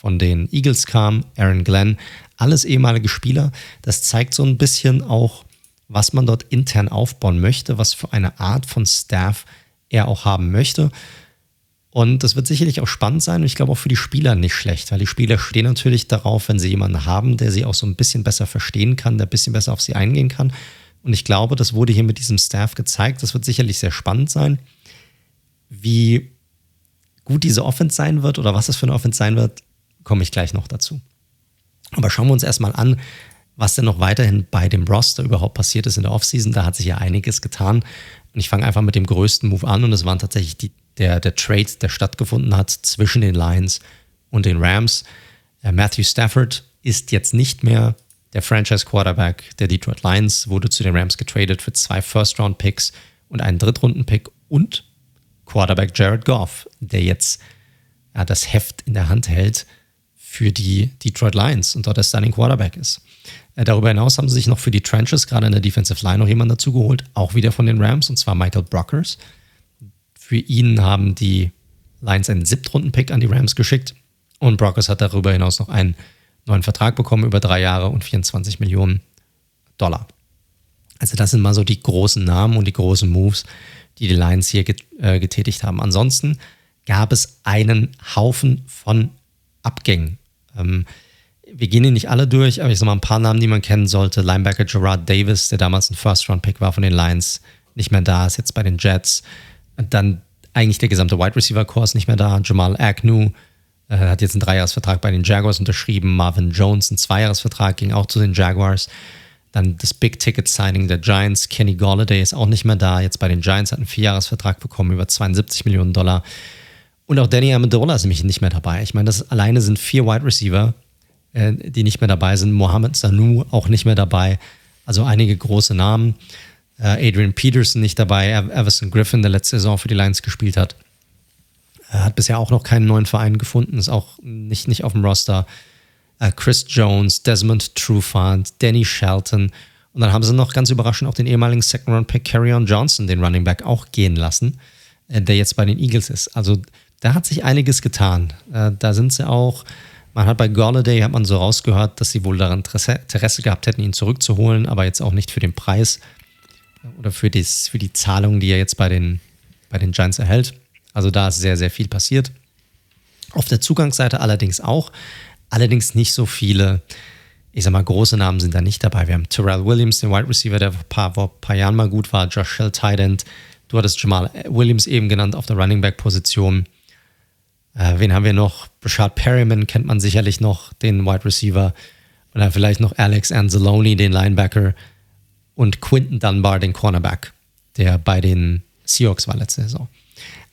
von den Eagles kam, Aaron Glenn, alles ehemalige Spieler. Das zeigt so ein bisschen auch, was man dort intern aufbauen möchte, was für eine Art von Staff er auch haben möchte. Und das wird sicherlich auch spannend sein und ich glaube auch für die Spieler nicht schlecht, weil die Spieler stehen natürlich darauf, wenn sie jemanden haben, der sie auch so ein bisschen besser verstehen kann, der ein bisschen besser auf sie eingehen kann. Und ich glaube, das wurde hier mit diesem Staff gezeigt. Das wird sicherlich sehr spannend sein, wie gut diese Offense sein wird oder was es für eine Offense sein wird, komme ich gleich noch dazu. Aber schauen wir uns erstmal an, was denn noch weiterhin bei dem Roster überhaupt passiert ist in der Offseason. Da hat sich ja einiges getan. Und ich fange einfach mit dem größten Move an und das waren tatsächlich die der, der Trade, der stattgefunden hat zwischen den Lions und den Rams. Äh, Matthew Stafford ist jetzt nicht mehr der Franchise Quarterback der Detroit Lions, wurde zu den Rams getradet für zwei First-Round-Picks und einen Drittrunden-Pick und Quarterback Jared Goff, der jetzt ja, das Heft in der Hand hält für die Detroit Lions und dort der Standing Quarterback ist. Äh, darüber hinaus haben sie sich noch für die Trenches, gerade in der Defensive Line, noch jemanden dazu geholt, auch wieder von den Rams, und zwar Michael Brockers. Für ihn haben die Lions einen Siebtrunden-Pick an die Rams geschickt und Brockers hat darüber hinaus noch einen neuen Vertrag bekommen über drei Jahre und 24 Millionen Dollar. Also das sind mal so die großen Namen und die großen Moves, die die Lions hier äh, getätigt haben. Ansonsten gab es einen Haufen von Abgängen. Ähm, wir gehen hier nicht alle durch, aber ich sage mal ein paar Namen, die man kennen sollte. Linebacker Gerard Davis, der damals ein First-Round-Pick war von den Lions, nicht mehr da, ist jetzt bei den Jets. Und dann eigentlich der gesamte Wide Receiver-Kurs nicht mehr da. Jamal Agnew äh, hat jetzt einen Dreijahresvertrag bei den Jaguars unterschrieben. Marvin Jones einen Zweijahresvertrag, ging auch zu den Jaguars. Dann das Big-Ticket-Signing der Giants. Kenny Galladay ist auch nicht mehr da. Jetzt bei den Giants hat einen Vierjahresvertrag bekommen über 72 Millionen Dollar. Und auch Danny Amendola ist nämlich nicht mehr dabei. Ich meine, das alleine sind vier Wide Receiver, äh, die nicht mehr dabei sind. Mohamed Sanu auch nicht mehr dabei. Also einige große Namen. Äh, Adrian Peterson nicht dabei. Everson Griffin, der letzte Saison für die Lions gespielt hat. Er hat bisher auch noch keinen neuen Verein gefunden, ist auch nicht, nicht auf dem Roster. Äh, Chris Jones, Desmond Trufant, Danny Shelton. Und dann haben sie noch ganz überraschend auch den ehemaligen Second-Round-Pick Carrion Johnson, den Running Back, auch gehen lassen, der jetzt bei den Eagles ist. Also da hat sich einiges getan. Da sind sie auch man hat bei Golladay, hat man so rausgehört, dass sie wohl daran Interesse gehabt hätten, ihn zurückzuholen, aber jetzt auch nicht für den Preis oder für, das, für die Zahlung, die er jetzt bei den, bei den Giants erhält. Also da ist sehr, sehr viel passiert. Auf der Zugangsseite allerdings auch. Allerdings nicht so viele, ich sag mal, große Namen sind da nicht dabei. Wir haben Terrell Williams, den Wide Receiver, der vor ein paar, vor ein paar Jahren mal gut war. Josh Shell, Tident. Du hattest Jamal Williams eben genannt auf der Running Back Position. Äh, wen haben wir noch? Brashard Perryman kennt man sicherlich noch, den Wide Receiver. Oder vielleicht noch Alex Anzalone, den Linebacker. Und Quinton Dunbar, den Cornerback, der bei den Seahawks war letzte Saison.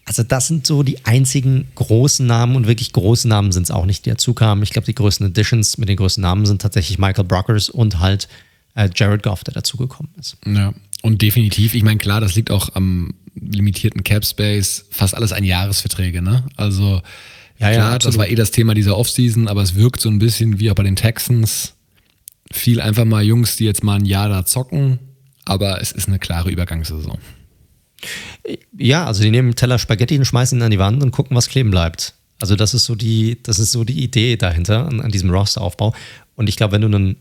Also das sind so die einzigen großen Namen und wirklich große Namen sind es auch nicht, die dazu kamen. Ich glaube, die größten Additions mit den größten Namen sind tatsächlich Michael Brockers und halt äh, Jared Goff, der dazugekommen ist. Ja, und definitiv, ich meine, klar, das liegt auch am limitierten Cap Space, fast alles ein Jahresverträge, ne? Also ja, klar, ja, das war eh das Thema dieser Offseason, aber es wirkt so ein bisschen wie auch bei den Texans. Viel einfach mal Jungs, die jetzt mal ein Jahr da zocken, aber es ist eine klare Übergangssaison. Ja, also die nehmen Teller Spaghetti und schmeißen ihn an die Wand und gucken, was kleben bleibt. Also das ist so die, das ist so die Idee dahinter an, an diesem Rosteraufbau. Und ich glaube, wenn du einen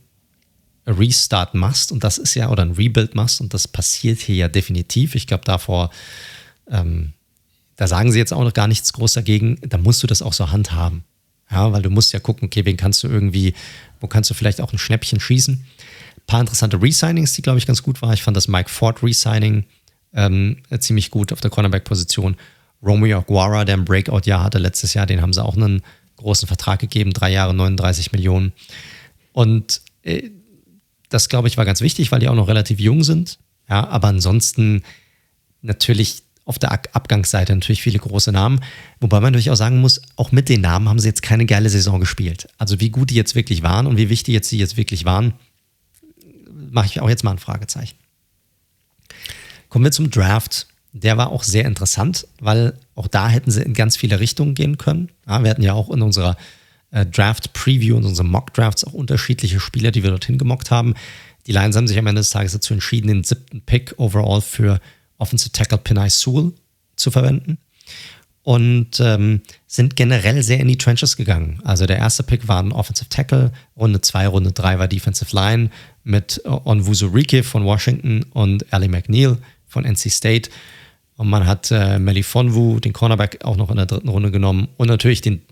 Restart machst, und das ist ja, oder ein Rebuild machst, und das passiert hier ja definitiv. Ich glaube, davor, ähm, da sagen sie jetzt auch noch gar nichts groß dagegen, da musst du das auch so handhaben. Ja, weil du musst ja gucken, okay, wen kannst du irgendwie, wo kannst du vielleicht auch ein Schnäppchen schießen. Ein paar interessante Resignings, die, glaube ich, ganz gut war. Ich fand das Mike Ford Resigning ähm, ziemlich gut auf der Cornerback-Position. Romeo Aguara, der ein Breakout-Jahr hatte letztes Jahr, den haben sie auch einen großen Vertrag gegeben, drei Jahre, 39 Millionen. Und äh, das, glaube ich, war ganz wichtig, weil die auch noch relativ jung sind. Ja, aber ansonsten natürlich auf der Abgangsseite natürlich viele große Namen. Wobei man natürlich auch sagen muss, auch mit den Namen haben sie jetzt keine geile Saison gespielt. Also wie gut die jetzt wirklich waren und wie wichtig jetzt sie jetzt wirklich waren, mache ich auch jetzt mal ein Fragezeichen. Kommen wir zum Draft. Der war auch sehr interessant, weil auch da hätten sie in ganz viele Richtungen gehen können. Ja, wir hatten ja auch in unserer äh, Draft-Preview und unsere Mock-Drafts auch unterschiedliche Spieler, die wir dorthin gemockt haben. Die Lions haben sich am Ende des Tages dazu entschieden, den siebten Pick overall für Offensive Tackle Pinay Sewell zu verwenden und ähm, sind generell sehr in die Trenches gegangen. Also der erste Pick war ein Offensive Tackle, Runde 2, Runde 3 war Defensive Line mit Onwuzurike von Washington und Ali McNeil von NC State. Und man hat äh, Melifonwu, den Cornerback, auch noch in der dritten Runde genommen und natürlich den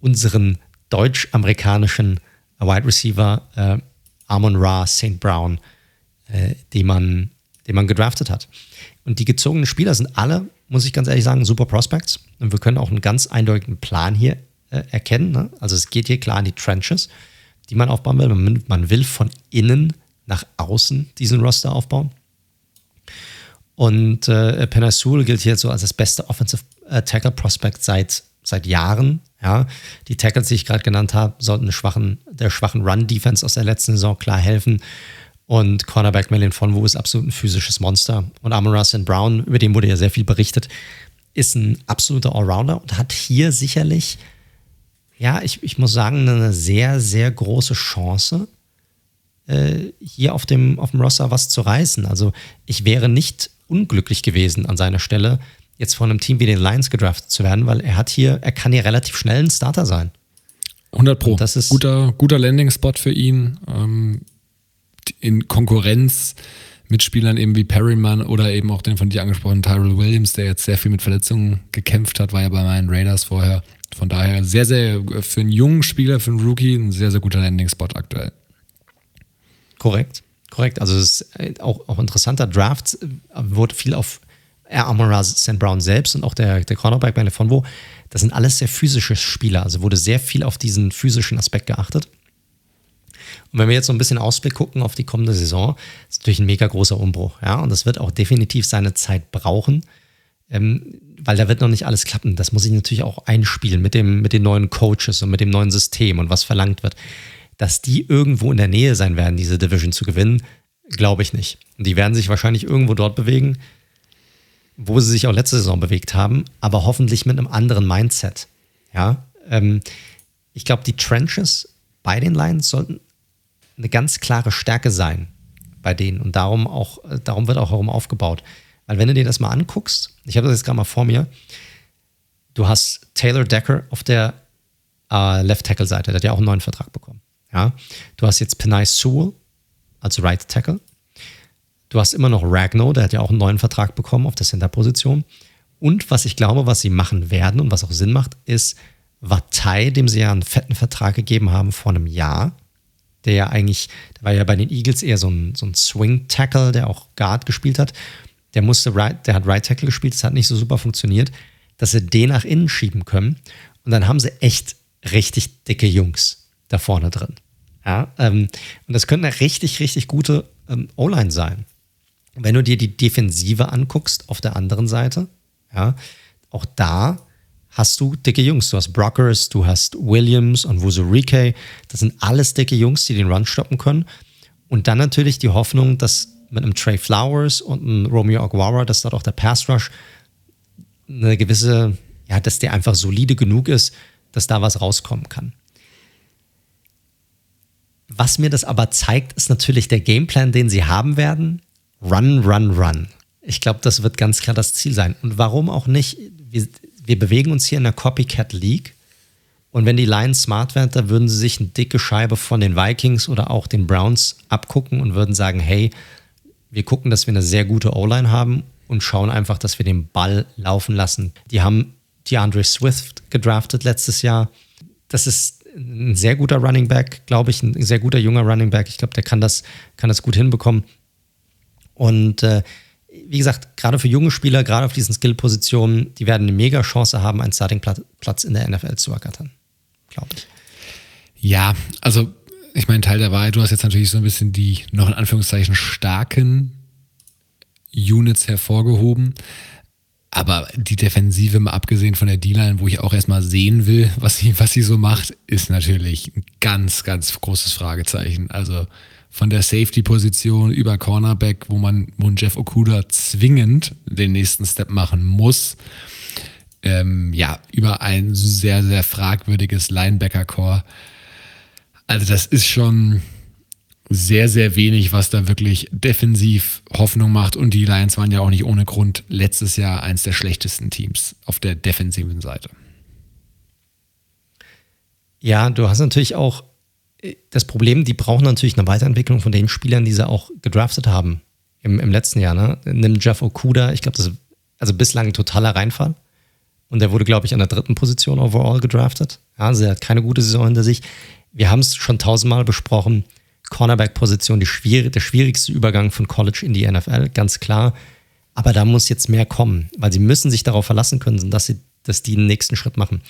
unseren deutsch-amerikanischen Wide Receiver äh, Amon Ra St. Brown, äh, den, man, den man gedraftet hat. Und die gezogenen Spieler sind alle, muss ich ganz ehrlich sagen, super Prospects. Und wir können auch einen ganz eindeutigen Plan hier äh, erkennen. Ne? Also es geht hier klar in die Trenches, die man aufbauen will. Man, man will von innen nach außen diesen Roster aufbauen. Und äh, Penasul gilt hier so als das beste Offensive äh, Tackle Prospect seit, seit Jahren. Ja, die Tackles, die ich gerade genannt habe, sollten schwachen, der schwachen Run-Defense aus der letzten Saison klar helfen. Und Cornerback Melin von Wu ist absolut ein physisches Monster. Und Amon St. Brown, über den wurde ja sehr viel berichtet, ist ein absoluter Allrounder und hat hier sicherlich ja, ich, ich muss sagen, eine sehr, sehr große Chance, äh, hier auf dem, auf dem Roster was zu reißen. Also ich wäre nicht unglücklich gewesen an seiner Stelle, jetzt von einem Team wie den Lions gedraftet zu werden, weil er hat hier, er kann hier relativ schnell ein Starter sein. 100 Pro. das ist guter, guter Landing-Spot für ihn. Ähm, in Konkurrenz mit Spielern eben wie Perryman oder eben auch den von dir angesprochenen Tyrell Williams, der jetzt sehr viel mit Verletzungen gekämpft hat, war ja bei meinen Raiders vorher. Von daher sehr, sehr für einen jungen Spieler, für einen Rookie, ein sehr, sehr guter Landing-Spot aktuell. Korrekt, korrekt. Also es ist äh, auch, auch interessanter Draft, äh, wurde viel auf Amara St. Brown selbst und auch der, der Cornerback bei Fonvo. Das sind alles sehr physische Spieler, also wurde sehr viel auf diesen physischen Aspekt geachtet. Und wenn wir jetzt so ein bisschen Ausblick gucken auf die kommende Saison, ist natürlich ein mega großer Umbruch. Ja? Und das wird auch definitiv seine Zeit brauchen, ähm, weil da wird noch nicht alles klappen. Das muss ich natürlich auch einspielen mit, dem, mit den neuen Coaches und mit dem neuen System und was verlangt wird dass die irgendwo in der Nähe sein werden, diese Division zu gewinnen, glaube ich nicht. Und die werden sich wahrscheinlich irgendwo dort bewegen, wo sie sich auch letzte Saison bewegt haben, aber hoffentlich mit einem anderen Mindset. Ja, ähm, ich glaube, die Trenches bei den Lions sollten eine ganz klare Stärke sein bei denen und darum auch, darum wird auch herum aufgebaut. Weil wenn du dir das mal anguckst, ich habe das jetzt gerade mal vor mir, du hast Taylor Decker auf der äh, Left Tackle Seite, der hat ja auch einen neuen Vertrag bekommen. Ja? Du hast jetzt Penai Sewell als Right Tackle. Du hast immer noch Ragno, der hat ja auch einen neuen Vertrag bekommen auf der Center-Position. Und was ich glaube, was sie machen werden und was auch Sinn macht, ist Watai, dem sie ja einen fetten Vertrag gegeben haben vor einem Jahr. Der ja eigentlich, der war ja bei den Eagles eher so ein, so ein Swing-Tackle, der auch Guard gespielt hat. Der musste right, der hat Right Tackle gespielt, das hat nicht so super funktioniert, dass sie den nach innen schieben können. Und dann haben sie echt richtig dicke Jungs da vorne drin. Ja, ähm, und das könnte eine richtig, richtig gute ähm, O-Line sein. Wenn du dir die Defensive anguckst auf der anderen Seite, ja, auch da hast du dicke Jungs. Du hast Brockers, du hast Williams und Wuzurike. Das sind alles dicke Jungs, die den Run stoppen können. Und dann natürlich die Hoffnung, dass mit einem Trey Flowers und einem Romeo Aguara, dass dort auch der Pass Rush eine gewisse, ja, dass der einfach solide genug ist, dass da was rauskommen kann. Was mir das aber zeigt, ist natürlich der Gameplan, den sie haben werden. Run, run, run. Ich glaube, das wird ganz klar das Ziel sein. Und warum auch nicht? Wir, wir bewegen uns hier in der Copycat League. Und wenn die Lions smart wären, dann würden sie sich eine dicke Scheibe von den Vikings oder auch den Browns abgucken und würden sagen, hey, wir gucken, dass wir eine sehr gute O-Line haben und schauen einfach, dass wir den Ball laufen lassen. Die haben DeAndre Swift gedraftet letztes Jahr. Das ist ein sehr guter Running Back, glaube ich, ein sehr guter junger Running Back. Ich glaube, der kann das, kann das gut hinbekommen. Und äh, wie gesagt, gerade für junge Spieler, gerade auf diesen Skill-Positionen, die werden eine mega Chance haben, einen Starting-Platz in der NFL zu ergattern, glaube ich. Ja, also ich meine, Teil der Wahrheit, du hast jetzt natürlich so ein bisschen die noch in Anführungszeichen starken Units hervorgehoben. Aber die Defensive, mal abgesehen von der D-Line, wo ich auch erstmal sehen will, was sie, was sie so macht, ist natürlich ein ganz, ganz großes Fragezeichen. Also von der Safety-Position über Cornerback, wo man, wo Jeff Okuda zwingend den nächsten Step machen muss, ähm, ja, über ein sehr, sehr fragwürdiges Linebacker-Core. Also das ist schon, sehr, sehr wenig, was da wirklich defensiv Hoffnung macht. Und die Lions waren ja auch nicht ohne Grund letztes Jahr eins der schlechtesten Teams auf der defensiven Seite. Ja, du hast natürlich auch das Problem, die brauchen natürlich eine Weiterentwicklung von den Spielern, die sie auch gedraftet haben im, im letzten Jahr. Ne? Nimm Jeff Okuda, ich glaube, das ist also bislang ein totaler Reinfall. Und der wurde, glaube ich, an der dritten Position overall gedraftet. Ja, also er hat keine gute Saison hinter sich. Wir haben es schon tausendmal besprochen Cornerback-Position schwierig, der schwierigste Übergang von College in die NFL, ganz klar. Aber da muss jetzt mehr kommen, weil sie müssen sich darauf verlassen können, dass, sie, dass die den nächsten Schritt machen.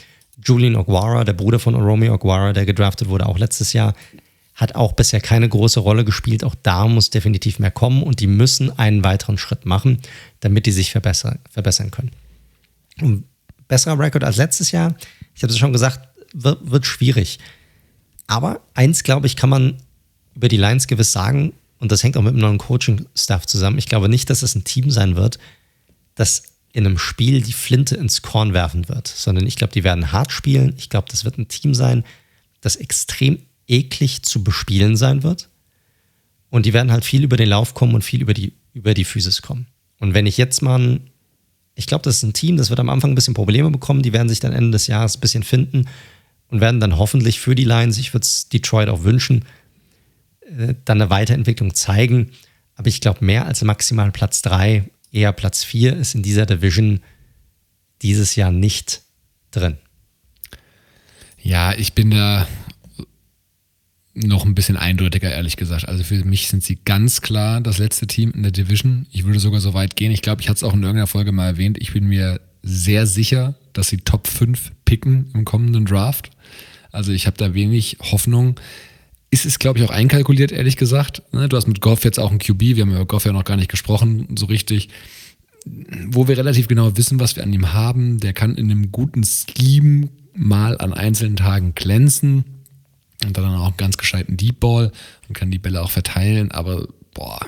Julian Oguara, der Bruder von Romeo Oguara, der gedraftet wurde auch letztes Jahr, hat auch bisher keine große Rolle gespielt. Auch da muss definitiv mehr kommen und die müssen einen weiteren Schritt machen, damit die sich verbessern, verbessern können. Und besserer Rekord als letztes Jahr, ich habe es schon gesagt, wird, wird schwierig. Aber eins, glaube ich, kann man über die Lions gewiss sagen, und das hängt auch mit dem neuen Coaching-Staff zusammen, ich glaube nicht, dass es ein Team sein wird, das in einem Spiel die Flinte ins Korn werfen wird, sondern ich glaube, die werden hart spielen. Ich glaube, das wird ein Team sein, das extrem eklig zu bespielen sein wird. Und die werden halt viel über den Lauf kommen und viel über die, über die Physis kommen. Und wenn ich jetzt mal, ich glaube, das ist ein Team, das wird am Anfang ein bisschen Probleme bekommen, die werden sich dann Ende des Jahres ein bisschen finden und werden dann hoffentlich für die Lions, ich würde es Detroit auch wünschen, äh, dann eine Weiterentwicklung zeigen. Aber ich glaube, mehr als maximal Platz 3, eher Platz 4 ist in dieser Division dieses Jahr nicht drin. Ja, ich bin da noch ein bisschen eindeutiger, ehrlich gesagt. Also für mich sind sie ganz klar das letzte Team in der Division. Ich würde sogar so weit gehen. Ich glaube, ich hatte es auch in irgendeiner Folge mal erwähnt. Ich bin mir sehr sicher, dass sie Top 5 picken im kommenden Draft. Also ich habe da wenig Hoffnung. Ist es, glaube ich, auch einkalkuliert, ehrlich gesagt. Ne, du hast mit Goff jetzt auch einen QB. Wir haben über Goff ja noch gar nicht gesprochen, so richtig. Wo wir relativ genau wissen, was wir an ihm haben. Der kann in einem guten Scheme mal an einzelnen Tagen glänzen und dann auch einen ganz gescheiten Deep Ball und kann die Bälle auch verteilen. Aber boah,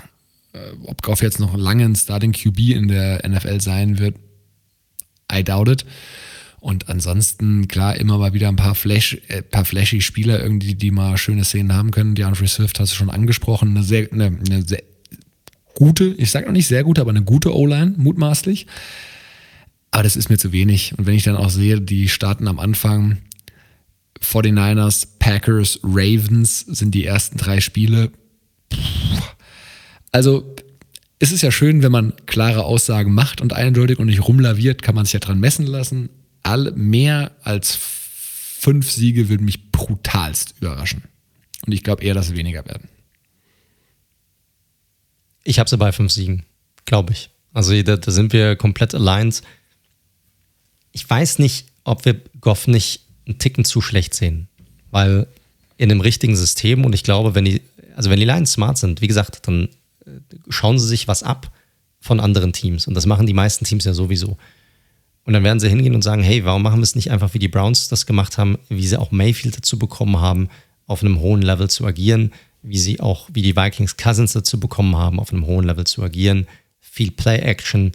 äh, ob Goff jetzt noch lange ein Starting QB in der NFL sein wird, I doubt it. Und ansonsten, klar, immer mal wieder ein paar, Flash, äh, paar flashy Spieler, irgendwie, die mal schöne Szenen haben können. DeAndre Swift hast du schon angesprochen. Eine sehr, eine, eine sehr gute, ich sage noch nicht sehr gute, aber eine gute O-Line, mutmaßlich. Aber das ist mir zu wenig. Und wenn ich dann auch sehe, die starten am Anfang 49ers, Packers, Ravens sind die ersten drei Spiele. Also es ist ja schön, wenn man klare Aussagen macht und eindeutig und nicht rumlaviert, kann man sich ja dran messen lassen. All, mehr als fünf Siege würden mich brutalst überraschen. Und ich glaube eher, dass es weniger werden. Ich habe sie bei fünf Siegen, glaube ich. Also da, da, sind wir komplett aligned. Ich weiß nicht, ob wir Goff nicht einen Ticken zu schlecht sehen. Weil in einem richtigen System und ich glaube, wenn die, also wenn die Lions smart sind, wie gesagt, dann äh, schauen sie sich was ab von anderen Teams. Und das machen die meisten Teams ja sowieso. Und dann werden sie hingehen und sagen, hey, warum machen wir es nicht einfach, wie die Browns das gemacht haben, wie sie auch Mayfield dazu bekommen haben, auf einem hohen Level zu agieren, wie sie auch, wie die Vikings Cousins dazu bekommen haben, auf einem hohen Level zu agieren. Viel Play-Action,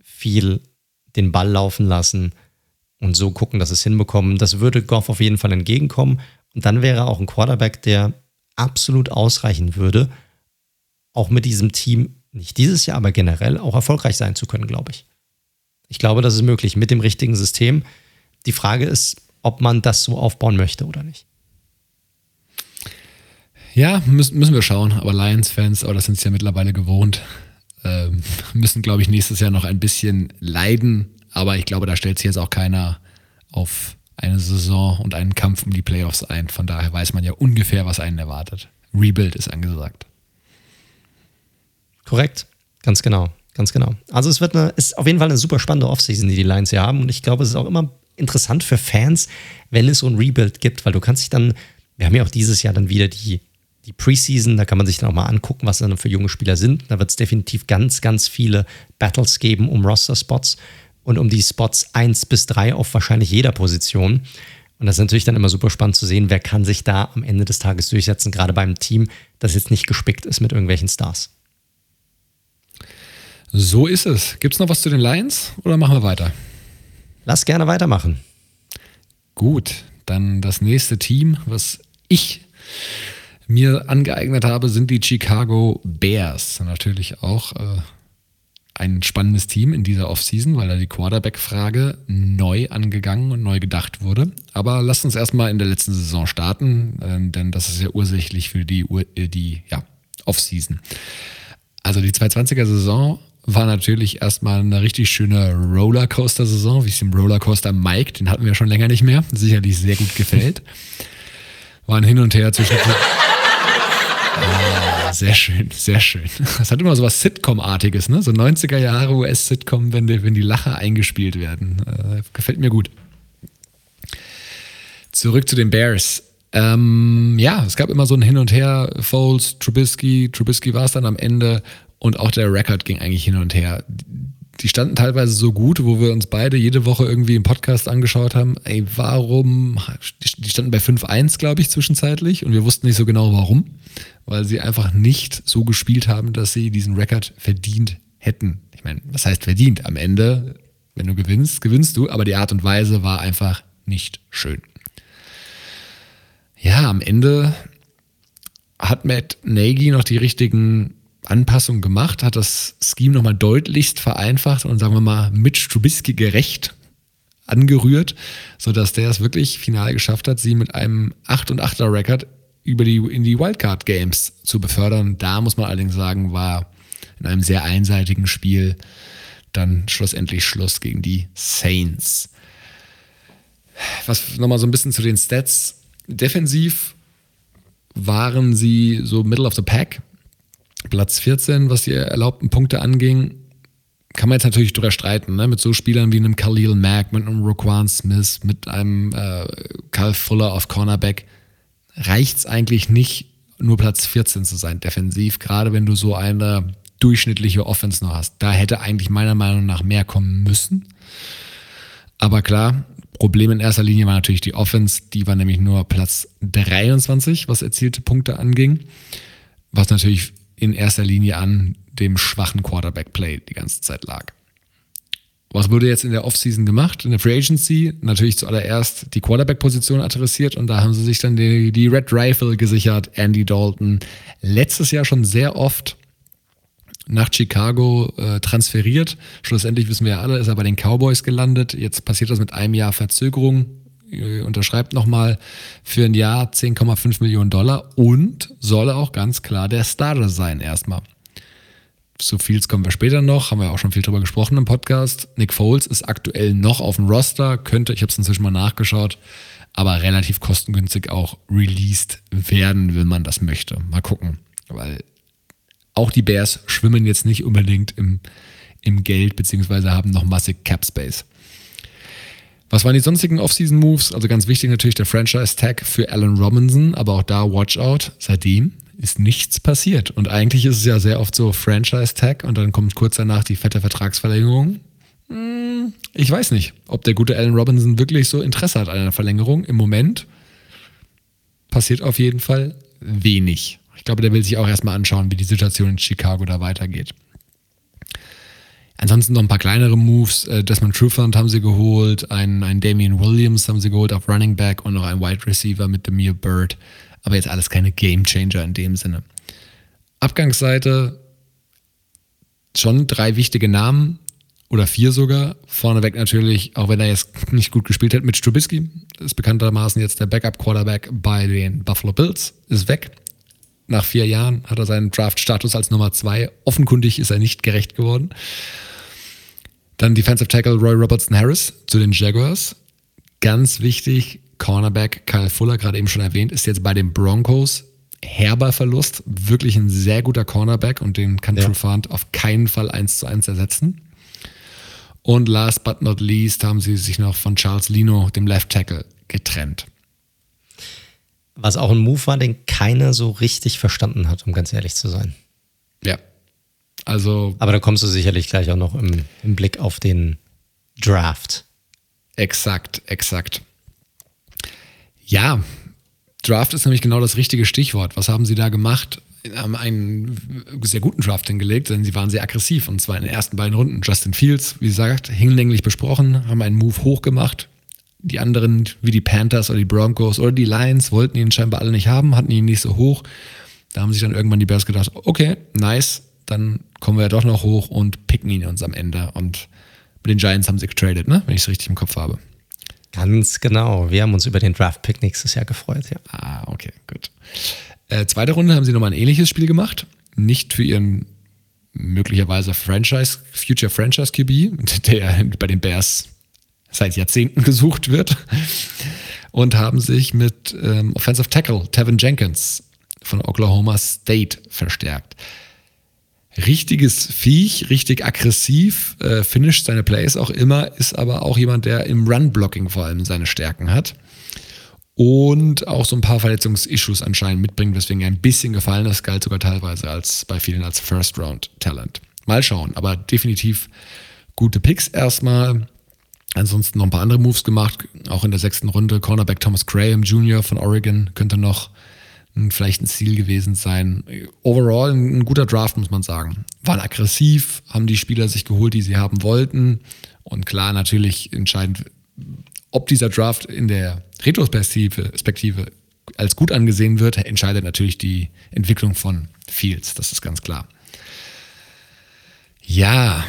viel den Ball laufen lassen und so gucken, dass sie es hinbekommen. Das würde Goff auf jeden Fall entgegenkommen. Und dann wäre auch ein Quarterback, der absolut ausreichen würde, auch mit diesem Team, nicht dieses Jahr, aber generell auch erfolgreich sein zu können, glaube ich. Ich glaube, das ist möglich mit dem richtigen System. Die Frage ist, ob man das so aufbauen möchte oder nicht. Ja, müssen, müssen wir schauen. Aber Lions-Fans, aber das sind es ja mittlerweile gewohnt, äh, müssen, glaube ich, nächstes Jahr noch ein bisschen leiden aber ich glaube, da stellt sich jetzt auch keiner auf eine Saison und einen Kampf um die Playoffs ein. Von daher weiß man ja ungefähr, was einen erwartet. Rebuild ist angesagt. Korrekt, ganz genau, ganz genau. Also es wird eine, ist auf jeden Fall eine super spannende Offseason, die die Lions hier haben. Und ich glaube, es ist auch immer interessant für Fans, wenn es so ein Rebuild gibt, weil du kannst dich dann, wir haben ja auch dieses Jahr dann wieder die, die Preseason, da kann man sich dann auch mal angucken, was dann für junge Spieler sind. Da wird es definitiv ganz, ganz viele Battles geben um Roster-Spots und um die Spots 1 bis 3 auf wahrscheinlich jeder Position. Und das ist natürlich dann immer super spannend zu sehen, wer kann sich da am Ende des Tages durchsetzen, gerade beim Team, das jetzt nicht gespickt ist mit irgendwelchen Stars. So ist es. Gibt es noch was zu den Lions oder machen wir weiter? Lass gerne weitermachen. Gut, dann das nächste Team, was ich mir angeeignet habe, sind die Chicago Bears. Natürlich auch äh, ein spannendes Team in dieser Offseason, weil da die Quarterback-Frage neu angegangen und neu gedacht wurde. Aber lasst uns erstmal in der letzten Saison starten, äh, denn das ist ja ursächlich für die, äh, die ja, Offseason. Also die 220er-Saison war natürlich erstmal eine richtig schöne Rollercoaster-Saison, wie es dem Rollercoaster Mike, den hatten wir schon länger nicht mehr, sicherlich sehr gut gefällt. Waren hin und her zwischen. Ah, sehr schön, sehr schön. Das hat immer so was Sitcom-artiges, ne? So 90er Jahre US-Sitcom, wenn die, wenn die Lacher eingespielt werden. Äh, gefällt mir gut. Zurück zu den Bears. Ähm, ja, es gab immer so ein Hin und Her. Foles, Trubisky, Trubisky war es dann am Ende und auch der Rekord ging eigentlich hin und her die standen teilweise so gut, wo wir uns beide jede Woche irgendwie im Podcast angeschaut haben, ey, warum, die standen bei 5-1, glaube ich, zwischenzeitlich und wir wussten nicht so genau warum, weil sie einfach nicht so gespielt haben, dass sie diesen Rekord verdient hätten. Ich meine, was heißt verdient? Am Ende, wenn du gewinnst, gewinnst du, aber die Art und Weise war einfach nicht schön. Ja, am Ende hat Matt Nagy noch die richtigen Anpassungen gemacht, hat das Scheme nochmal deutlichst vereinfacht und sagen wir mal Mitch Trubisky gerecht angerührt, sodass der es wirklich final geschafft hat, sie mit einem 8 und 8er Rekord über die, in die Wildcard Games zu befördern. Da muss man allerdings sagen, war in einem sehr einseitigen Spiel dann schlussendlich Schluss gegen die Saints. Was nochmal so ein bisschen zu den Stats. Defensiv waren sie so Middle of the Pack. Platz 14, was die erlaubten Punkte anging. Kann man jetzt natürlich drüber streiten, ne? mit so Spielern wie einem Khalil Mack, mit einem Roquan Smith, mit einem äh, Kyle Fuller auf Cornerback. Reicht es eigentlich nicht, nur Platz 14 zu sein, defensiv, gerade wenn du so eine durchschnittliche Offense noch hast. Da hätte eigentlich meiner Meinung nach mehr kommen müssen. Aber klar, Problem in erster Linie war natürlich die Offense. Die war nämlich nur Platz 23, was erzielte Punkte anging. Was natürlich in erster Linie an dem schwachen Quarterback-Play die ganze Zeit lag. Was wurde jetzt in der Offseason gemacht? In der Free Agency natürlich zuallererst die Quarterback-Position adressiert und da haben sie sich dann die, die Red Rifle gesichert, Andy Dalton. Letztes Jahr schon sehr oft nach Chicago äh, transferiert. Schlussendlich wissen wir ja alle, ist er bei den Cowboys gelandet. Jetzt passiert das mit einem Jahr Verzögerung. Äh, unterschreibt nochmal für ein Jahr 10,5 Millionen Dollar und soll auch ganz klar der Starter sein erstmal. Zu Fields kommen wir später noch, haben wir auch schon viel drüber gesprochen im Podcast. Nick Foles ist aktuell noch auf dem Roster, könnte, ich habe es inzwischen mal nachgeschaut, aber relativ kostengünstig auch released werden, wenn man das möchte. Mal gucken, weil auch die Bears schwimmen jetzt nicht unbedingt im, im Geld, beziehungsweise haben noch massig Cap Space. Was waren die sonstigen Offseason-Moves? Also ganz wichtig natürlich der Franchise-Tag für Allen Robinson, aber auch da Watch out. Seitdem ist nichts passiert. Und eigentlich ist es ja sehr oft so Franchise-Tag und dann kommt kurz danach die fette Vertragsverlängerung. Hm, ich weiß nicht, ob der gute Allen Robinson wirklich so Interesse hat an einer Verlängerung. Im Moment passiert auf jeden Fall wenig. Ich glaube, der will sich auch erstmal anschauen, wie die Situation in Chicago da weitergeht. Ansonsten noch ein paar kleinere Moves. Äh, Desmond Trufant haben sie geholt, einen, Damian Williams haben sie geholt auf Running Back und noch einen Wide Receiver mit Demir Bird. Aber jetzt alles keine Game Changer in dem Sinne. Abgangsseite schon drei wichtige Namen oder vier sogar. Vorneweg natürlich, auch wenn er jetzt nicht gut gespielt hat, mit Strubisky. Ist bekanntermaßen jetzt der Backup-Quarterback bei den Buffalo Bills. Ist weg. Nach vier Jahren hat er seinen Draft-Status als Nummer zwei. Offenkundig ist er nicht gerecht geworden. Dann Defensive Tackle Roy Robertson Harris zu den Jaguars. Ganz wichtig, Cornerback Kyle Fuller, gerade eben schon erwähnt, ist jetzt bei den Broncos. Herber Verlust, wirklich ein sehr guter Cornerback und den kann ja. Trufant auf keinen Fall eins zu eins ersetzen. Und last but not least haben sie sich noch von Charles Lino, dem Left Tackle, getrennt. Was auch ein Move war, den keiner so richtig verstanden hat, um ganz ehrlich zu sein. Ja. Also. Aber da kommst du sicherlich gleich auch noch im, im Blick auf den Draft. Exakt, exakt. Ja, Draft ist nämlich genau das richtige Stichwort. Was haben sie da gemacht? haben einen sehr guten Draft hingelegt, denn sie waren sehr aggressiv und zwar in den ersten beiden Runden. Justin Fields, wie gesagt, hinlänglich besprochen, haben einen Move hochgemacht die anderen, wie die Panthers oder die Broncos oder die Lions, wollten ihn scheinbar alle nicht haben, hatten ihn nicht so hoch. Da haben sich dann irgendwann die Bears gedacht, okay, nice, dann kommen wir ja doch noch hoch und picken ihn uns am Ende. Und mit den Giants haben sie getradet, ne? wenn ich es richtig im Kopf habe. Ganz genau. Wir haben uns über den Draft-Pick nächstes Jahr gefreut, ja. Ah, okay, gut. Äh, zweite Runde haben sie nochmal ein ähnliches Spiel gemacht. Nicht für ihren möglicherweise Franchise, Future Franchise QB, der bei den Bears seit Jahrzehnten gesucht wird. Und haben sich mit ähm, Offensive Tackle Tevin Jenkins von Oklahoma State verstärkt. Richtiges Viech, richtig aggressiv, äh, finisht seine Plays auch immer, ist aber auch jemand, der im Run-Blocking vor allem seine Stärken hat. Und auch so ein paar Verletzungsissues anscheinend mitbringt, weswegen er ein bisschen gefallen ist, galt sogar teilweise als bei vielen als First-Round-Talent. Mal schauen, aber definitiv gute Picks erstmal. Ansonsten noch ein paar andere Moves gemacht, auch in der sechsten Runde. Cornerback Thomas Graham Jr. von Oregon könnte noch vielleicht ein Ziel gewesen sein. Overall ein, ein guter Draft, muss man sagen. waren aggressiv, haben die Spieler sich geholt, die sie haben wollten. Und klar, natürlich entscheidend, ob dieser Draft in der Retrospektive als gut angesehen wird, entscheidet natürlich die Entwicklung von Fields. Das ist ganz klar. Ja,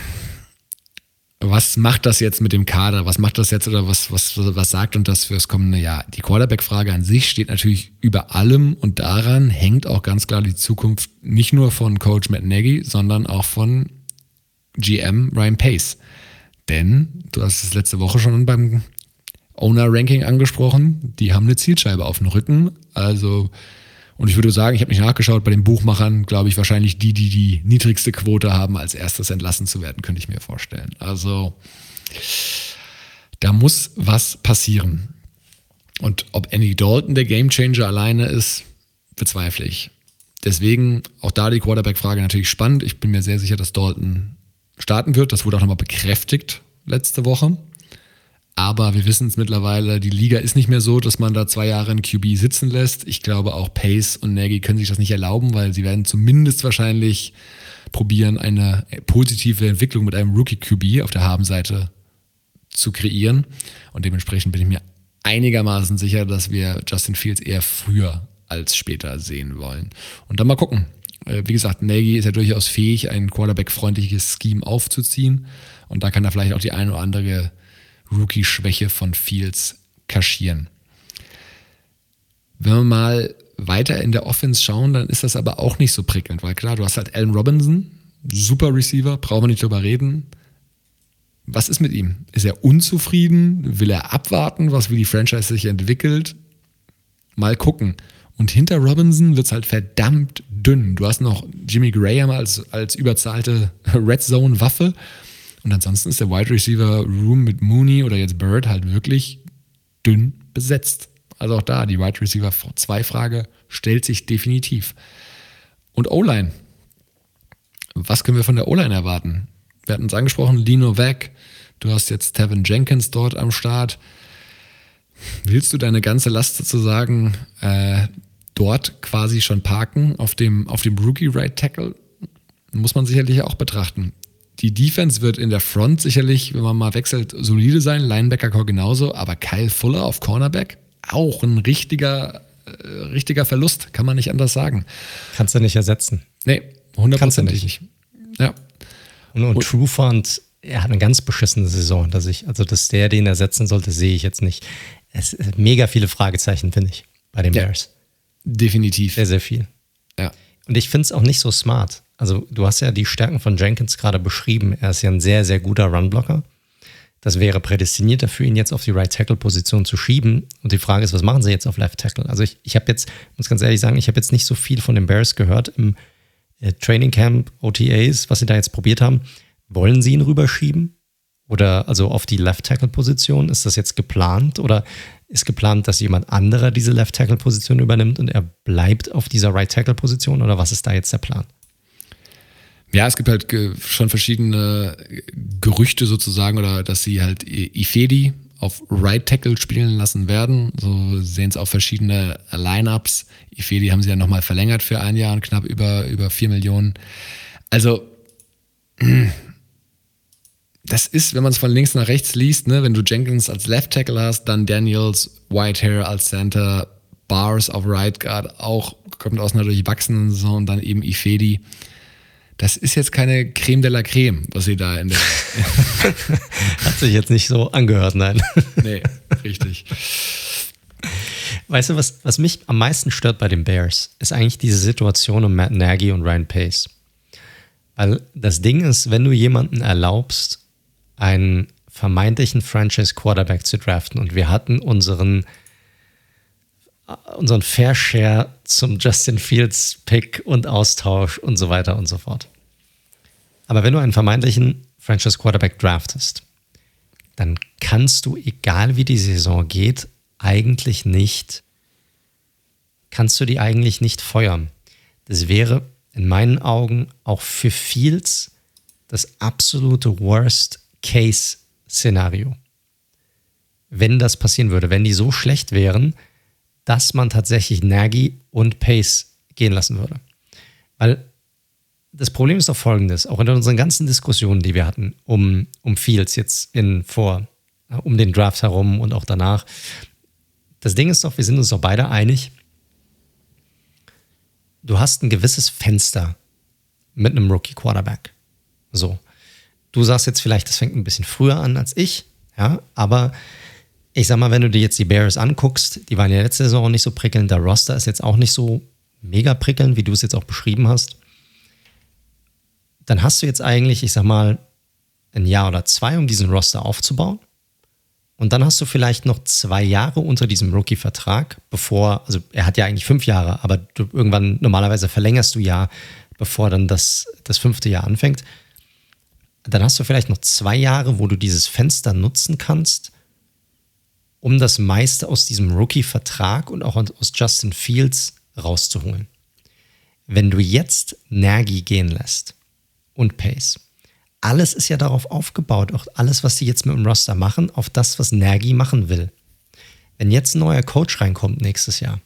was macht das jetzt mit dem Kader? Was macht das jetzt oder was, was, was sagt und das fürs kommende Jahr? Die Quarterback-Frage an sich steht natürlich über allem und daran hängt auch ganz klar die Zukunft nicht nur von Coach Matt Nagy, sondern auch von GM Ryan Pace. Denn du hast es letzte Woche schon beim Owner-Ranking angesprochen. Die haben eine Zielscheibe auf dem Rücken. Also und ich würde sagen, ich habe nicht nachgeschaut, bei den Buchmachern, glaube ich, wahrscheinlich die, die die niedrigste Quote haben, als erstes entlassen zu werden, könnte ich mir vorstellen. Also da muss was passieren. Und ob Andy Dalton der Gamechanger alleine ist, bezweifle ich. Deswegen auch da die Quarterback-Frage natürlich spannend. Ich bin mir sehr sicher, dass Dalton starten wird. Das wurde auch nochmal bekräftigt letzte Woche. Aber wir wissen es mittlerweile, die Liga ist nicht mehr so, dass man da zwei Jahre in QB sitzen lässt. Ich glaube, auch Pace und Nagy können sich das nicht erlauben, weil sie werden zumindest wahrscheinlich probieren, eine positive Entwicklung mit einem Rookie-QB auf der Habenseite zu kreieren. Und dementsprechend bin ich mir einigermaßen sicher, dass wir Justin Fields eher früher als später sehen wollen. Und dann mal gucken. Äh, wie gesagt, Nagy ist ja durchaus fähig, ein Quarterback-freundliches Scheme aufzuziehen. Und da kann er vielleicht auch die eine oder andere Rookie-Schwäche von Fields kaschieren. Wenn wir mal weiter in der Offense schauen, dann ist das aber auch nicht so prickelnd, weil klar, du hast halt Allen Robinson, super Receiver, brauchen wir nicht drüber reden. Was ist mit ihm? Ist er unzufrieden? Will er abwarten, was wie die Franchise sich entwickelt? Mal gucken. Und hinter Robinson wird es halt verdammt dünn. Du hast noch Jimmy Graham als, als überzahlte Red Zone-Waffe. Und ansonsten ist der Wide Receiver Room mit Mooney oder jetzt Bird halt wirklich dünn besetzt. Also auch da, die Wide Receiver 2 Frage stellt sich definitiv. Und O-Line. Was können wir von der O-Line erwarten? Wir hatten es angesprochen, Lino Weg. Du hast jetzt Tevin Jenkins dort am Start. Willst du deine ganze Last sozusagen äh, dort quasi schon parken auf dem, auf dem Rookie Right Tackle? Muss man sicherlich auch betrachten. Die Defense wird in der Front sicherlich, wenn man mal wechselt, solide sein. Linebacker Core genauso, aber Kyle Fuller auf Cornerback auch ein richtiger, äh, richtiger Verlust, kann man nicht anders sagen. Kannst du nicht ersetzen. Nee, hundertprozentig nicht. Ja. Und, und, und Trufant, er hat eine ganz beschissene Saison dass ich, Also, dass der den ersetzen sollte, sehe ich jetzt nicht. Es ist mega viele Fragezeichen, finde ich, bei den ja, Bears. Definitiv. Sehr, sehr viel. Ja. Und ich finde es auch nicht so smart. Also du hast ja die Stärken von Jenkins gerade beschrieben. Er ist ja ein sehr, sehr guter Runblocker. Das wäre prädestiniert dafür, ihn jetzt auf die Right Tackle Position zu schieben. Und die Frage ist, was machen sie jetzt auf Left Tackle? Also ich, ich habe jetzt, muss ganz ehrlich sagen, ich habe jetzt nicht so viel von den Bears gehört im äh, Training Camp, OTAs, was sie da jetzt probiert haben. Wollen sie ihn rüberschieben? Oder also auf die Left Tackle Position? Ist das jetzt geplant? Oder ist geplant, dass jemand anderer diese Left Tackle Position übernimmt und er bleibt auf dieser Right Tackle Position? Oder was ist da jetzt der Plan? Ja, es gibt halt schon verschiedene Gerüchte sozusagen, oder dass sie halt Ifedi auf Right Tackle spielen lassen werden. So sehen es auch verschiedene Lineups. Ifedi haben sie ja nochmal verlängert für ein Jahr und knapp über, über 4 Millionen. Also, das ist, wenn man es von links nach rechts liest, ne, wenn du Jenkins als Left Tackle hast, dann Daniels, Whitehair als Center, Bars auf Right Guard, auch kommt aus einer durchwachsenen Saison dann eben Ifedi das ist jetzt keine Creme de la Creme, was sie da in der. Hat sich jetzt nicht so angehört, nein. nee, richtig. Weißt du, was, was mich am meisten stört bei den Bears, ist eigentlich diese Situation um Matt Nagy und Ryan Pace. Weil das Ding ist, wenn du jemanden erlaubst, einen vermeintlichen Franchise Quarterback zu draften und wir hatten unseren unseren Fair Share zum Justin Fields Pick und Austausch und so weiter und so fort. Aber wenn du einen vermeintlichen Franchise Quarterback draftest, dann kannst du, egal wie die Saison geht, eigentlich nicht, kannst du die eigentlich nicht feuern. Das wäre in meinen Augen auch für Fields das absolute Worst-Case-Szenario. Wenn das passieren würde, wenn die so schlecht wären, dass man tatsächlich Nagy und Pace gehen lassen würde. Weil das Problem ist doch folgendes, auch in unseren ganzen Diskussionen, die wir hatten, um, um Fields jetzt in vor, um den Draft herum und auch danach. Das Ding ist doch, wir sind uns doch beide einig, du hast ein gewisses Fenster mit einem Rookie Quarterback. So. Du sagst jetzt vielleicht, das fängt ein bisschen früher an als ich, ja, aber ich sag mal, wenn du dir jetzt die Bears anguckst, die waren ja letzte Saison auch nicht so prickelnd, der Roster ist jetzt auch nicht so mega prickelnd, wie du es jetzt auch beschrieben hast dann hast du jetzt eigentlich, ich sag mal, ein Jahr oder zwei, um diesen Roster aufzubauen. Und dann hast du vielleicht noch zwei Jahre unter diesem Rookie-Vertrag, bevor, also er hat ja eigentlich fünf Jahre, aber du, irgendwann normalerweise verlängerst du ja, bevor dann das, das fünfte Jahr anfängt. Dann hast du vielleicht noch zwei Jahre, wo du dieses Fenster nutzen kannst, um das meiste aus diesem Rookie-Vertrag und auch aus Justin Fields rauszuholen. Wenn du jetzt Nagy gehen lässt, und Pace. Alles ist ja darauf aufgebaut, auch alles, was sie jetzt mit dem Roster machen, auf das, was Nagy machen will. Wenn jetzt ein neuer Coach reinkommt nächstes Jahr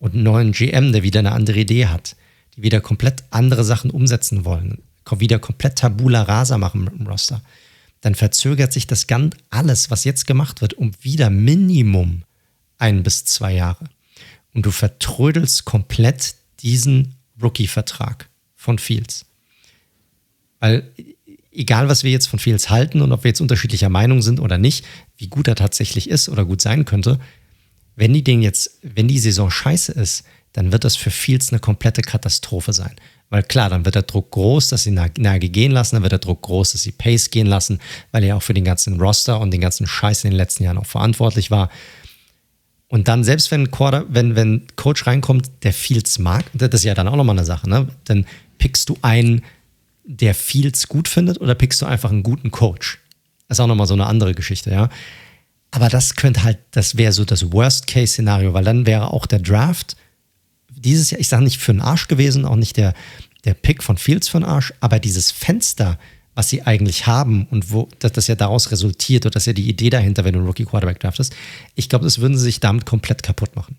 und einen neuen GM, der wieder eine andere Idee hat, die wieder komplett andere Sachen umsetzen wollen, wieder komplett Tabula Rasa machen mit dem Roster, dann verzögert sich das ganz alles, was jetzt gemacht wird, um wieder Minimum ein bis zwei Jahre. Und du vertrödelst komplett diesen Rookie-Vertrag von Fields. Weil egal, was wir jetzt von Fields halten und ob wir jetzt unterschiedlicher Meinung sind oder nicht, wie gut er tatsächlich ist oder gut sein könnte, wenn die Ding jetzt, wenn die Saison scheiße ist, dann wird das für Fields eine komplette Katastrophe sein. Weil klar, dann wird der Druck groß, dass sie Nagi gehen lassen, dann wird der Druck groß, dass sie Pace gehen lassen, weil er auch für den ganzen Roster und den ganzen Scheiß in den letzten Jahren auch verantwortlich war. Und dann, selbst wenn, Quarter, wenn, wenn Coach reinkommt, der Fields mag, das ist ja dann auch nochmal eine Sache, ne? dann pickst du einen, der Fields gut findet oder pickst du einfach einen guten Coach? Das ist auch nochmal so eine andere Geschichte, ja. Aber das könnte halt, das wäre so das Worst-Case-Szenario, weil dann wäre auch der Draft dieses Jahr, ich sage nicht für den Arsch gewesen, auch nicht der, der Pick von Fields für den Arsch, aber dieses Fenster, was sie eigentlich haben und wo dass das ja daraus resultiert oder das ist ja die Idee dahinter, wenn du einen Rookie Quarterback draftest, ich glaube, das würden sie sich damit komplett kaputt machen.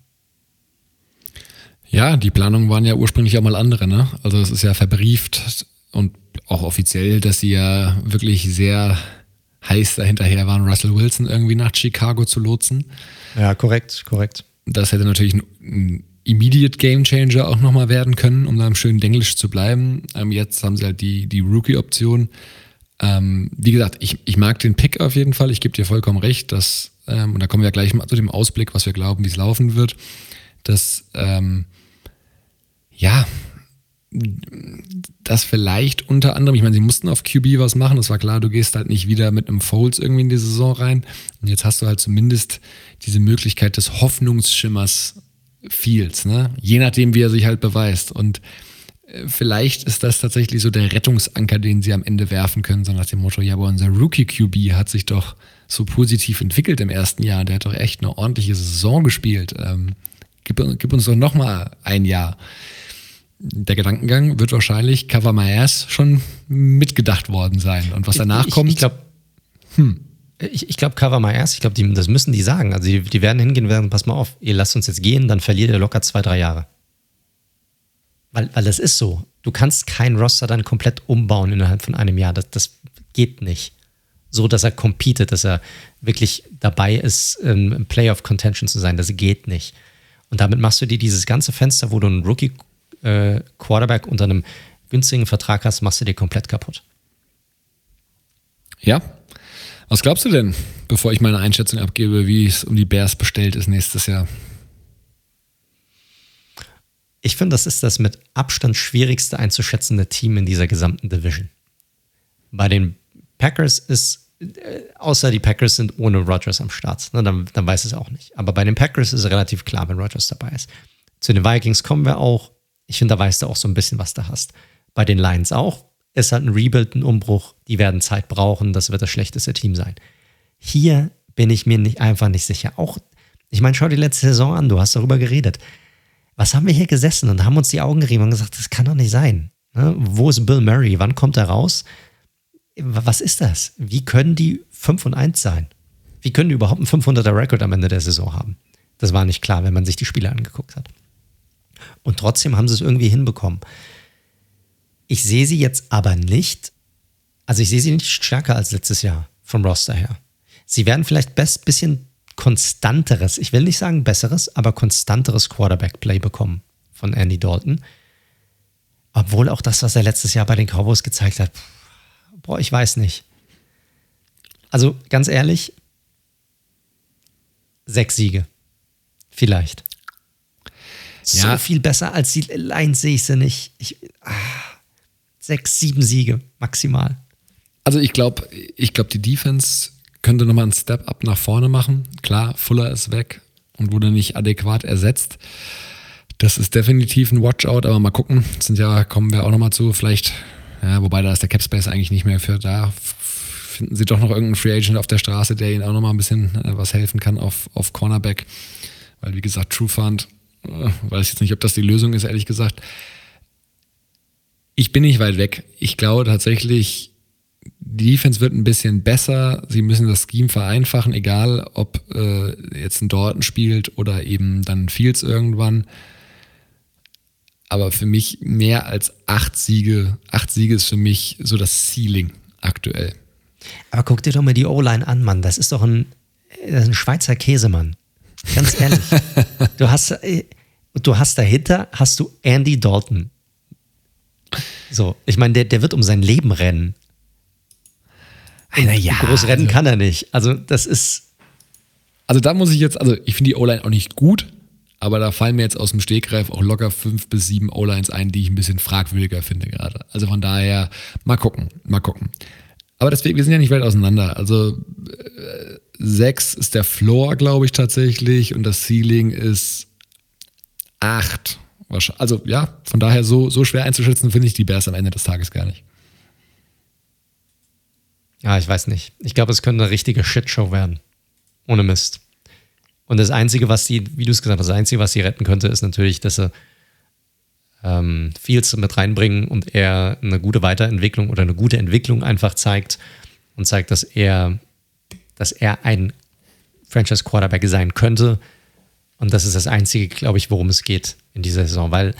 Ja, die Planungen waren ja ursprünglich auch mal andere, ne? Also es ist ja verbrieft und auch offiziell, dass sie ja wirklich sehr heiß dahinterher waren, Russell Wilson irgendwie nach Chicago zu lotsen. Ja, korrekt, korrekt. Das hätte natürlich ein, ein Immediate Game Changer auch nochmal werden können, um da im schönen Denglisch zu bleiben. Ähm, jetzt haben sie halt die, die Rookie-Option. Ähm, wie gesagt, ich, ich mag den Pick auf jeden Fall. Ich gebe dir vollkommen recht, dass, ähm, und da kommen wir gleich mal zu dem Ausblick, was wir glauben, wie es laufen wird, dass, ähm, ja, das vielleicht unter anderem, ich meine, sie mussten auf QB was machen, das war klar, du gehst halt nicht wieder mit einem Folds irgendwie in die Saison rein. Und jetzt hast du halt zumindest diese Möglichkeit des Hoffnungsschimmers Fields, ne? Je nachdem, wie er sich halt beweist. Und äh, vielleicht ist das tatsächlich so der Rettungsanker, den sie am Ende werfen können, so nach dem Motto, ja, aber unser Rookie QB hat sich doch so positiv entwickelt im ersten Jahr, der hat doch echt eine ordentliche Saison gespielt. Ähm, gib, gib uns doch nochmal ein Jahr der Gedankengang wird wahrscheinlich Cover My Ass schon mitgedacht worden sein. Und was danach ich, kommt. Ich glaube, hm. Ich, ich glaube, Cover My Ass, ich glaube, das müssen die sagen. Also, die, die werden hingehen und werden, pass mal auf, ihr lasst uns jetzt gehen, dann verliert ihr locker zwei, drei Jahre. Weil, weil das ist so. Du kannst kein Roster dann komplett umbauen innerhalb von einem Jahr. Das, das geht nicht. So, dass er competet, dass er wirklich dabei ist, im Playoff Contention zu sein. Das geht nicht. Und damit machst du dir dieses ganze Fenster, wo du einen Rookie äh, unter einem günstigen Vertrag hast, machst du dir komplett kaputt. Ja. Was glaubst du denn, bevor ich meine Einschätzung abgebe, wie es um die Bears bestellt ist nächstes Jahr? Ich finde, das ist das mit Abstand schwierigste einzuschätzende Team in dieser gesamten Division. Bei den Packers ist, äh, außer die Packers sind ohne Rodgers am Start, ne, dann, dann weiß es auch nicht. Aber bei den Packers ist es relativ klar, wenn Rodgers dabei ist. Zu den Vikings kommen wir auch. Ich finde, da weißt du auch so ein bisschen, was du hast. Bei den Lions auch. Ist halt ein Rebuild, ein Umbruch. Die werden Zeit brauchen. Das wird das schlechteste Team sein. Hier bin ich mir nicht, einfach nicht sicher. Auch, ich meine, schau die letzte Saison an. Du hast darüber geredet. Was haben wir hier gesessen und haben uns die Augen gerieben und gesagt, das kann doch nicht sein. Ne? Wo ist Bill Murray? Wann kommt er raus? Was ist das? Wie können die 5 und 1 sein? Wie können die überhaupt einen 500er Rekord am Ende der Saison haben? Das war nicht klar, wenn man sich die Spiele angeguckt hat. Und trotzdem haben sie es irgendwie hinbekommen. Ich sehe sie jetzt aber nicht, also ich sehe sie nicht stärker als letztes Jahr vom Roster her. Sie werden vielleicht ein bisschen konstanteres, ich will nicht sagen besseres, aber konstanteres Quarterback-Play bekommen von Andy Dalton. Obwohl auch das, was er letztes Jahr bei den Cowboys gezeigt hat, boah, ich weiß nicht. Also ganz ehrlich, sechs Siege. Vielleicht. Ja. So viel besser als die Lions sehe ich sie nicht. Ich, ah, sechs, sieben Siege maximal. Also ich glaube, ich glaube, die Defense könnte nochmal einen Step-up nach vorne machen. Klar, Fuller ist weg und wurde nicht adäquat ersetzt. Das ist definitiv ein Watchout, aber mal gucken. Das sind ja, kommen wir auch nochmal zu, vielleicht, ja, wobei da ist der Capspace eigentlich nicht mehr für da. Finden Sie doch noch irgendeinen Free Agent auf der Straße, der Ihnen auch nochmal ein bisschen äh, was helfen kann auf, auf Cornerback. Weil, wie gesagt, True Fund, äh, weiß jetzt nicht, ob das die Lösung ist, ehrlich gesagt. Ich bin nicht weit weg. Ich glaube tatsächlich, die Defense wird ein bisschen besser. Sie müssen das Scheme vereinfachen, egal ob äh, jetzt ein Dorton spielt oder eben dann Fields irgendwann. Aber für mich mehr als acht Siege, acht Siege ist für mich so das Ceiling aktuell. Aber guck dir doch mal die O-Line an, Mann. Das ist doch ein, ist ein Schweizer Käsemann. Ganz ehrlich. du hast, äh, du hast dahinter hast du Andy Dalton. So, ich meine, der, der wird um sein Leben rennen. Naja, groß rennen also, kann er nicht. Also, das ist. Also, da muss ich jetzt, also, ich finde die O-Line auch nicht gut, aber da fallen mir jetzt aus dem Stegreif auch locker fünf bis sieben O-Lines ein, die ich ein bisschen fragwürdiger finde gerade. Also, von daher, mal gucken, mal gucken. Aber deswegen, wir sind ja nicht weit auseinander. Also, äh, sechs ist der Floor, glaube ich, tatsächlich, und das Ceiling ist acht. Also, ja, von daher so, so schwer einzuschätzen, finde ich die Bears am Ende des Tages gar nicht. Ja, ich weiß nicht. Ich glaube, es könnte eine richtige Shitshow werden. Ohne Mist. Und das Einzige, was die, wie du es gesagt hast, das Einzige, was sie retten könnte, ist natürlich, dass sie ähm, Fields mit reinbringen und er eine gute Weiterentwicklung oder eine gute Entwicklung einfach zeigt und zeigt, dass er, dass er ein Franchise Quarterback sein könnte. Und das ist das Einzige, glaube ich, worum es geht in dieser Saison, weil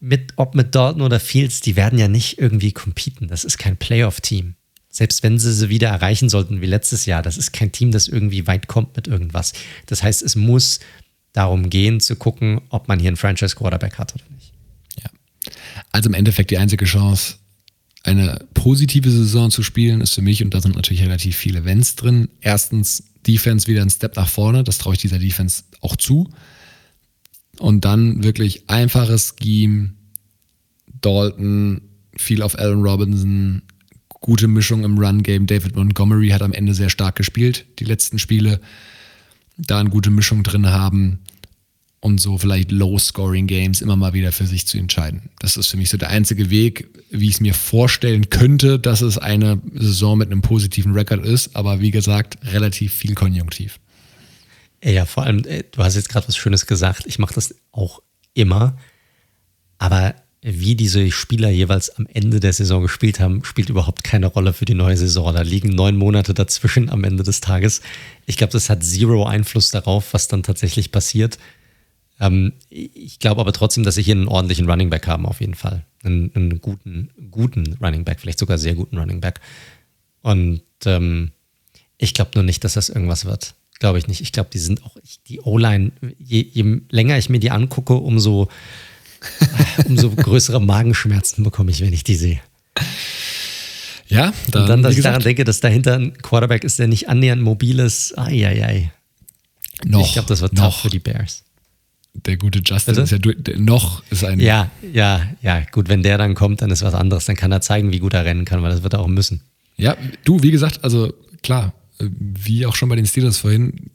mit, ob mit Dalton oder Fields, die werden ja nicht irgendwie competen. Das ist kein Playoff-Team. Selbst wenn sie sie wieder erreichen sollten wie letztes Jahr, das ist kein Team, das irgendwie weit kommt mit irgendwas. Das heißt, es muss darum gehen, zu gucken, ob man hier einen Franchise-Quarterback hat oder nicht. Ja. Also im Endeffekt die einzige Chance, eine positive Saison zu spielen, ist für mich, und da sind natürlich relativ viele Wenns drin. Erstens, Defense wieder einen Step nach vorne, das traue ich dieser Defense auch zu. Und dann wirklich einfaches Scheme, Dalton, viel auf Allen Robinson, gute Mischung im Run-Game. David Montgomery hat am Ende sehr stark gespielt, die letzten Spiele. Da eine gute Mischung drin haben und so vielleicht Low-Scoring-Games immer mal wieder für sich zu entscheiden. Das ist für mich so der einzige Weg, wie ich es mir vorstellen könnte, dass es eine Saison mit einem positiven Rekord ist, aber wie gesagt, relativ viel Konjunktiv. Ja, vor allem, äh, du hast jetzt gerade was Schönes gesagt. Ich mache das auch immer, aber wie diese Spieler jeweils am Ende der Saison gespielt haben, spielt überhaupt keine Rolle für die neue Saison. Da liegen neun Monate dazwischen am Ende des Tages. Ich glaube, das hat zero Einfluss darauf, was dann tatsächlich passiert. Ähm, ich glaube aber trotzdem, dass sie hier einen ordentlichen Running Back haben, auf jeden Fall. Einen, einen guten, guten Running Back, vielleicht sogar sehr guten Running Back. Und ähm, ich glaube nur nicht, dass das irgendwas wird. Glaube ich nicht. Ich glaube, die sind auch, die O-Line, je, je länger ich mir die angucke, umso umso größere Magenschmerzen bekomme ich, wenn ich die sehe. Ja, dann, und dann, dass ich daran denke, dass dahinter ein Quarterback ist, der nicht annähernd mobil ist. Eieiei. Noch, ich glaube, das wird noch für die Bears. Der gute Justin Bitte? ist ja der, noch ist ein. Ja, ja, ja. Gut, wenn der dann kommt, dann ist was anderes. Dann kann er zeigen, wie gut er rennen kann, weil das wird er auch müssen. Ja, du, wie gesagt, also klar, wie auch schon bei den Steelers vorhin,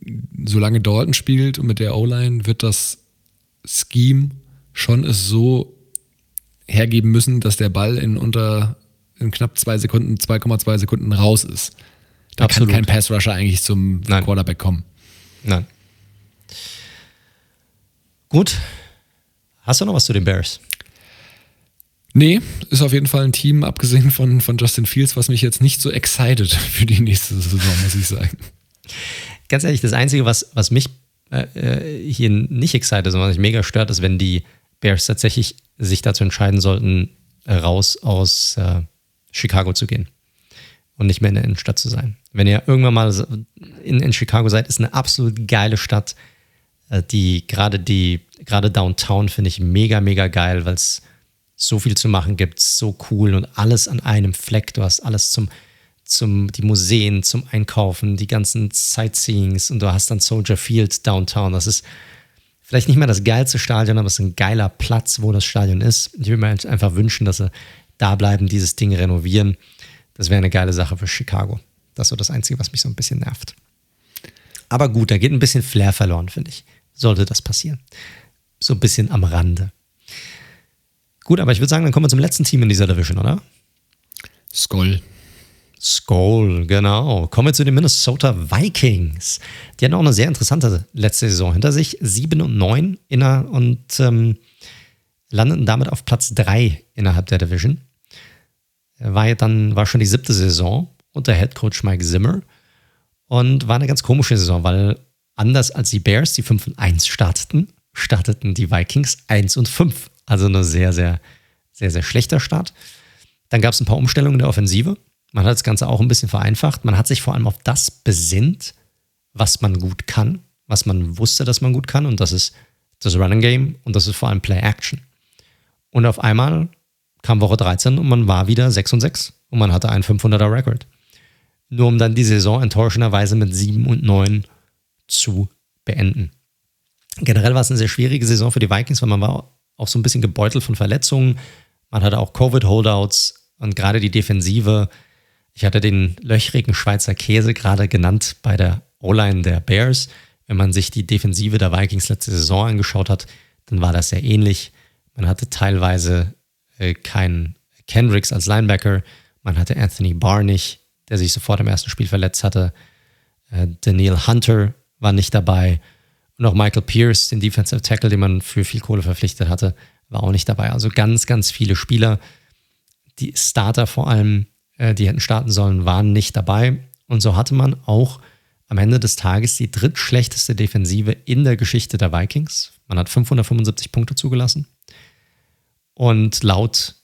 solange Dalton spielt und mit der O-Line wird das Scheme schon es so hergeben müssen, dass der Ball in unter in knapp zwei Sekunden, 2,2 Sekunden raus ist. Da Absolut. kann kein Pass-Rusher eigentlich zum Nein. Quarterback kommen. Nein. Gut. Hast du noch was zu den Bears? Nee, ist auf jeden Fall ein Team, abgesehen von, von Justin Fields, was mich jetzt nicht so excited für die nächste Saison, muss ich sagen. Ganz ehrlich, das Einzige, was, was mich äh, äh hier nicht excited, sondern was mich mega stört, ist, wenn die Bears tatsächlich sich dazu entscheiden sollten, raus aus äh, Chicago zu gehen und nicht mehr in der Innenstadt zu sein. Wenn ihr irgendwann mal in, in Chicago seid, ist eine absolut geile Stadt. Äh, die gerade die gerade Downtown finde ich mega mega geil, weil es so viel zu machen gibt, so cool und alles an einem Fleck. Du hast alles zum zum die Museen, zum Einkaufen, die ganzen Sightseeings und du hast dann Soldier Field Downtown. Das ist vielleicht nicht mehr das geilste Stadion, aber es ist ein geiler Platz, wo das Stadion ist. Ich würde mir einfach wünschen, dass sie da bleiben, dieses Ding renovieren. Das wäre eine geile Sache für Chicago. Das ist so das Einzige, was mich so ein bisschen nervt. Aber gut, da geht ein bisschen Flair verloren, finde ich. Sollte das passieren. So ein bisschen am Rande. Gut, aber ich würde sagen, dann kommen wir zum letzten Team in dieser Division, oder? Skoll. Skoll, genau. Kommen wir zu den Minnesota Vikings. Die hatten auch eine sehr interessante letzte Saison hinter sich. 7 und 9 inner und ähm, landeten damit auf Platz 3 innerhalb der Division. War ja dann, war schon die siebte Saison unter Head Coach Mike Zimmer und war eine ganz komische Saison, weil anders als die Bears, die 5 und 1 starteten, starteten die Vikings 1 und 5. Also ein sehr, sehr, sehr, sehr schlechter Start. Dann gab es ein paar Umstellungen in der Offensive. Man hat das Ganze auch ein bisschen vereinfacht. Man hat sich vor allem auf das besinnt, was man gut kann, was man wusste, dass man gut kann. Und das ist das Running Game und das ist vor allem Play Action. Und auf einmal kam Woche 13 und man war wieder 6 und 6 und man hatte einen 500er Record. Nur um dann die Saison enttäuschenderweise mit 7 und 9 zu beenden. Generell war es eine sehr schwierige Saison für die Vikings, weil man war auch so ein bisschen gebeutelt von Verletzungen. Man hatte auch Covid-Holdouts und gerade die Defensive. Ich hatte den löchrigen Schweizer Käse gerade genannt bei der O-Line der Bears. Wenn man sich die Defensive der Vikings letzte Saison angeschaut hat, dann war das sehr ähnlich. Man hatte teilweise äh, kein Kendricks als Linebacker. Man hatte Anthony Barr der sich sofort im ersten Spiel verletzt hatte. Äh, Daniel Hunter war nicht dabei. Und auch Michael Pierce, den Defensive Tackle, den man für viel Kohle verpflichtet hatte, war auch nicht dabei. Also ganz, ganz viele Spieler, die Starter vor allem, äh, die hätten starten sollen, waren nicht dabei. Und so hatte man auch am Ende des Tages die drittschlechteste Defensive in der Geschichte der Vikings. Man hat 575 Punkte zugelassen. Und laut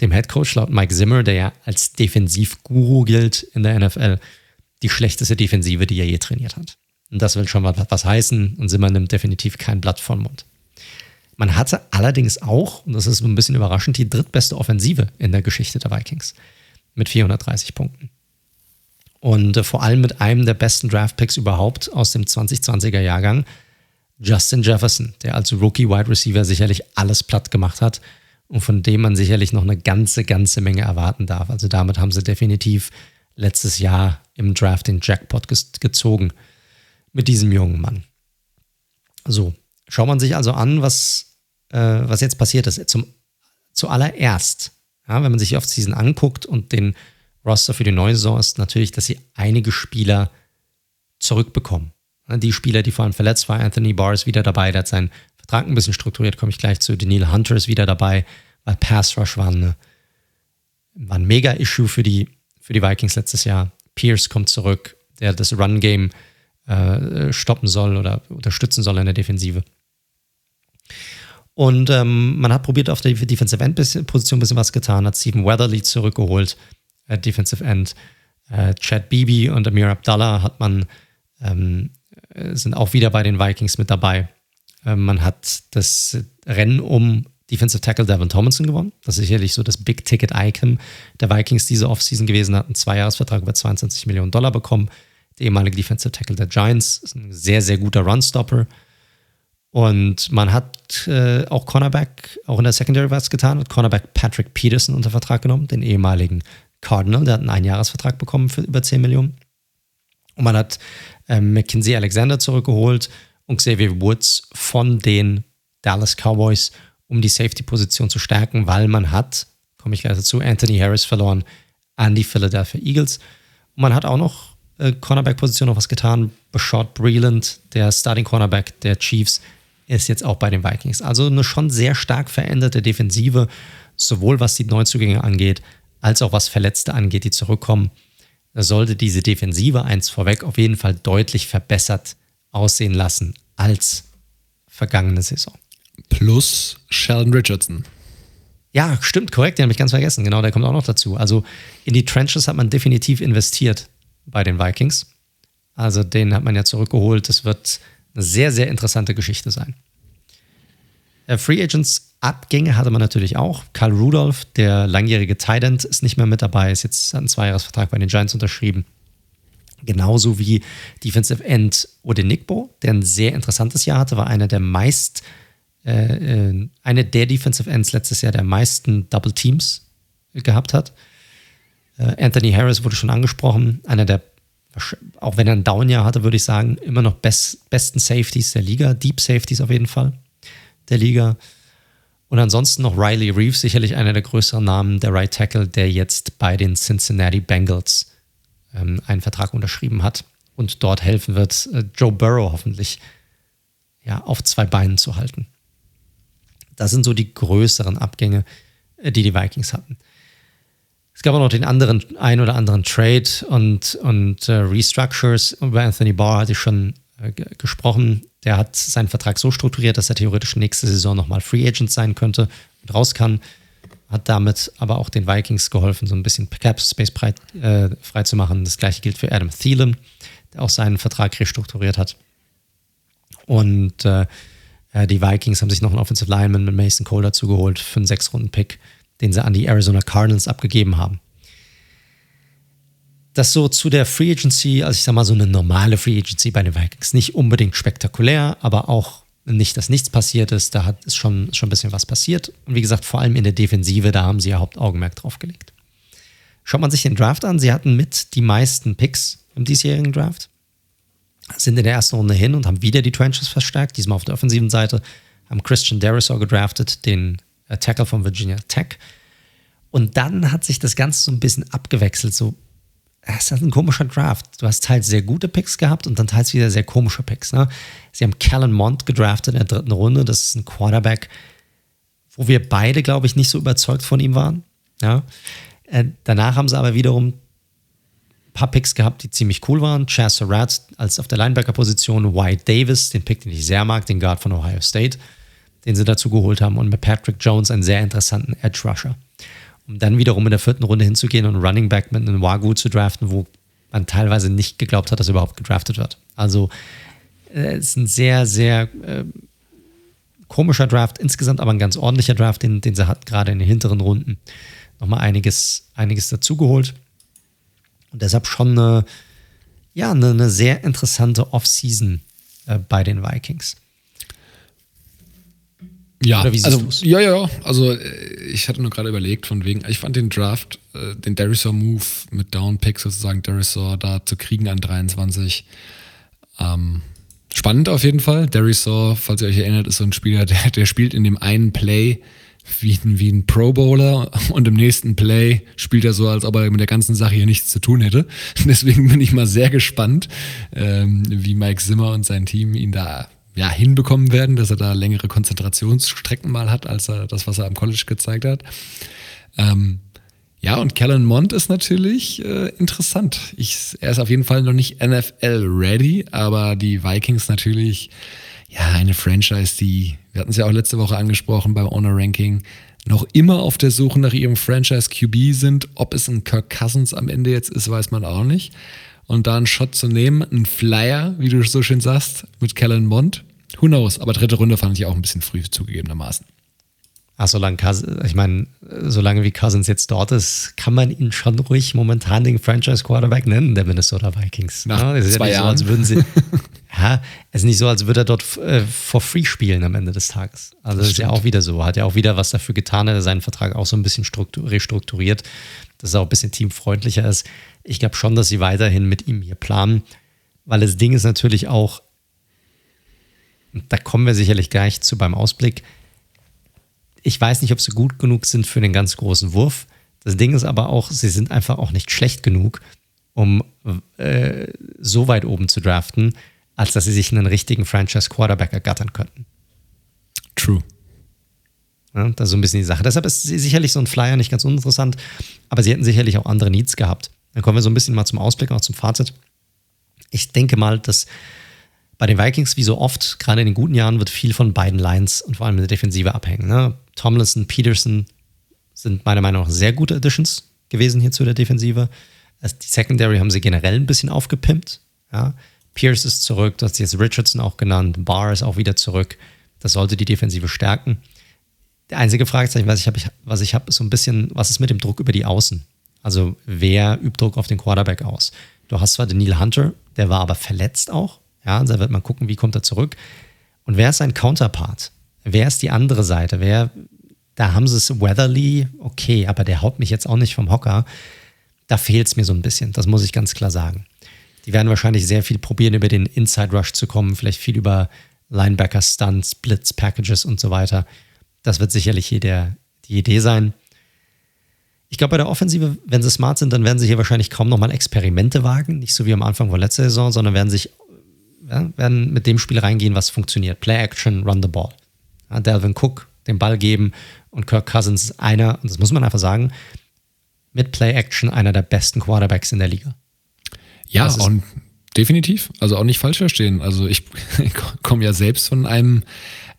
dem Head Coach, laut Mike Zimmer, der ja als Defensivguru gilt in der NFL, die schlechteste Defensive, die er je trainiert hat. Und das will schon was heißen. Und Zimmer nimmt definitiv kein Blatt vom Mund. Man hatte allerdings auch, und das ist ein bisschen überraschend, die drittbeste Offensive in der Geschichte der Vikings mit 430 Punkten. Und äh, vor allem mit einem der besten Draftpicks überhaupt aus dem 2020er Jahrgang, Justin Jefferson, der als Rookie Wide Receiver sicherlich alles platt gemacht hat und von dem man sicherlich noch eine ganze, ganze Menge erwarten darf. Also damit haben sie definitiv letztes Jahr im Draft den Jackpot gezogen mit diesem jungen Mann. So, schaut man sich also an, was, äh, was jetzt passiert ist. Zum, zuallererst, ja, wenn man sich die Offseason anguckt und den Roster für die neue Saison ist natürlich, dass sie einige Spieler zurückbekommen. Die Spieler, die vor allem verletzt waren, Anthony Barr ist wieder dabei, der hat seinen Vertrag ein bisschen strukturiert, komme ich gleich zu. Daniel Hunter ist wieder dabei, weil Pass Rush war, eine, war ein Mega-Issue für die, für die Vikings letztes Jahr. Pierce kommt zurück, der das Run-Game äh, stoppen soll oder unterstützen soll in der Defensive. Und ähm, man hat probiert, auf der Defensive End-Position ein bisschen was getan, hat Stephen Weatherly zurückgeholt, äh, Defensive End. Äh, Chad Beebe und Amir Abdallah hat man, ähm, sind auch wieder bei den Vikings mit dabei. Äh, man hat das Rennen um Defensive Tackle Devin Tomlinson gewonnen. Das ist sicherlich so das Big-Ticket-Icon der Vikings diese Offseason gewesen. Hat einen Zweijahresvertrag über 22 Millionen Dollar bekommen. Der ehemalige Defensive Tackle der Giants ist ein sehr, sehr guter Runstopper. Und man hat äh, auch Cornerback, auch in der Secondary was getan, hat Cornerback Patrick Peterson unter Vertrag genommen, den ehemaligen Cardinal, der hat einen Einjahresvertrag bekommen für über 10 Millionen. Und man hat äh, Mackenzie Alexander zurückgeholt und Xavier Woods von den Dallas Cowboys, um die Safety-Position zu stärken, weil man hat, komme ich gleich dazu, Anthony Harris verloren an die Philadelphia Eagles. Und man hat auch noch äh, Cornerback-Position noch was getan. Bashad Breland, der Starting Cornerback der Chiefs, ist jetzt auch bei den Vikings. Also eine schon sehr stark veränderte Defensive, sowohl was die Neuzugänge angeht, als auch was Verletzte angeht, die zurückkommen. Da sollte diese Defensive eins vorweg auf jeden Fall deutlich verbessert aussehen lassen als vergangene Saison. Plus Sheldon Richardson. Ja, stimmt, korrekt, den habe ich ganz vergessen. Genau, der kommt auch noch dazu. Also in die Trenches hat man definitiv investiert bei den Vikings. Also den hat man ja zurückgeholt. Das wird eine sehr, sehr interessante Geschichte sein. Äh, Free Agents Abgänge hatte man natürlich auch. Karl Rudolph, der langjährige Tight ist nicht mehr mit dabei, ist jetzt einen Zweijahresvertrag bei den Giants unterschrieben. Genauso wie Defensive End Odenigbo, der ein sehr interessantes Jahr hatte, war einer der meist, äh, äh, eine der Defensive Ends letztes Jahr, der meisten Double Teams gehabt hat. Äh, Anthony Harris wurde schon angesprochen, einer der, auch wenn er ein Down-Jahr hatte, würde ich sagen, immer noch best, besten Safeties der Liga, Deep Safeties auf jeden Fall der Liga. Und ansonsten noch Riley Reeves, sicherlich einer der größeren Namen, der Right Tackle, der jetzt bei den Cincinnati Bengals ähm, einen Vertrag unterschrieben hat und dort helfen wird, äh, Joe Burrow hoffentlich ja, auf zwei Beinen zu halten. Das sind so die größeren Abgänge, äh, die die Vikings hatten. Es gab auch noch den anderen, ein oder anderen Trade und, und äh, Restructures. Über Anthony Barr hatte ich schon äh, gesprochen. Der hat seinen Vertrag so strukturiert, dass er theoretisch nächste Saison nochmal Free Agent sein könnte und raus kann. Hat damit aber auch den Vikings geholfen, so ein bisschen Cap Space äh, frei zu machen. Das gleiche gilt für Adam Thielen, der auch seinen Vertrag restrukturiert hat. Und äh, äh die Vikings haben sich noch einen Offensive Lineman mit Mason Cole dazu geholt für einen Sechs-Runden-Pick, den sie an die Arizona Cardinals abgegeben haben das so zu der Free Agency, also ich sag mal so eine normale Free Agency bei den Vikings, nicht unbedingt spektakulär, aber auch nicht, dass nichts passiert ist. Da hat, ist schon, schon ein bisschen was passiert. Und wie gesagt, vor allem in der Defensive, da haben sie ja Hauptaugenmerk drauf gelegt. Schaut man sich den Draft an, sie hatten mit die meisten Picks im diesjährigen Draft, sind in der ersten Runde hin und haben wieder die Trenches verstärkt, diesmal auf der offensiven Seite, haben Christian Derisor gedraftet, den Tackle von Virginia Tech. Und dann hat sich das Ganze so ein bisschen abgewechselt, so es ist ein komischer Draft. Du hast teils sehr gute Picks gehabt und dann teils wieder sehr komische Picks. Ne? Sie haben Callan Mond gedraftet in der dritten Runde. Das ist ein Quarterback, wo wir beide, glaube ich, nicht so überzeugt von ihm waren. Ja? Äh, danach haben sie aber wiederum ein paar Picks gehabt, die ziemlich cool waren. Chaz Surratt als auf der Linebacker-Position, White Davis, den Pick, den ich sehr mag, den Guard von Ohio State, den sie dazu geholt haben und mit Patrick Jones einen sehr interessanten Edge Rusher um dann wiederum in der vierten Runde hinzugehen und Running Back mit einem Wagyu zu draften, wo man teilweise nicht geglaubt hat, dass er überhaupt gedraftet wird. Also äh, es ist ein sehr, sehr äh, komischer Draft, insgesamt aber ein ganz ordentlicher Draft, den, den sie hatten, gerade in den hinteren Runden. Nochmal einiges, einiges dazugeholt. Und deshalb schon eine, ja, eine, eine sehr interessante Offseason äh, bei den Vikings. Ja, also, ja, ja, also äh, ich hatte nur gerade überlegt, von wegen, ich fand den Draft, äh, den Derisor-Move mit Down-Pick sozusagen, Derisor da zu kriegen an 23, ähm, spannend auf jeden Fall. Derisor, falls ihr euch erinnert, ist so ein Spieler, der, der spielt in dem einen Play wie, wie ein Pro-Bowler und im nächsten Play spielt er so, als ob er mit der ganzen Sache hier nichts zu tun hätte. Deswegen bin ich mal sehr gespannt, ähm, wie Mike Zimmer und sein Team ihn da ja, hinbekommen werden, dass er da längere Konzentrationsstrecken mal hat, als er das, was er am College gezeigt hat. Ähm, ja, und Kellen Mond ist natürlich äh, interessant. Ich, er ist auf jeden Fall noch nicht NFL-ready, aber die Vikings natürlich, ja, eine Franchise, die, wir hatten es ja auch letzte Woche angesprochen beim Honor Ranking, noch immer auf der Suche nach ihrem Franchise QB sind. Ob es ein Kirk Cousins am Ende jetzt ist, weiß man auch nicht und da einen Shot zu nehmen, einen Flyer, wie du so schön sagst, mit Kellen Mond. Who knows? Aber dritte Runde fand ich auch ein bisschen früh zugegebenermaßen. Ach, solange Cousins, ich meine, solange wie Cousins jetzt dort ist, kann man ihn schon ruhig momentan den Franchise Quarterback nennen, der Minnesota Vikings. Nach ja, es ist zwei ja Jahren. So, als würden sie, ja, es ist nicht so, als würde er dort äh, for free spielen am Ende des Tages. Also das, das ist ja auch wieder so. Hat ja auch wieder was dafür getan, er seinen Vertrag auch so ein bisschen restrukturiert, dass er auch ein bisschen teamfreundlicher ist ich glaube schon, dass sie weiterhin mit ihm hier planen, weil das Ding ist natürlich auch, da kommen wir sicherlich gleich zu beim Ausblick. Ich weiß nicht, ob sie gut genug sind für den ganz großen Wurf. Das Ding ist aber auch, sie sind einfach auch nicht schlecht genug, um äh, so weit oben zu draften, als dass sie sich einen richtigen Franchise-Quarterback ergattern könnten. True. Ja, das ist so ein bisschen die Sache. Deshalb ist sicherlich so ein Flyer nicht ganz uninteressant, aber sie hätten sicherlich auch andere Needs gehabt. Dann kommen wir so ein bisschen mal zum Ausblick auch zum Fazit. Ich denke mal, dass bei den Vikings, wie so oft, gerade in den guten Jahren, wird viel von beiden Lines und vor allem der Defensive abhängen. Ne? Tomlinson, Peterson sind meiner Meinung nach sehr gute Additions gewesen hier zu der Defensive. Also die Secondary haben sie generell ein bisschen aufgepimpt. Ja. Pierce ist zurück, du hast jetzt Richardson auch genannt, Barr ist auch wieder zurück. Das sollte die Defensive stärken. Der einzige Fragezeichen, was ich habe, was ich habe, ist so ein bisschen, was ist mit dem Druck über die Außen? Also wer übt Druck auf den Quarterback aus? Du hast zwar den Neil Hunter, der war aber verletzt auch. Ja, da wird man gucken, wie kommt er zurück. Und wer ist sein Counterpart? Wer ist die andere Seite? Wer, da haben sie es Weatherly, okay, aber der haut mich jetzt auch nicht vom Hocker. Da fehlt es mir so ein bisschen, das muss ich ganz klar sagen. Die werden wahrscheinlich sehr viel probieren, über den Inside Rush zu kommen, vielleicht viel über Linebacker Stunts, Blitz Packages und so weiter. Das wird sicherlich hier der, die Idee sein. Ich glaube, bei der Offensive, wenn sie smart sind, dann werden sie hier wahrscheinlich kaum nochmal Experimente wagen. Nicht so wie am Anfang von letzter Saison, sondern werden sich ja, werden mit dem Spiel reingehen, was funktioniert. Play Action, run the ball. Ja, Delvin Cook den Ball geben und Kirk Cousins einer, und das muss man einfach sagen, mit Play Action einer der besten Quarterbacks in der Liga. Ja, und definitiv. Also auch nicht falsch verstehen. Also ich komme ja selbst von einem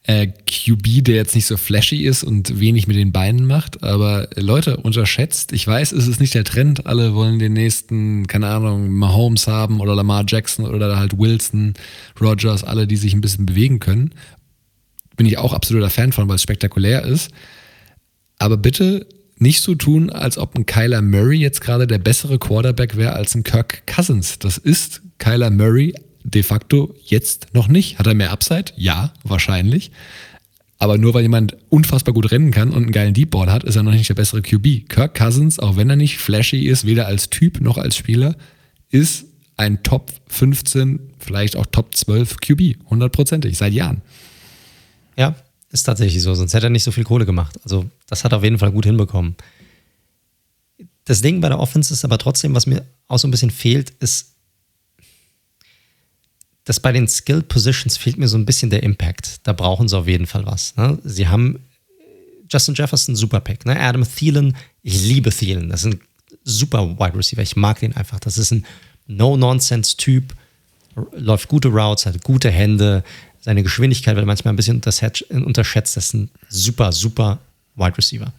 äh, QB, der jetzt nicht so flashy ist und wenig mit den Beinen macht. Aber Leute, unterschätzt. Ich weiß, es ist nicht der Trend. Alle wollen den nächsten, keine Ahnung, Mahomes haben oder Lamar Jackson oder halt Wilson, Rogers, alle, die sich ein bisschen bewegen können. Bin ich auch absoluter Fan von, weil es spektakulär ist. Aber bitte nicht so tun, als ob ein Kyler Murray jetzt gerade der bessere Quarterback wäre als ein Kirk Cousins. Das ist Kyler Murray de facto jetzt noch nicht. Hat er mehr Upside? Ja, wahrscheinlich. Aber nur weil jemand unfassbar gut rennen kann und einen geilen Deep Ball hat, ist er noch nicht der bessere QB. Kirk Cousins, auch wenn er nicht flashy ist, weder als Typ noch als Spieler, ist ein Top 15, vielleicht auch Top 12 QB. Hundertprozentig, seit Jahren. Ja, ist tatsächlich so. Sonst hätte er nicht so viel Kohle gemacht. Also, das hat er auf jeden Fall gut hinbekommen. Das Ding bei der Offense ist aber trotzdem, was mir auch so ein bisschen fehlt, ist dass bei den Skill Positions fehlt mir so ein bisschen der Impact. Da brauchen sie auf jeden Fall was. Ne? Sie haben Justin Jefferson, super Pick. Ne? Adam Thielen, ich liebe Thielen. Das ist ein super Wide Receiver. Ich mag den einfach. Das ist ein No-Nonsense-Typ. Läuft gute Routes, hat gute Hände. Seine Geschwindigkeit wird manchmal ein bisschen unterschätzt. Das ist ein super, super Wide Receiver.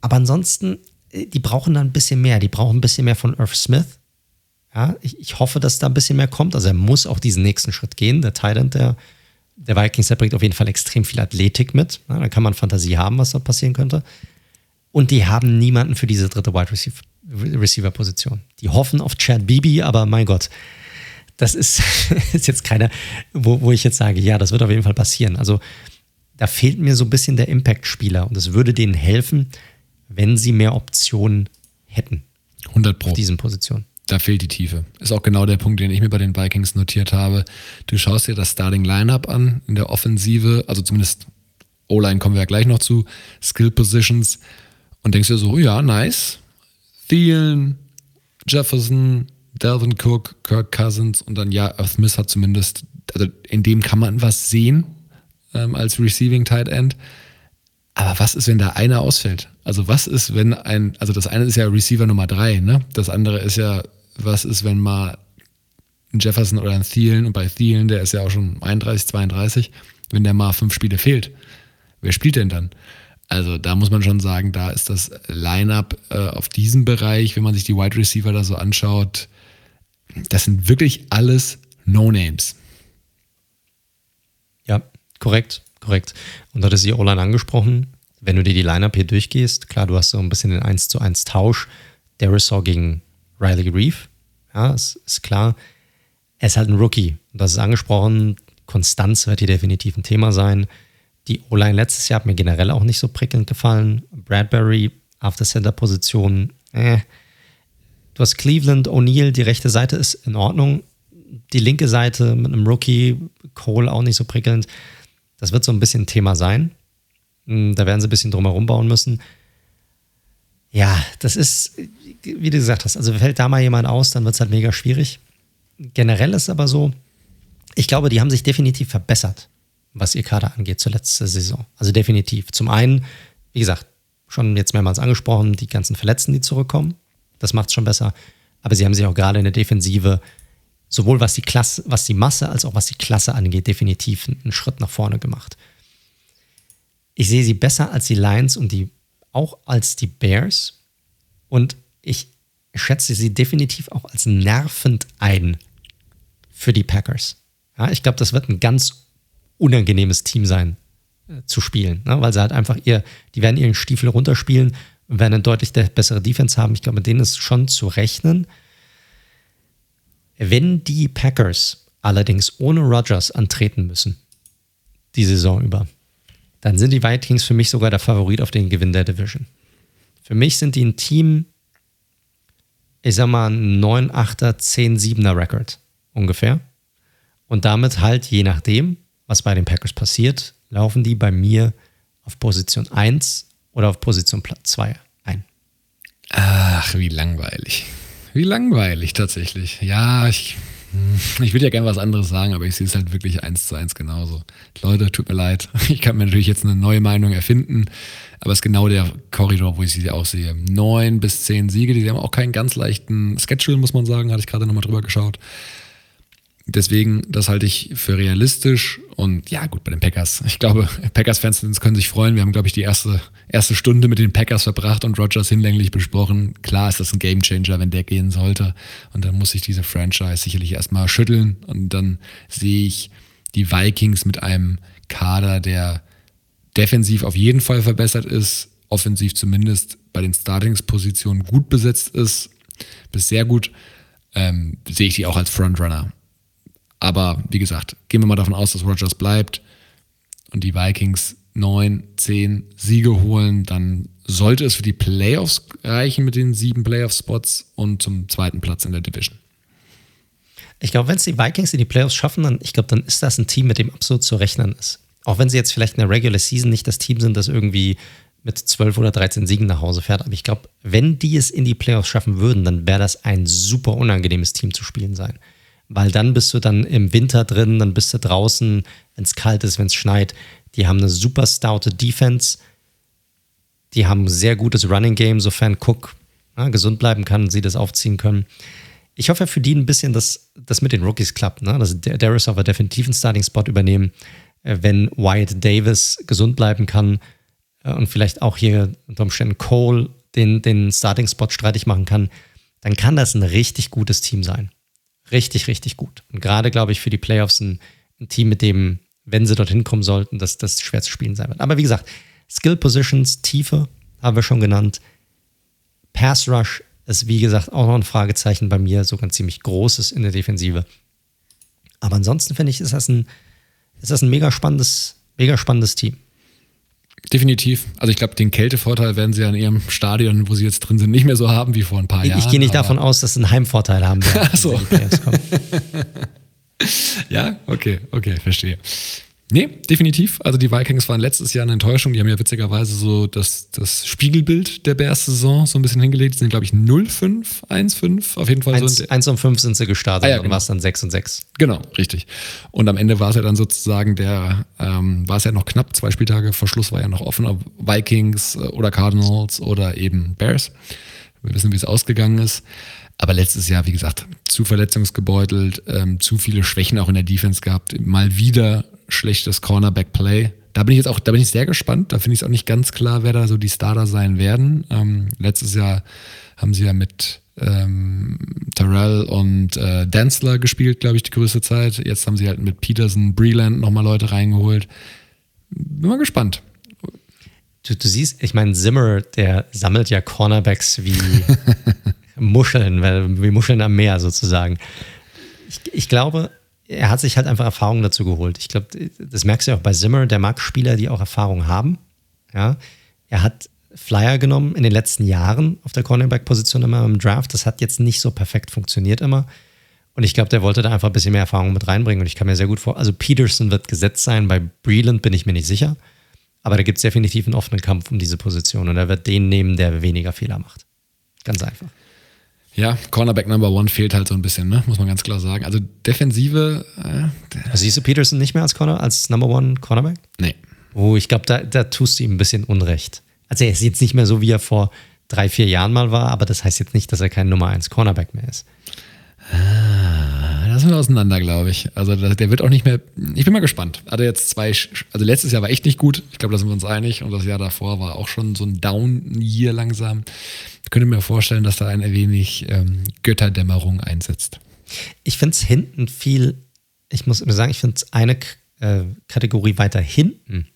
Aber ansonsten, äh, die brauchen da ein bisschen mehr. Die brauchen ein bisschen mehr von Irv Smith. Ja, ich, ich, hoffe, dass da ein bisschen mehr kommt. Also er muss auch diesen nächsten Schritt gehen. Der Thailand der, der Vikings, der bringt auf jeden Fall extrem viel Athletik mit. Ja, da kann man Fantasie haben, was da passieren könnte. Und die haben niemanden für diese dritte Wide Receiver-Position. Die hoffen auf Chad Bibi, aber mein Gott, das ist, ist jetzt keiner, wo, wo ich jetzt sage, ja, das wird auf jeden Fall passieren. Also da fehlt mir so ein bisschen der Impact-Spieler und es würde denen helfen, wenn sie mehr Optionen hätten. 100 Pro. Auf diesen Positionen da fehlt die Tiefe. Ist auch genau der Punkt, den ich mir bei den Vikings notiert habe. Du schaust dir das Starting Lineup an in der Offensive, also zumindest O-Line kommen wir ja gleich noch zu, Skill Positions und denkst dir so, ja, nice. Thielen, Jefferson, Delvin Cook, Kirk Cousins und dann ja, Earth Smith hat zumindest, also in dem kann man was sehen ähm, als Receiving Tight End. Aber was ist, wenn da einer ausfällt? Also was ist, wenn ein, also das eine ist ja Receiver Nummer drei, ne? Das andere ist ja, was ist, wenn mal ein Jefferson oder ein Thielen, und bei Thielen, der ist ja auch schon 31, 32, wenn der mal fünf Spiele fehlt, wer spielt denn dann? Also da muss man schon sagen, da ist das Line-up äh, auf diesem Bereich, wenn man sich die Wide Receiver da so anschaut, das sind wirklich alles No-Names. Ja, korrekt korrekt. Und da hat es die O-Line angesprochen. Wenn du dir die Lineup hier durchgehst, klar, du hast so ein bisschen den 1 zu 1 Tausch. Derisaw gegen Riley Reeve. Ja, ist, ist klar. Er ist halt ein Rookie. Das ist angesprochen. Konstanz wird hier definitiv ein Thema sein. Die O-Line letztes Jahr hat mir generell auch nicht so prickelnd gefallen. Bradbury, After-Center-Position, äh. Du hast Cleveland, O'Neill, die rechte Seite ist in Ordnung. Die linke Seite mit einem Rookie, Cole auch nicht so prickelnd. Das wird so ein bisschen Thema sein. Hm, da werden sie ein bisschen drumherum bauen müssen. Ja, das ist, wie du gesagt hast, also fällt da mal jemand aus, dann wird es halt mega schwierig. Generell ist aber so, ich glaube, die haben sich definitiv verbessert, was ihr Kader angeht zur letzten Saison. Also definitiv. Zum einen, wie gesagt, schon jetzt mehrmals angesprochen, die ganzen Verletzten, die zurückkommen. Das macht es schon besser. Aber sie haben sich auch gerade in der Defensive sowohl was die Klasse, was die Masse als auch was die Klasse angeht, definitiv einen Schritt nach vorne gemacht. Ich sehe sie besser als die Lions und die auch als die Bears und ich schätze sie definitiv auch als nervend ein für die Packers. Ja, ich glaube, das wird ein ganz unangenehmes Team sein äh, zu spielen, ne? weil sie halt einfach ihr, die werden ihren Stiefel runterspielen und werden eine deutlich bessere Defense haben. Ich glaube, mit denen ist schon zu rechnen. Wenn die Packers allerdings ohne Rodgers antreten müssen, die Saison über, dann sind die Vikings für mich sogar der Favorit auf den Gewinn der Division. Für mich sind die ein Team, ich sag mal, 9-8er, 10-7er Record ungefähr. Und damit halt, je nachdem, was bei den Packers passiert, laufen die bei mir auf Position 1 oder auf Position 2 ein. Ach, wie langweilig. Wie langweilig tatsächlich. Ja, ich, ich würde ja gerne was anderes sagen, aber ich sehe es halt wirklich eins zu eins genauso. Leute, tut mir leid. Ich kann mir natürlich jetzt eine neue Meinung erfinden, aber es ist genau der Korridor, wo ich sie auch sehe. Neun bis zehn Siege, die haben auch keinen ganz leichten Schedule, muss man sagen, hatte ich gerade nochmal drüber geschaut. Deswegen, das halte ich für realistisch. Und ja, gut, bei den Packers. Ich glaube, Packers-Fans können sich freuen. Wir haben, glaube ich, die erste, erste Stunde mit den Packers verbracht und Rogers hinlänglich besprochen. Klar ist das ein Gamechanger, wenn der gehen sollte. Und dann muss sich diese Franchise sicherlich erstmal schütteln. Und dann sehe ich die Vikings mit einem Kader, der defensiv auf jeden Fall verbessert ist, offensiv zumindest bei den Startings-Positionen gut besetzt ist, bis sehr gut, ähm, sehe ich die auch als Frontrunner. Aber wie gesagt, gehen wir mal davon aus, dass Rogers bleibt und die Vikings neun, zehn Siege holen, dann sollte es für die Playoffs reichen mit den sieben Playoff-Spots und zum zweiten Platz in der Division. Ich glaube, wenn es die Vikings in die Playoffs schaffen, dann, ich glaube, dann ist das ein Team, mit dem absolut zu rechnen ist. Auch wenn sie jetzt vielleicht in der Regular Season nicht das Team sind, das irgendwie mit 12 oder 13 Siegen nach Hause fährt. Aber ich glaube, wenn die es in die Playoffs schaffen würden, dann wäre das ein super unangenehmes Team zu spielen sein weil dann bist du dann im Winter drin, dann bist du draußen, wenn es kalt ist, wenn es schneit. Die haben eine super stoute Defense. Die haben ein sehr gutes Running Game, sofern Cook ja, gesund bleiben kann und sie das aufziehen können. Ich hoffe für die ein bisschen, dass das mit den Rookies klappt, ne? dass Darius auf einen Starting-Spot übernehmen, äh, wenn Wyatt Davis gesund bleiben kann äh, und vielleicht auch hier unter Umständen Cole den, den Starting-Spot streitig machen kann, dann kann das ein richtig gutes Team sein richtig, richtig gut. Und gerade, glaube ich, für die Playoffs ein, ein, Team, mit dem, wenn sie dorthin kommen sollten, dass das schwer zu spielen sein wird. Aber wie gesagt, Skill Positions, Tiefe haben wir schon genannt. Pass Rush ist, wie gesagt, auch noch ein Fragezeichen bei mir, sogar ein ziemlich großes in der Defensive. Aber ansonsten finde ich, ist das ein, ist das ein mega spannendes, mega spannendes Team. Definitiv. Also ich glaube, den Kältevorteil werden sie an ihrem Stadion, wo sie jetzt drin sind, nicht mehr so haben wie vor ein paar ich, Jahren. Ich gehe nicht davon aus, dass sie einen Heimvorteil haben werden. Ach so. ja, okay, okay, verstehe. Nee, definitiv. Also die Vikings waren letztes Jahr eine Enttäuschung. Die haben ja witzigerweise so das, das Spiegelbild der Bears-Saison so ein bisschen hingelegt. Die sind, glaube ich, 0-5, 1-5. Auf jeden Fall 1, so. 1 und 5 sind sie gestartet ah, ja, und genau. war es dann 6 und 6. Genau, richtig. Und am Ende war es ja dann sozusagen der, ähm, war es ja noch knapp, zwei Spieltage vor Schluss war ja noch offen, ob Vikings äh, oder Cardinals oder eben Bears. Wir wissen, wie es ausgegangen ist. Aber letztes Jahr, wie gesagt, zu verletzungsgebeutelt, ähm, zu viele Schwächen auch in der Defense gehabt. Mal wieder schlechtes Cornerback-Play. Da bin ich jetzt auch, da bin ich sehr gespannt. Da finde ich es auch nicht ganz klar, wer da so die Starter sein werden. Ähm, letztes Jahr haben sie ja mit ähm, Terrell und äh, Densler gespielt, glaube ich, die größte Zeit. Jetzt haben sie halt mit Peterson, Breland nochmal Leute reingeholt. Bin mal gespannt. Du, du siehst, ich meine, Zimmer, der sammelt ja Cornerbacks wie Muscheln, wie Muscheln am Meer sozusagen. Ich, ich glaube, er hat sich halt einfach Erfahrung dazu geholt. Ich glaube, das merkst du ja auch bei Zimmer, der mag Spieler, die auch Erfahrung haben. Ja, er hat Flyer genommen in den letzten Jahren auf der Cornerback-Position immer im Draft. Das hat jetzt nicht so perfekt funktioniert immer. Und ich glaube, der wollte da einfach ein bisschen mehr Erfahrung mit reinbringen. Und ich kann mir sehr gut vor, also Peterson wird gesetzt sein. Bei Breland bin ich mir nicht sicher. Aber da gibt es definitiv einen offenen Kampf um diese Position. Und er wird den nehmen, der weniger Fehler macht. Ganz einfach. Ja, Cornerback Number One fehlt halt so ein bisschen, ne? muss man ganz klar sagen. Also Defensive. Äh, also siehst du Peterson nicht mehr als Corner, als Number One Cornerback? Nee. Oh, ich glaube, da, da tust du ihm ein bisschen Unrecht. Also er ist jetzt nicht mehr so, wie er vor drei, vier Jahren mal war, aber das heißt jetzt nicht, dass er kein Nummer 1 Cornerback mehr ist. Ah, da sind wir auseinander, glaube ich. Also der wird auch nicht mehr. Ich bin mal gespannt. Hatte jetzt zwei, also letztes Jahr war echt nicht gut. Ich glaube, da sind wir uns einig. Und das Jahr davor war auch schon so ein Down-Year langsam. Ich könnte mir vorstellen, dass da ein wenig ähm, Götterdämmerung einsetzt. Ich finde es hinten viel, ich muss immer sagen, ich finde es eine äh, Kategorie weiter hinten,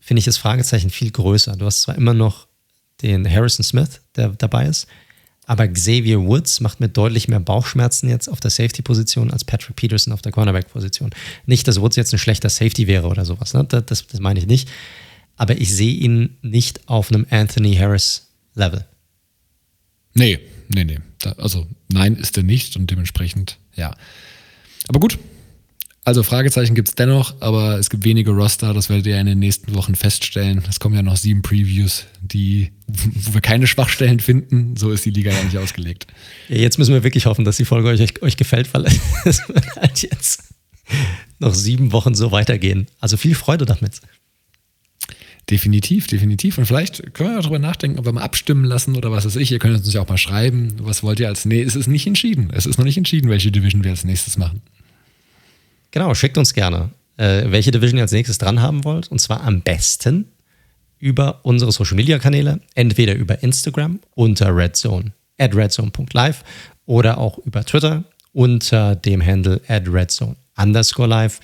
finde ich das Fragezeichen viel größer. Du hast zwar immer noch den Harrison Smith, der dabei ist, aber Xavier Woods macht mir deutlich mehr Bauchschmerzen jetzt auf der Safety-Position als Patrick Peterson auf der Cornerback-Position. Nicht, dass Woods jetzt ein schlechter Safety wäre oder sowas, ne? das, das, das meine ich nicht. Aber ich sehe ihn nicht auf einem Anthony Harris-Level. Nee, nee, nee. Da, also nein ist er nicht und dementsprechend, ja. Aber gut, also Fragezeichen gibt es dennoch, aber es gibt wenige Roster, das werdet ihr in den nächsten Wochen feststellen. Es kommen ja noch sieben Previews, die, wo wir keine Schwachstellen finden. So ist die Liga ja nicht ausgelegt. Ja, jetzt müssen wir wirklich hoffen, dass die Folge euch, euch gefällt, weil es wird halt jetzt noch sieben Wochen so weitergehen. Also viel Freude damit. Definitiv, definitiv. Und vielleicht können wir darüber nachdenken, ob wir mal abstimmen lassen oder was weiß ich. Ihr könnt uns ja auch mal schreiben. Was wollt ihr als. Nee, es ist nicht entschieden. Es ist noch nicht entschieden, welche Division wir als nächstes machen. Genau, schickt uns gerne, äh, welche Division ihr als nächstes dran haben wollt. Und zwar am besten über unsere Social Media Kanäle, entweder über Instagram unter redzone, at redzone.live oder auch über Twitter unter dem Handle at redzone underscore live.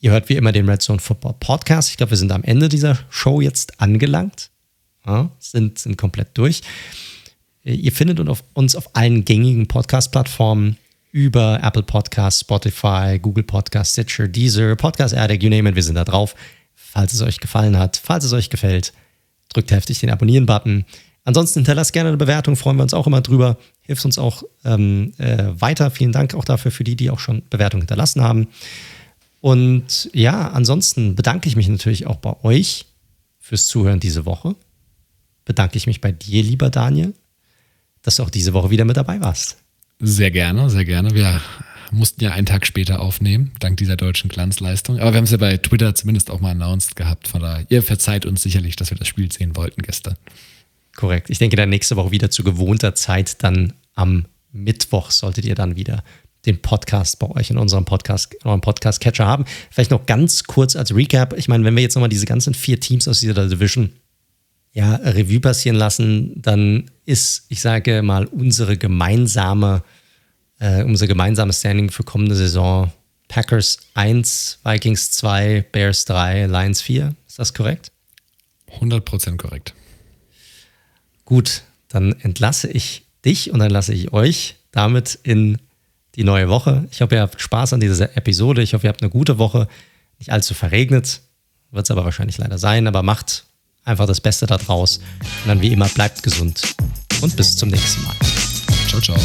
Ihr hört wie immer den Redzone Football Podcast. Ich glaube, wir sind am Ende dieser Show jetzt angelangt. Ja, sind, sind komplett durch. Ihr findet uns auf allen gängigen Podcast-Plattformen über Apple Podcasts, Spotify, Google Podcasts, Stitcher, Deezer, Podcast Addict, you name it, wir sind da drauf. Falls es euch gefallen hat, falls es euch gefällt, drückt heftig den Abonnieren-Button. Ansonsten hinterlasst gerne eine Bewertung, freuen wir uns auch immer drüber. Hilft uns auch ähm, äh, weiter. Vielen Dank auch dafür für die, die auch schon Bewertungen hinterlassen haben. Und ja, ansonsten bedanke ich mich natürlich auch bei euch fürs Zuhören diese Woche. Bedanke ich mich bei dir, lieber Daniel, dass du auch diese Woche wieder mit dabei warst. Sehr gerne, sehr gerne. Wir mussten ja einen Tag später aufnehmen, dank dieser deutschen Glanzleistung. Aber wir haben es ja bei Twitter zumindest auch mal announced gehabt. Von daher, ihr verzeiht uns sicherlich, dass wir das Spiel sehen wollten gestern. Korrekt. Ich denke, dann nächste Woche wieder zu gewohnter Zeit, dann am Mittwoch solltet ihr dann wieder den Podcast bei euch in unserem Podcast, in eurem Podcast-Catcher haben. Vielleicht noch ganz kurz als Recap. Ich meine, wenn wir jetzt nochmal diese ganzen vier Teams aus dieser Division ja, Revue passieren lassen, dann ist, ich sage mal, unsere gemeinsame, äh, unser gemeinsames Standing für kommende Saison Packers 1, Vikings 2, Bears 3, Lions 4. Ist das korrekt? 100% korrekt. Gut, dann entlasse ich dich und dann lasse ich euch damit in die neue Woche. Ich hoffe, ihr habt Spaß an dieser Episode. Ich hoffe, ihr habt eine gute Woche. Nicht allzu verregnet. Wird es aber wahrscheinlich leider sein, aber macht einfach das Beste daraus. Und dann wie immer bleibt gesund und bis zum nächsten Mal. Ciao, ciao.